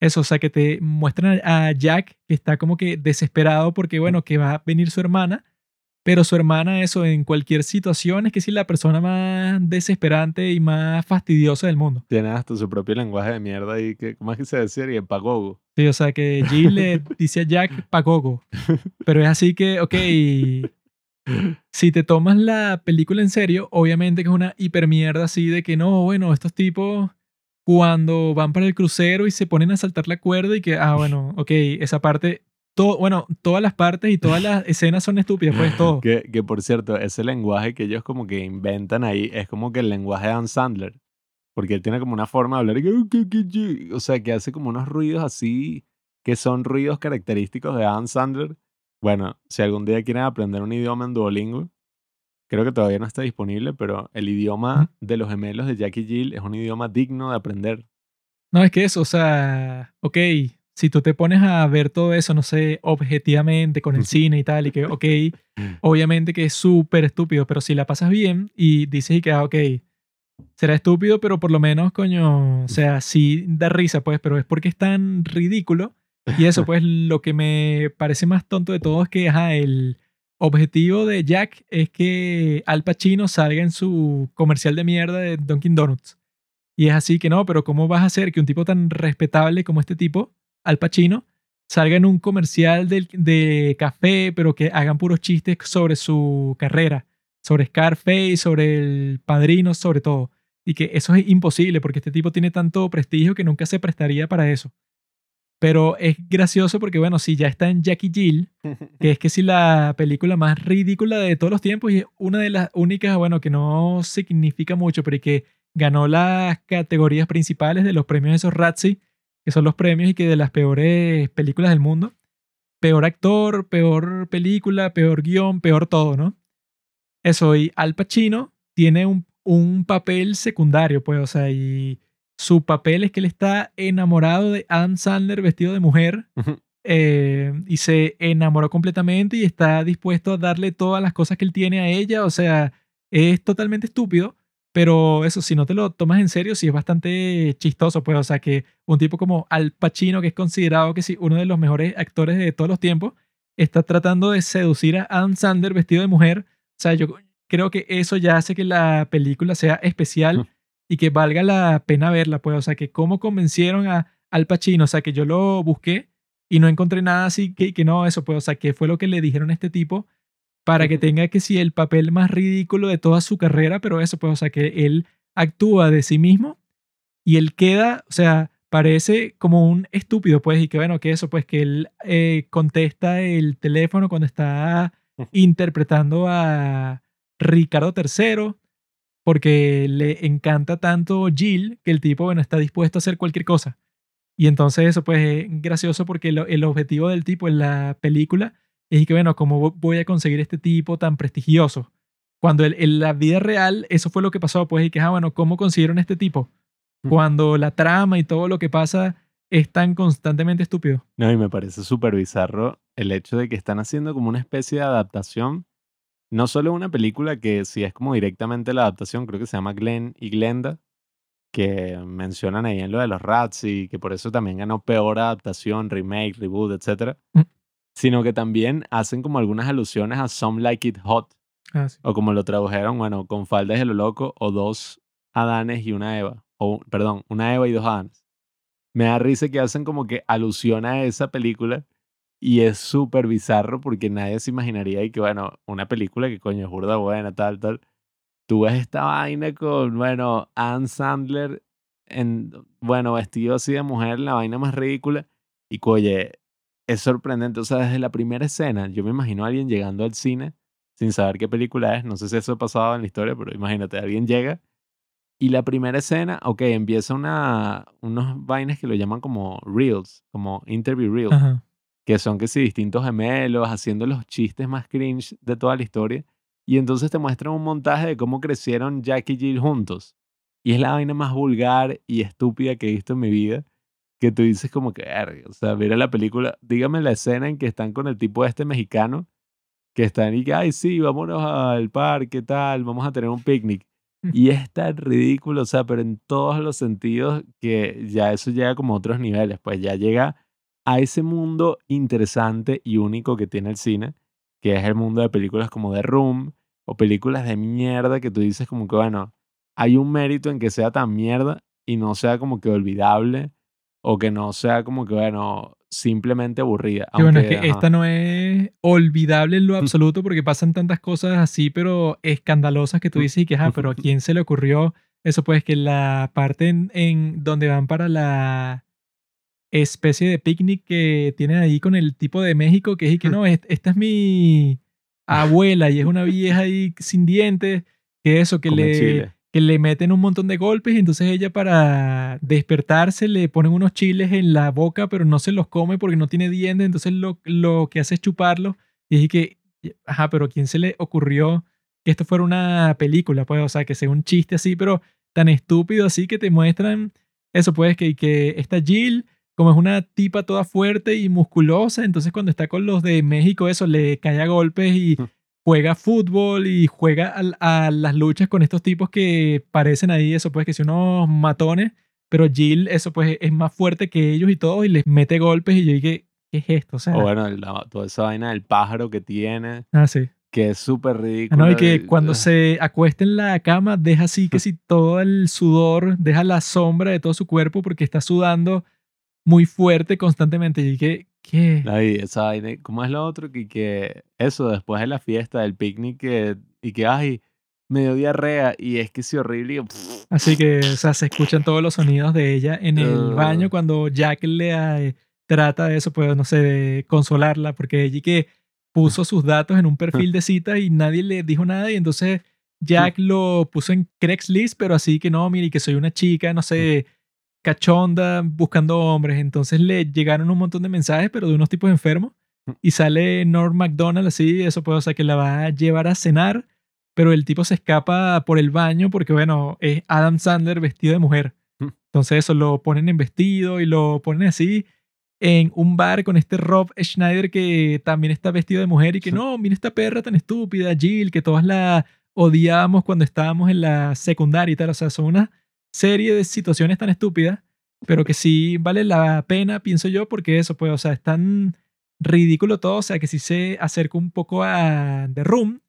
eso, o sea, que te muestran a Jack que está como que desesperado porque, bueno, que va a venir su hermana, pero su hermana, eso, en cualquier situación, es que sí, la persona más desesperante y más fastidiosa del mundo. Tiene hasta su propio lenguaje de mierda y que, ¿cómo es que se decía? Y en pagogo. Sí, o sea, que Jill le dice a Jack pagogo, pero es así que, ok, si te tomas la película en serio, obviamente que es una hipermierda así de que no, bueno, estos tipos cuando van para el crucero y se ponen a saltar la cuerda y que, ah, bueno, ok, esa parte, todo, bueno, todas las partes y todas las escenas son estúpidas, pues todo. Que, que por cierto, ese lenguaje que ellos como que inventan ahí es como que el lenguaje de Ann Sandler. Porque él tiene como una forma de hablar, y o sea, que hace como unos ruidos así, que son ruidos característicos de Ann Sandler. Bueno, si algún día quieren aprender un idioma en Duolingo, creo que todavía no está disponible, pero el idioma de los gemelos de Jackie Jill es un idioma digno de aprender. No, es que eso, o sea, ok, si tú te pones a ver todo eso, no sé, objetivamente con el cine y tal, y que, ok, obviamente que es súper estúpido, pero si la pasas bien y dices y que, ah, ok, será estúpido, pero por lo menos, coño, o sea, sí da risa, pues, pero es porque es tan ridículo. Y eso, pues, lo que me parece más tonto de todo es que, ajá, el objetivo de Jack es que Al Pacino salga en su comercial de mierda de Dunkin' Donuts. Y es así que no, pero ¿cómo vas a hacer que un tipo tan respetable como este tipo, Al Pacino, salga en un comercial de, de café, pero que hagan puros chistes sobre su carrera, sobre Scarface, sobre el padrino, sobre todo? Y que eso es imposible porque este tipo tiene tanto prestigio que nunca se prestaría para eso. Pero es gracioso porque, bueno, si ya está en Jackie Jill, que es que si la película más ridícula de todos los tiempos y es una de las únicas, bueno, que no significa mucho, pero que ganó las categorías principales de los premios de esos Razzie, que son los premios y que de las peores películas del mundo. Peor actor, peor película, peor guion, peor todo, ¿no? Eso, y Al Pacino tiene un, un papel secundario, pues, o sea, y su papel es que él está enamorado de Adam Sandler vestido de mujer eh, y se enamoró completamente y está dispuesto a darle todas las cosas que él tiene a ella. O sea, es totalmente estúpido, pero eso, si no te lo tomas en serio, sí es bastante chistoso. Pues, o sea, que un tipo como Al Pacino, que es considerado que sí, uno de los mejores actores de todos los tiempos, está tratando de seducir a Adam Sandler vestido de mujer. O sea, yo creo que eso ya hace que la película sea especial y que valga la pena verla, pues, o sea, que cómo convencieron a Al Pacino, o sea, que yo lo busqué y no encontré nada así que, que no, eso, pues, o sea, que fue lo que le dijeron a este tipo para que tenga que sí el papel más ridículo de toda su carrera, pero eso, pues, o sea, que él actúa de sí mismo y él queda, o sea, parece como un estúpido, pues, y que bueno, que eso, pues, que él eh, contesta el teléfono cuando está interpretando a Ricardo III porque le encanta tanto Jill que el tipo, bueno, está dispuesto a hacer cualquier cosa. Y entonces eso pues es gracioso porque el objetivo del tipo en la película es que, bueno, ¿cómo voy a conseguir este tipo tan prestigioso? Cuando en la vida real eso fue lo que pasó, pues, y que, ah, bueno, ¿cómo consiguieron este tipo? Cuando la trama y todo lo que pasa es tan constantemente estúpido. No, y me parece súper bizarro el hecho de que están haciendo como una especie de adaptación no solo una película que si es como directamente la adaptación, creo que se llama Glenn y Glenda, que mencionan ahí en lo de los Rats y que por eso también ganó peor adaptación, remake, reboot, etc. Mm. Sino que también hacen como algunas alusiones a Some Like It Hot. Ah, o como lo tradujeron, bueno, con faldas de lo loco o dos Adanes y una Eva. O, perdón, una Eva y dos Adanes. Me da risa que hacen como que alusión a esa película y es súper bizarro porque nadie se imaginaría y que, bueno, una película que coño es burda buena, tal, tal. Tú ves esta vaina con, bueno, Ann Sandler en, bueno, vestido así de mujer, la vaina más ridícula. Y oye, es sorprendente. O sea, desde la primera escena, yo me imagino a alguien llegando al cine sin saber qué película es. No sé si eso ha pasado en la historia, pero imagínate, alguien llega y la primera escena, ok, empieza una, unos vainas que lo llaman como reels, como interview reels, Ajá. Que son que sí, distintos gemelos haciendo los chistes más cringe de toda la historia. Y entonces te muestran un montaje de cómo crecieron Jack y Jill juntos. Y es la vaina más vulgar y estúpida que he visto en mi vida. Que tú dices como que, o sea, mira la película, dígame la escena en que están con el tipo este mexicano, que están y que, ay, sí, vámonos al parque, tal, vamos a tener un picnic. Y es tan ridículo, o sea, pero en todos los sentidos que ya eso llega como a otros niveles, pues ya llega a ese mundo interesante y único que tiene el cine, que es el mundo de películas como The Room o películas de mierda que tú dices como que, bueno, hay un mérito en que sea tan mierda y no sea como que olvidable o que no sea como que, bueno, simplemente aburrida. Y bueno, es aunque, que ajá. esta no es olvidable en lo absoluto porque pasan tantas cosas así, pero escandalosas que tú dices y que, ajá, pero ¿a quién se le ocurrió eso? Pues que la parte en, en donde van para la especie de picnic que tienen ahí con el tipo de México, que es y que no, es- esta es mi abuela y es una vieja ahí sin dientes, que eso, que le, que le meten un montón de golpes y entonces ella para despertarse le ponen unos chiles en la boca, pero no se los come porque no tiene dientes, entonces lo, lo que hace es chuparlo. Y es que, ajá, pero ¿a quién se le ocurrió que esto fuera una película? Pues, o sea, que sea un chiste así, pero tan estúpido así que te muestran eso, pues, que, que esta Jill, como es una tipa toda fuerte y musculosa, entonces cuando está con los de México, eso, le cae a golpes y juega fútbol y juega al- a, las luchas con estos tipos que parecen ahí, eso pues que son unos matones, pero Jill, eso pues es más fuerte que ellos y todo y les mete golpes y yo dije, ¿qué es esto? O sea, O bueno, la- toda esa vaina del pájaro que tiene, ah, sí. que es súper Ah, ridículo. no, y que cuando se acuesta en la cama deja así que si todo el sudor, deja la sombra de todo su cuerpo porque está sudando muy fuerte constantemente. Y dije, ¿qué? Ay, esa vaina, ¿cómo es lo otro? Que, que eso, después de la fiesta, del picnic, que, y que, ay, me dio diarrea, y es que sí, horrible, y, Así que, o sea, se escuchan todos los sonidos de ella en el baño cuando Jack le eh, trata de eso, pues, no sé, de consolarla, porque ella que puso sus datos en un perfil de cita y nadie le dijo nada y entonces Jack lo puso en Craigslist, pero así que no, mire, que soy una chica, no sé, cachonda buscando hombres. Entonces le llegaron un montón de mensajes, pero de unos tipos enfermos. Y sale Norm MacDonald así, eso puede, o sea, que la va a llevar a cenar, pero el tipo se escapa por el baño porque, bueno, es Adam Sandler vestido de mujer. Mm. Entonces eso lo ponen en vestido y lo ponen así en un bar con este Rob Schneider que también está vestido de mujer y que no, mira esta perra tan estúpida, Jill, que todas la odiábamos cuando estábamos en la secundaria y tal. O sea, son una serie de situaciones tan estúpidas, pero que sí vale la pena, pienso yo, porque eso, pues, o sea, es tan ridículo todo, o sea, que sí se acerca un poco a The Room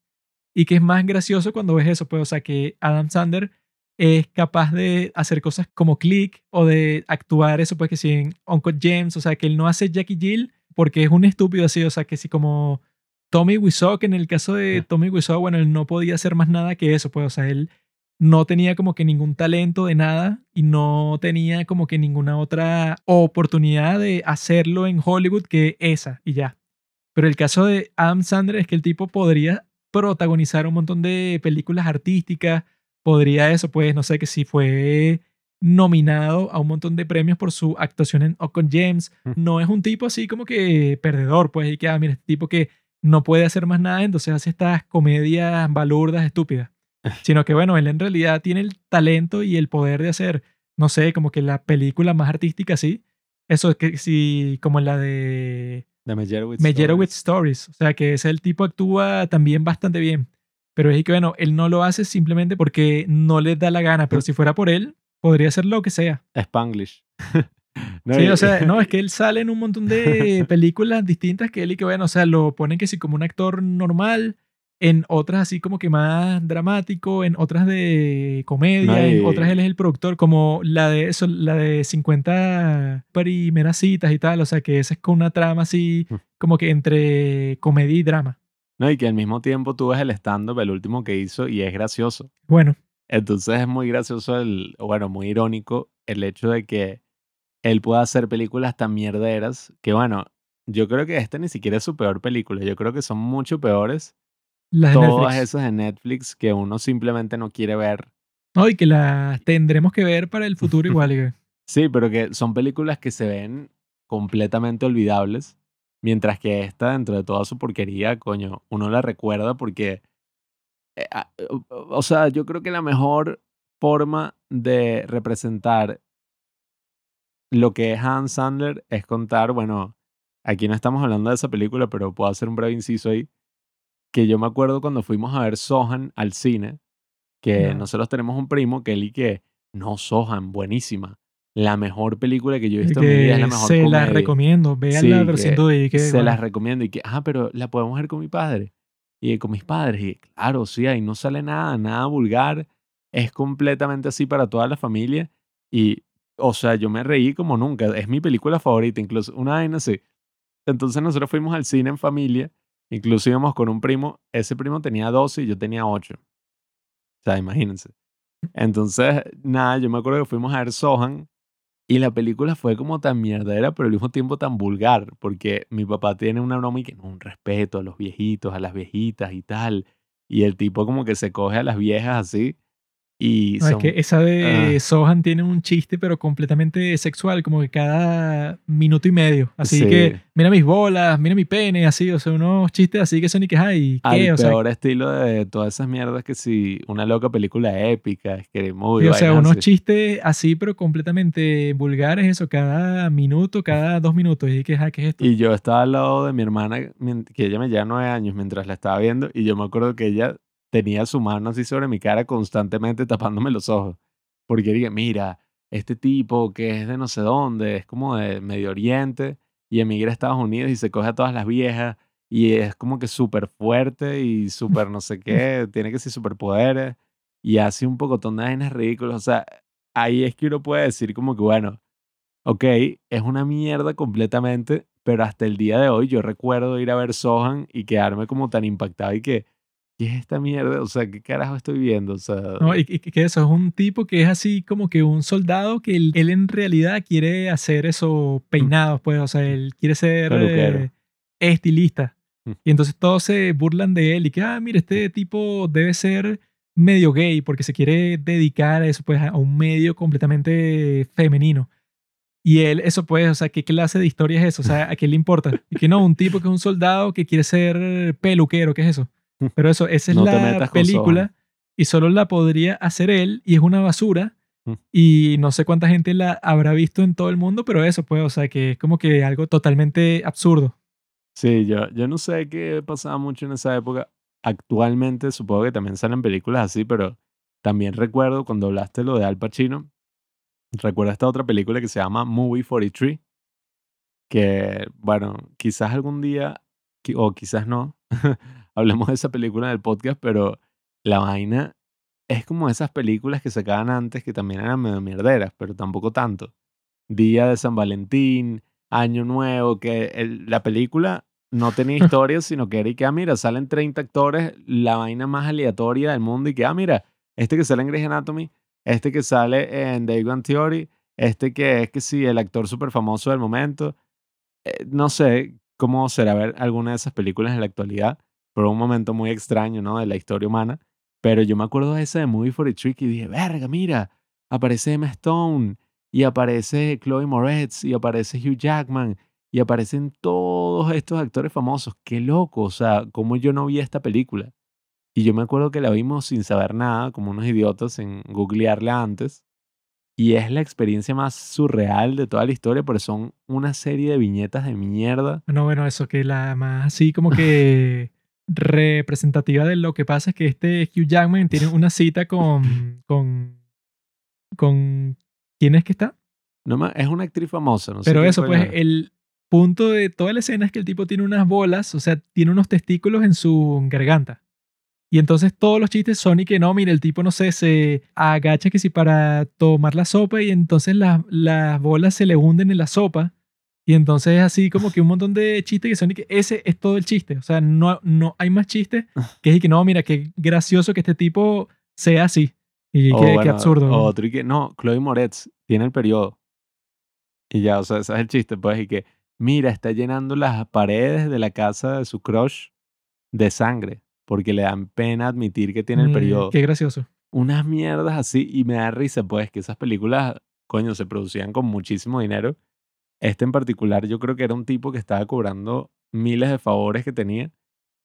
y que es más gracioso cuando ves eso, pues, o sea, que Adam Sandler es capaz de hacer cosas como Click o de actuar eso, pues, que sí en Uncle James, o sea, que él no hace Jackie Jill porque es un estúpido así, o sea, que sí como Tommy Wiseau, que en el caso de Mm. Tommy Wiseau, bueno, él no podía hacer más nada que eso, pues, o sea, él no tenía como que ningún talento de nada y no tenía como que ninguna otra oportunidad de hacerlo en Hollywood que esa y ya. Pero el caso de Adam Sandler es que el tipo podría protagonizar un montón de películas artísticas, podría eso, pues, no sé, que si fue nominado a un montón de premios por su actuación en Uncle James, no es un tipo así como que perdedor, pues, y que, ah, mira, este tipo que no puede hacer más nada, entonces hace estas comedias balurdas, estúpidas. Sino que, bueno, él en realidad tiene el talento y el poder de hacer, no sé, como que la película más artística así. Eso es que sí, como la de de Meyerowitz. Meyerowitz Stories. O sea, que ese el tipo actúa también bastante bien. Pero es que, bueno, él no lo hace simplemente porque no le da la gana, pero si fuera por él, podría hacer lo que sea. Spanglish. No, Sí, o sea, no, es que él sale en un montón de películas distintas que él y que, bueno, o sea, lo ponen que sí como un actor normal, en otras así como que más dramático, en otras de comedia, en otras él es el productor, como la de eso, la de 50 primeras citas y tal, o sea, que esa es con una trama así Mm. como que entre comedia y drama. No, y que al mismo tiempo tú ves el stand-up, el último que hizo, y es gracioso. Bueno, Entonces es muy gracioso, el, o bueno, muy irónico el hecho de que él pueda hacer películas tan mierderas que, bueno, yo creo que esta ni siquiera es su peor película. Yo creo que son mucho peores Las todas Netflix. esas de Netflix que uno simplemente no quiere ver. No, y que las tendremos que ver para el futuro igual. que- Sí, pero que son películas que se ven completamente olvidables, mientras que esta, dentro de toda su porquería, coño, uno la recuerda porque, eh, ah, o sea, yo creo que la mejor forma de representar lo que es Hans Sandler es contar, bueno, aquí no estamos hablando de esa película, pero puedo hacer un breve inciso ahí, que yo me acuerdo cuando fuimos a ver Sohan al cine, que Ya. nosotros tenemos un primo que él y que, no, Sohan, buenísima. La mejor película que yo he visto en mi vida es la que mejor se las comedia. recomiendo. Véanla, Sí, pero que sin duda. y que, Se bueno, las recomiendo y que, ah, pero la podemos ver con mi padre y con mis padres. Y claro, sí, ahí no sale nada, nada vulgar. Es completamente así para toda la familia. Y, o sea, yo me reí como nunca. Es mi película favorita, incluso una vaina así. Entonces nosotros fuimos al cine en familia. Incluso íbamos con un primo. Ese primo tenía 12 y yo tenía 8. O sea, imagínense. Entonces, nada, yo me acuerdo que fuimos a ver Sohan y la película fue como tan mierdera, pero al mismo tiempo tan vulgar, porque mi papá tiene una broma y que no, un respeto a los viejitos, a las viejitas y tal. Y el tipo como que se coge a las viejas así y no, es que esa de Ah. Sohan tiene un chiste, pero completamente sexual, como que cada minuto y medio. Así Sí. que, mira mis bolas, mira mi pene, así, o sea, unos chistes así que son y que, ay, al ¿qué? O sea, peor estilo de todas esas mierdas que si una loca película épica, Scary Movie, Sí, o sea, unos chistes así, pero completamente vulgares, eso, cada minuto, cada dos minutos. Y que, ah, ¿qué es esto? Y yo estaba al lado de mi hermana, que ella me lleva nueve años mientras la estaba viendo, y yo me acuerdo que ella tenía su mano así sobre mi cara constantemente tapándome los ojos. Porque dije, mira, este tipo que es de no sé dónde, es como de Medio Oriente, y emigra a Estados Unidos y se coge a todas las viejas, y es como que súper fuerte y súper no sé qué, tiene que ser superpoderes, y hace un pocotón de vainas ridículas. O sea, ahí es que uno puede decir como que, bueno, ok, es una mierda completamente, pero hasta el día de hoy yo recuerdo ir a ver Sohan y quedarme como tan impactado y que, ¿qué es esta mierda? O sea, ¿qué carajo estoy viendo? O sea, No, y, y que eso es un tipo que es así como que un soldado que él, él en realidad quiere hacer eso peinados, pues, o sea, él quiere ser eh, estilista. Mm. Y entonces todos se burlan de él y que, ah, mira, este tipo debe ser medio gay porque se quiere dedicar a eso, pues, a un medio completamente femenino. Y él, eso pues, o sea, ¿qué clase de historia es eso? O sea, ¿a qué le importa? Y que no, un tipo que es un soldado que quiere ser peluquero, ¿qué es eso? Pero eso, esa es No la película y solo la podría hacer él y es una basura Mm. y no sé cuánta gente la habrá visto en todo el mundo, pero eso pues, o sea, que es como que algo totalmente absurdo. sí, yo, yo no sé qué pasaba mucho en esa época. Actualmente supongo que también salen películas así, pero también recuerdo cuando hablaste lo de Al Pacino, recuerdo esta otra película que se llama Movie 43, que, bueno, quizás algún día, o quizás no, hablemos de esa película en el podcast, pero la vaina es como esas películas que sacaban antes que también eran medio mierderas, pero tampoco tanto. Día de San Valentín, Año Nuevo, que el- la película no tenía historia, sino que era y que, ah, mira, salen 30 actores, la vaina más aleatoria del mundo, y que, ah, mira, este que sale en Grey's Anatomy, este que sale en The Bang Theory, este que es que sí, el actor súper famoso del momento. Eh, no sé cómo será ver alguna de esas películas en la actualidad, pero un momento muy extraño, ¿no? De la historia humana. Pero yo me acuerdo de esa de Movie 43 y dije, verga, mira, aparece Emma Stone, y aparece Chloe Moretz, y aparece Hugh Jackman, y aparecen todos estos actores famosos. Qué loco, o sea, cómo yo no vi esta película. Y yo me acuerdo que la vimos sin saber nada, como unos idiotas, en googlearla antes. Y es la experiencia más surreal de toda la historia, porque son una serie de viñetas de mierda. No, bueno, eso que la más así como que representativa de lo que pasa es que este Hugh Jackman tiene una cita con, con, con, ¿quién es que está? No ma- es una actriz famosa, no sé Pero eso, pues, es. el punto de toda la escena es que el tipo tiene unas bolas, o sea, tiene unos testículos en su garganta. Y entonces todos los chistes son y que no, mira, el tipo, no sé, se agacha que si para tomar la sopa y entonces las, las bolas se le hunden en la sopa. Y entonces es así como que un montón de chistes que son y que ese es todo el chiste. O sea, no, no hay más chistes que es y que no, mira, qué gracioso que este tipo sea así. Y O qué, qué bueno, absurdo. o Otro y que, no, Chloe Moretz tiene el periodo. Y ya, o sea, ese es el chiste, pues, y que, mira, está llenando las paredes de la casa de su crush de sangre, porque le dan pena admitir que tiene el Mm, periodo. Qué gracioso. Unas mierdas así, y me da risa, pues, que esas películas, coño, se producían con muchísimo dinero. Este en particular, yo creo que era un tipo que estaba cobrando miles de favores que tenía.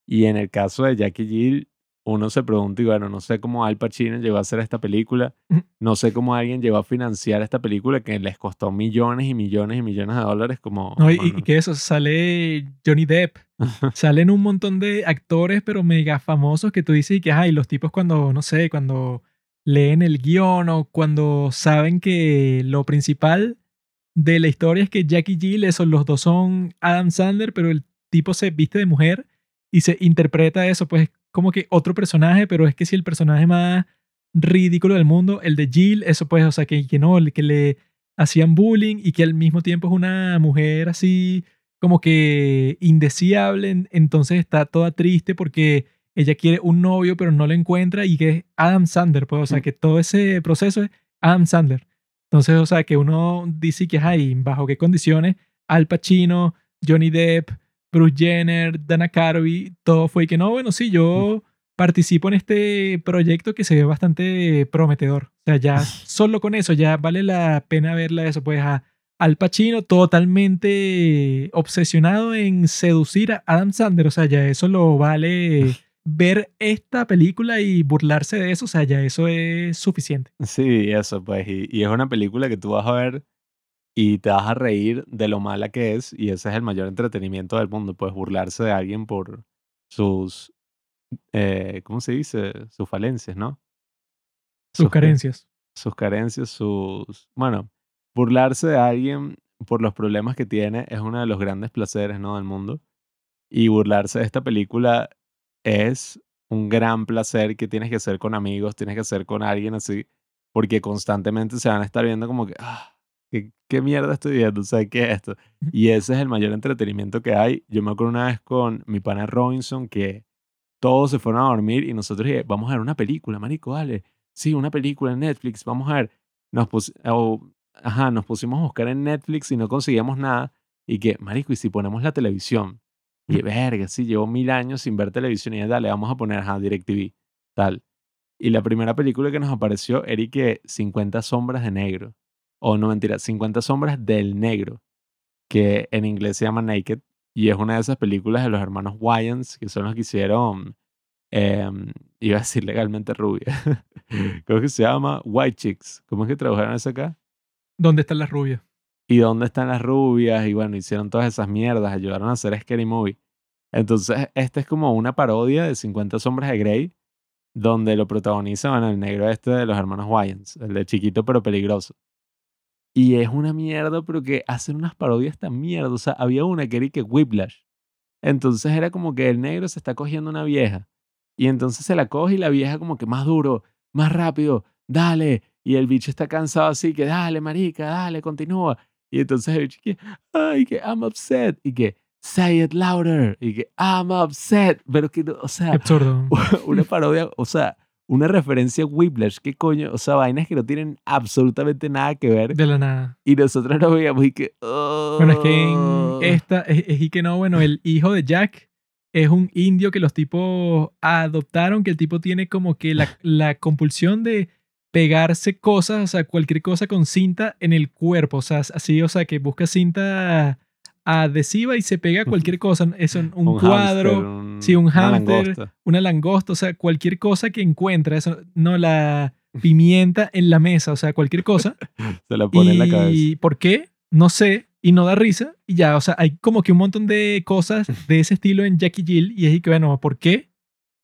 Y en el caso de Jackie Jill, uno se pregunta, y bueno, no sé cómo Al Pacino llegó a hacer esta película, no sé cómo alguien llegó a financiar esta película que les costó millones y millones y millones de dólares, como... No, y, y- bueno, y que eso, sale Johnny Depp. Salen un montón de actores, pero mega famosos que tú dices y que, ay, los tipos cuando, no sé, cuando leen el guion o cuando saben que lo principal de la historia es que Jackie Jill, eso, los dos son Adam Sandler, pero el tipo se viste de mujer y se interpreta eso, pues como que otro personaje, pero es que si el personaje más ridículo del mundo, el de Jill, eso pues, o sea, que, que no, que le hacían bullying y que al mismo tiempo es una mujer así como que indeseable, en- entonces está toda triste porque ella quiere un novio pero no lo encuentra y que es Adam Sandler, pues, o sea, que todo ese proceso es Adam Sandler. Entonces, o sea, que uno dice que, ay, bajo qué condiciones Al Pacino, Johnny Depp, Bruce Jenner, Dana Carvey, todo fue y que no, bueno, sí, yo participo en este proyecto que se ve bastante prometedor. O sea, ya solo con eso ya vale la pena verla eso, pues a Al Pacino totalmente obsesionado en seducir a Adam Sandler, o sea, ya eso lo vale ver esta película y burlarse de eso, o sea, ya eso es suficiente. Sí, eso, pues. Y, y es una película que tú vas a ver y te vas a reír de lo mala que es. Y ese es el mayor entretenimiento del mundo. Puedes burlarse de alguien por sus. eh, ¿Cómo se dice? Sus falencias, ¿no? Sus qué? carencias. Sus carencias, sus. Bueno, burlarse de alguien por los problemas que tiene es uno de los grandes placeres, ¿no? Del mundo. Y burlarse de esta película es un gran placer que tienes que hacer con amigos, tienes que hacer con alguien así, porque constantemente se van a estar viendo como que, ah, ¿qué, qué mierda estoy viendo? O sea, ¿qué es esto? Y ese es el mayor entretenimiento que hay. Yo me acuerdo una vez con mi pana Robinson que todos se fueron a dormir y nosotros dije, vamos a ver una película, marico, dale. Sí, una película en Netflix, vamos a ver. Nos, pus- o- ajá, nos pusimos a buscar en Netflix y no conseguíamos nada. Y que, marico, ¿y si ponemos la televisión? Y verga, sí, llevo mil años sin ver televisión y dale, vamos a poner, ajá, DirecTV, tal. Y la primera película que nos apareció era y que 50 sombras de negro. O no, mentira, 50 sombras del negro. Que en inglés se llama Naked. Y es una de esas películas de los hermanos Wayans, que son los que hicieron, em, iba a decir legalmente rubia. Creo que se llama White Chicks. ¿Cómo es que trabajaron eso acá? ¿Dónde están las rubias? ¿Y dónde están las rubias? Y bueno, hicieron todas esas mierdas, ayudaron a hacer Scary Movie. Entonces, esta es como una parodia de 50 sombras de Grey, donde lo protagoniza, el negro este de los hermanos Wayans, el de chiquito pero peligroso. Y es una mierda, pero que hacen unas parodias tan mierda. O sea, había una que era que Whiplash. Entonces era como que el negro se está cogiendo una vieja. Y entonces se la coge y la vieja como que más duro, más rápido, dale. Y el bicho está cansado así, que dale, marica, dale, continúa. Y entonces el bicho que, ay, que I'm upset. Y que, say it louder. Y que, I'm upset. Pero que, o sea, absurdo. una parodia, o sea, una referencia a Whiplash. ¿Qué coño? O sea, vainas que no tienen absolutamente nada que ver. De la nada. Y nosotros nos veíamos y que, Bueno, es que "Oh". en esta, es, es y que no, bueno, el hijo de Jack es un indio que los tipos adoptaron, que el tipo tiene como que la, la compulsión de pegarse cosas, o sea, cualquier cosa con cinta en el cuerpo, o sea, así, o sea, que busca cinta adhesiva y se pega a cualquier cosa, eso, un, hámster, cuadro, un- sí, un hámster. langosta. una langosta, o sea, cualquier cosa que encuentra, eso, no la pimienta en la mesa, o sea, cualquier cosa. Se la pone en la cabeza. ¿Y por qué? No sé. Y no da risa. Y ya, o sea, hay como que un montón de cosas de ese estilo en Jackie Jill. Y es y que, bueno, ¿por qué?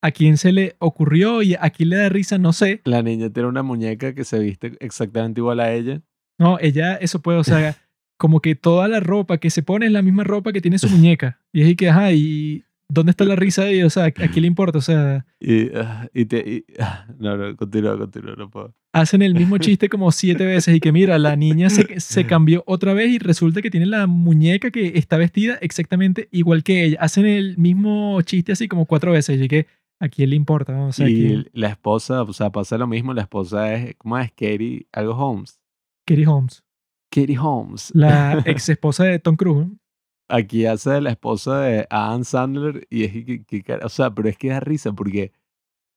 ¿A quién se le ocurrió? Y a quién le da risa, no sé. La niña tiene una muñeca que se viste exactamente igual a ella. No, ella, eso puede, o sea, como que toda la ropa que se pone es la misma ropa que tiene su muñeca. Y es y que, ajá, ¿y dónde está la risa de ella? O sea, ¿a quién le importa? O sea, Y, ah, y te. y- ah, no, no, continúa, continúa, no puedo. hacen el mismo chiste como siete veces y que mira, la niña se, se cambió otra vez y resulta que tiene la muñeca que está vestida exactamente igual que ella. Hacen el mismo chiste así como cuatro veces y que a quién le importa, ¿no? O sea, y ¿quién- la esposa, o sea, pasa lo mismo. La esposa es. ¿Cómo es? Katie, algo Holmes. Katie Holmes, Katie Holmes. la ex esposa de Tom Cruise. Aquí hace la esposa de Adam Sandler y es que, que- que- o sea, pero es que da risa porque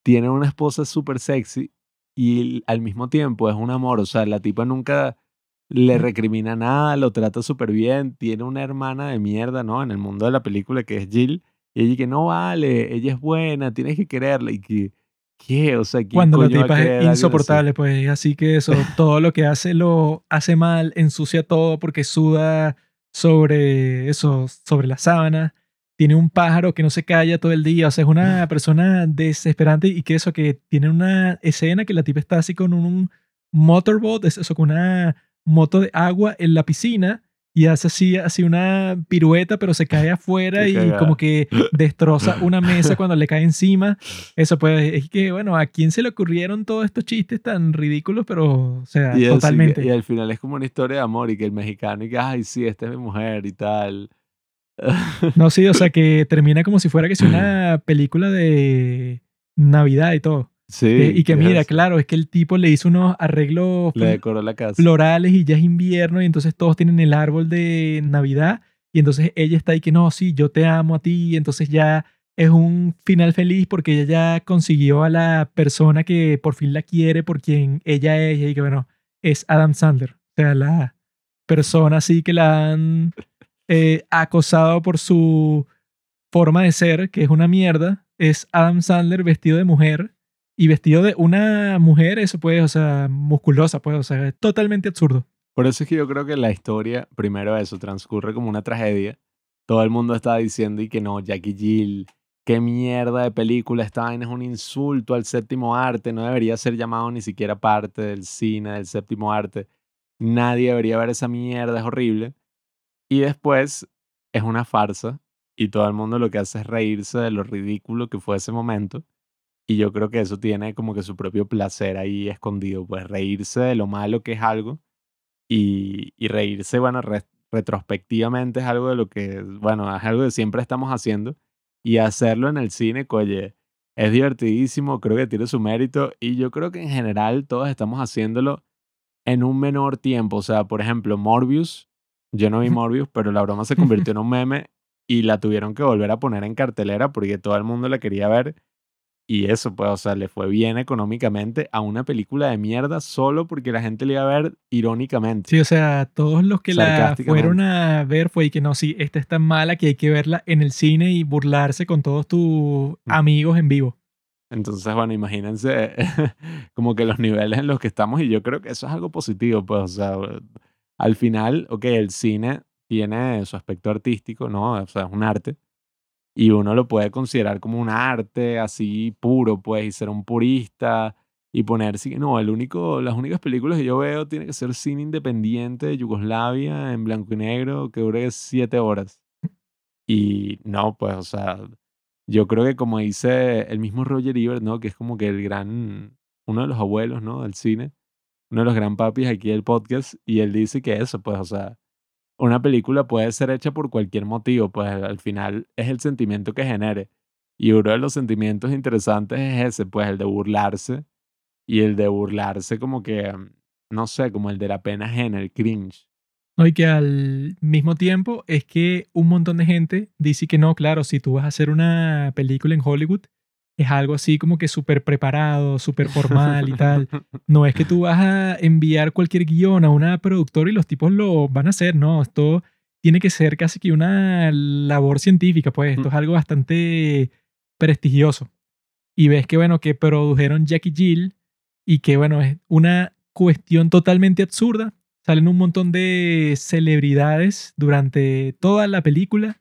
tiene una esposa súper sexy y al mismo tiempo es un amor, o sea, la tipa nunca le recrimina nada, lo trata súper bien, tiene una hermana de mierda, ¿no? En el mundo de la película que es Jill y ella que no vale, ella es buena, tienes que quererla y que, ¿qué? O sea, ¿quién Cuando la tipa es insoportable, pues así que eso, todo lo que hace lo hace mal, ensucia todo porque suda sobre eso, sobre la sábana. Tiene un pájaro que no se calla todo el día, o sea, es una persona desesperante y que eso, que tiene una escena que la tipa está así con un, un motorboat, es eso, con una moto de agua en la piscina y hace así, así una pirueta, pero se cae afuera y como que destroza una mesa cuando le cae encima. Eso pues es que, bueno, ¿a quién se le ocurrieron todos estos chistes tan ridículos? Pero, o sea, Y, totalmente. y al final es como una historia de amor y que el mexicano y que, ay, sí, esta es mi mujer y tal. No, sí, o sea, que termina como si fuera que sea una película de Navidad y todo. Sí. Y que mira, claro, es que el tipo le hizo unos arreglos Le fl- decoró la casa. florales y ya es invierno y entonces todos tienen el árbol de Navidad y entonces ella está ahí que no, sí, yo te amo a ti y entonces ya es un final feliz porque ella ya consiguió a la persona que por fin la quiere por quien ella es y que bueno, es Adam Sandler, o sea, la persona así que la han eh, acosado por su forma de ser, que es una mierda, es Adam Sandler vestido de mujer y vestido de una mujer, eso pues, o sea, musculosa, pues, o sea, es totalmente absurdo. Por eso es que yo creo que la historia, primero eso, transcurre como una tragedia. Todo el mundo está diciendo y que no, Jackie Jill, qué mierda de película, esta es un insulto al séptimo arte, no debería ser llamado ni siquiera parte del cine, del séptimo arte. Nadie debería ver esa mierda, es horrible. Y después es una farsa y todo el mundo lo que hace es reírse de lo ridículo que fue ese momento. Y yo creo que eso tiene como que su propio placer ahí escondido, pues reírse de lo malo que es algo y, y reírse, bueno, re- retrospectivamente es algo de lo que, bueno, es algo que siempre estamos haciendo y hacerlo en el cine, oye, es divertidísimo, creo que tiene su mérito y yo creo que en general todos estamos haciéndolo en un menor tiempo, o sea, por ejemplo, Morbius, yo no vi Morbius, pero la broma se convirtió en un meme y la tuvieron que volver a poner en cartelera porque todo el mundo la quería ver y eso, pues, o sea, le fue bien económicamente a una película de mierda solo porque la gente le iba a ver irónicamente. Sí, o sea, todos los que la fueron a ver fue y que no, sí, esta es tan mala que hay que verla en el cine y burlarse con todos tus amigos en vivo. Entonces, bueno, imagínense como que los niveles en los que estamos y yo creo que eso es algo positivo, pues, o sea, al final, ok, el cine tiene su aspecto artístico, ¿no? O sea, es un arte y uno lo puede considerar como un arte así puro, pues, y ser un purista y poner, sí, no, el único, las únicas películas que yo veo tiene que ser cine independiente de Yugoslavia en blanco y negro que dure siete horas. Y no, pues, o sea, yo creo que como dice el mismo Roger Ebert, ¿no? Que es como que el gran, uno de los abuelos, ¿no? Del cine, uno de los gran papis aquí del podcast, y él dice que eso, pues, o sea, una película puede ser hecha por cualquier motivo, pues al final es el sentimiento que genere. Y uno de los sentimientos interesantes es ese, pues el de burlarse, y el de burlarse como que, mm, no sé, como el de la pena ajena, el cringe. ¿no? Que al mismo tiempo es que un montón de gente dice que no, claro, si tú vas a hacer una película en Hollywood, es algo así como que súper preparado, súper formal y tal. No es que tú vas a enviar cualquier guion a una productora y los tipos lo van a hacer, no, esto tiene que ser casi que una labor científica, pues esto es algo bastante prestigioso. Y ves que, bueno, que produjeron Jackie Jill y que, bueno, es una cuestión totalmente absurda. Salen un montón de celebridades durante toda la película.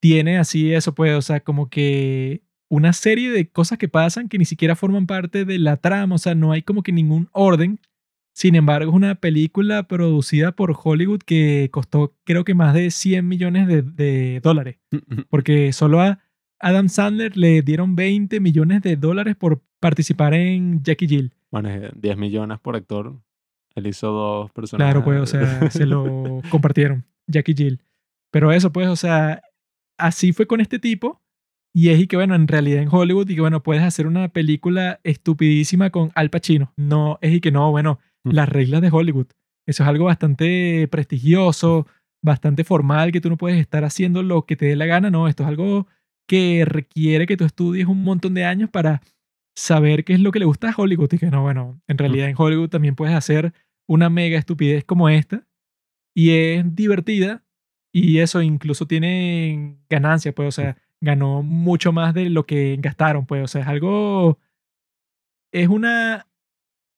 Tiene así eso, pues, o sea, como que una serie de cosas que pasan que ni siquiera forman parte de la trama, o sea, no hay como que ningún orden. Sin embargo, es una película producida por Hollywood que costó creo que más de 100 millones de, de dólares, porque solo a Adam Sandler le dieron 20 millones de dólares por participar en Jackie Jill. Bueno, es 10 millones por actor. Él hizo dos personajes. Claro, pues, o sea, se lo compartieron, Jackie Jill. Pero eso, pues, o sea, así fue con este tipo. Y es y que, bueno, en realidad en Hollywood, y que, bueno, puedes hacer una película estupidísima con Al Pacino. No, es y que no, bueno, Mm. las reglas de Hollywood. Eso es algo bastante prestigioso, bastante formal, que tú no puedes estar haciendo lo que te dé la gana. No, esto es algo que requiere que tú estudies un montón de años para saber qué es lo que le gusta a Hollywood. Y que no, bueno, en realidad en Hollywood también puedes hacer una mega estupidez como esta y es divertida y eso incluso tiene ganancias, pues, o sea, ganó mucho más de lo que gastaron, pues, o sea, es algo, es una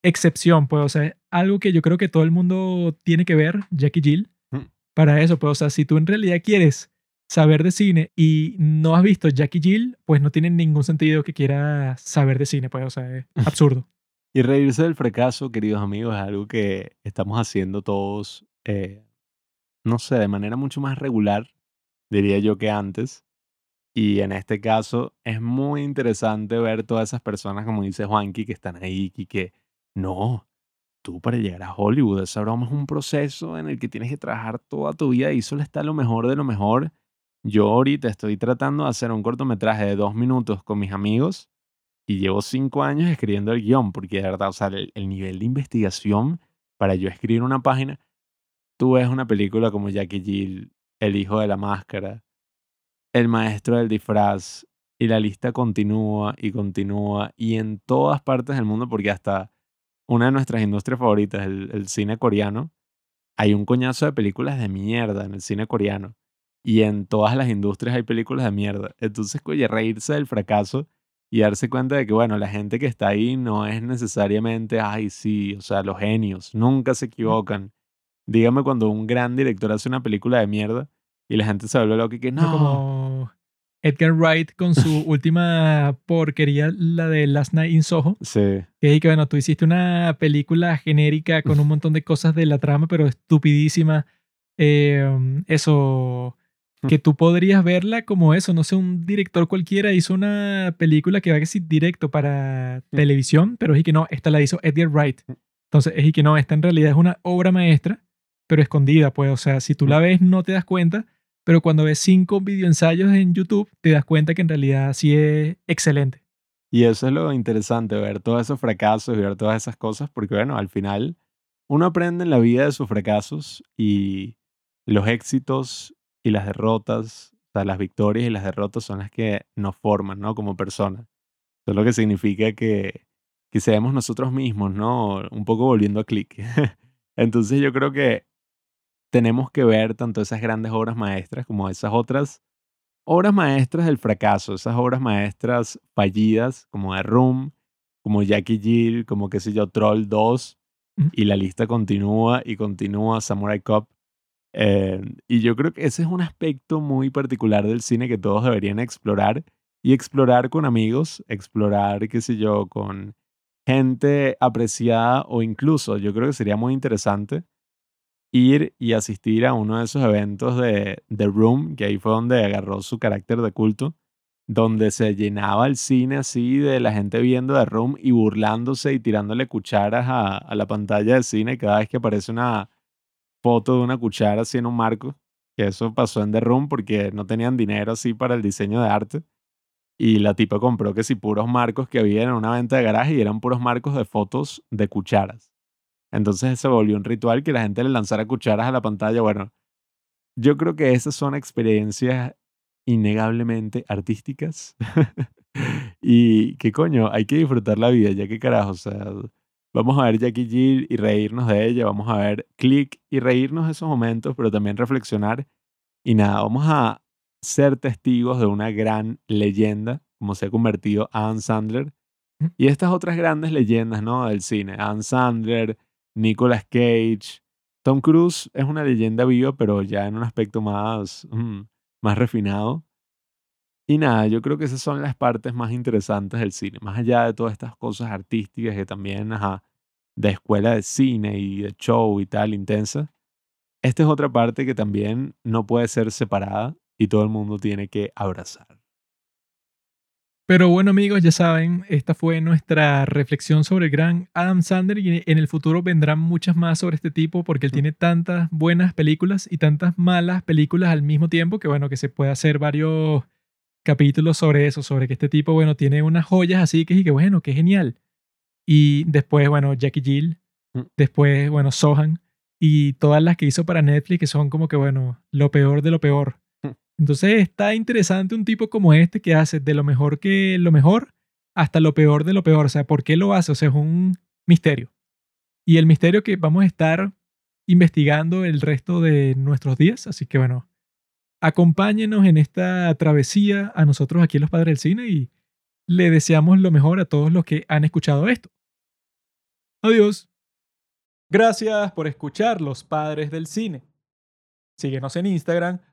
excepción, pues, o sea, algo que yo creo que todo el mundo tiene que ver, Jackie Jill, Mm. para eso, pues, o sea, si tú en realidad quieres saber de cine y no has visto Jackie Jill, pues no tiene ningún sentido que quieras saber de cine, pues, o sea, es absurdo. Y reírse del fracaso, queridos amigos, es algo que estamos haciendo todos, eh, no sé, de manera mucho más regular, diría yo que antes. Y en este caso es muy interesante ver todas esas personas, como dice Juanqui, que están ahí y que no, tú para llegar a Hollywood, esa broma es un proceso en el que tienes que trabajar toda tu vida y solo está lo mejor de lo mejor. Yo ahorita estoy tratando de hacer un cortometraje de dos minutos con mis amigos y llevo cinco años escribiendo el guion, porque de verdad, o sea, el, el nivel de investigación para yo escribir una página, tú ves una película como Jackie Jill, El hijo de la máscara, El maestro del disfraz, y la lista continúa y continúa, y en todas partes del mundo, porque hasta una de nuestras industrias favoritas, el, el cine coreano, hay un coñazo de películas de mierda en el cine coreano. Y en todas las industrias hay películas de mierda. Entonces, oye, reírse del fracaso y darse cuenta de que, bueno, la gente que está ahí no es necesariamente, ay, sí, o sea, los genios, nunca se equivocan. Dígame cuando un gran director hace una película de mierda y la gente se vuelve loca que No no. como Edgar Wright con su última porquería, la de Last Night in Soho. Sí, Que es que, bueno, tú hiciste una película genérica con un montón de cosas de la trama, pero estupidísima. Eh, eso, que tú podrías verla como eso, no sé, un director cualquiera hizo una película que va a decir directo para televisión, pero es y que no, esta la hizo Edgar Wright. Entonces, es y que no, esta en realidad es una obra maestra, pero escondida, pues, o sea, si tú la ves no te das cuenta, pero cuando ves cinco videoensayos en YouTube, te das cuenta que en realidad sí es excelente. Y eso es lo interesante, ver todos esos fracasos y ver todas esas cosas, porque bueno, al final uno aprende en la vida de sus fracasos y los éxitos y las derrotas, o sea, las victorias y las derrotas son las que nos forman, ¿no? Como personas. Eso es lo que significa que, que seamos nosotros mismos, ¿no? Un poco volviendo a clic. Entonces yo creo que tenemos que ver tanto esas grandes obras maestras como esas otras obras maestras del fracaso, esas obras maestras fallidas como The Room, como Jackie Jill, como qué sé yo, Troll 2, Ujú. y la lista continúa y continúa, Samurai Cop. Eh, y yo creo que ese es un aspecto muy particular del cine que todos deberían explorar y explorar con amigos, explorar, qué sé yo, con gente apreciada o incluso yo creo que sería muy interesante ir y asistir a uno de esos eventos de The Room, que ahí fue donde agarró su carácter de culto, donde se llenaba el cine así de la gente viendo The Room y burlándose y tirándole cucharas a, la pantalla de cine cada vez que aparece una foto de una cuchara así en un marco, eso pasó en The Room porque no tenían dinero así para el diseño de arte. Y la tipa compró que si puros marcos que había en una venta de garaje y eran puros marcos de fotos de cucharas. Entonces se volvió un ritual que la gente le lanzara cucharas a la pantalla. Bueno, yo creo que esas son experiencias innegablemente artísticas. y que coño, hay que disfrutar la vida, ya que carajo, o sea, vamos a ver Jackie Jill y reírnos de ella, vamos a ver Click y reírnos de esos momentos, pero también reflexionar. Y nada, vamos a ser testigos de una gran leyenda, como se ha convertido Adam Sandler. Y estas otras grandes leyendas, ¿no? Del cine. Adam Sandler, Nicolas Cage. Tom Cruise es una leyenda viva, pero ya en un aspecto más, mm, más refinado. Y nada, yo creo que esas son las partes más interesantes del cine. Más allá de todas estas cosas artísticas que también, ajá, de escuela de cine y de show y tal, intensa. Esta es otra parte que también no puede ser separada y todo el mundo tiene que abrazar. Pero bueno amigos, ya saben, esta fue nuestra reflexión sobre el gran Adam Sandler y en el futuro vendrán muchas más sobre este tipo porque él tiene tantas buenas películas y tantas malas películas al mismo tiempo que bueno, que se puede hacer varios capítulos sobre eso, sobre que este tipo, bueno, tiene unas joyas así que, que bueno, que genial. Y después, bueno, Jackie Jill, Mm. después, bueno, Sohan. y todas las que hizo para Netflix que son como que, bueno, lo peor de lo peor. Entonces está interesante un tipo como este que hace de lo mejor que lo mejor hasta lo peor de lo peor. O sea, ¿por qué lo hace? O sea, es un misterio. Y el misterio que vamos a estar investigando el resto de nuestros días. Así que bueno, acompáñenos en esta travesía a nosotros aquí en Los Padres del Cine y le deseamos lo mejor a todos los que han escuchado esto. Adiós. Gracias por escuchar Los Padres del Cine. Síguenos en Instagram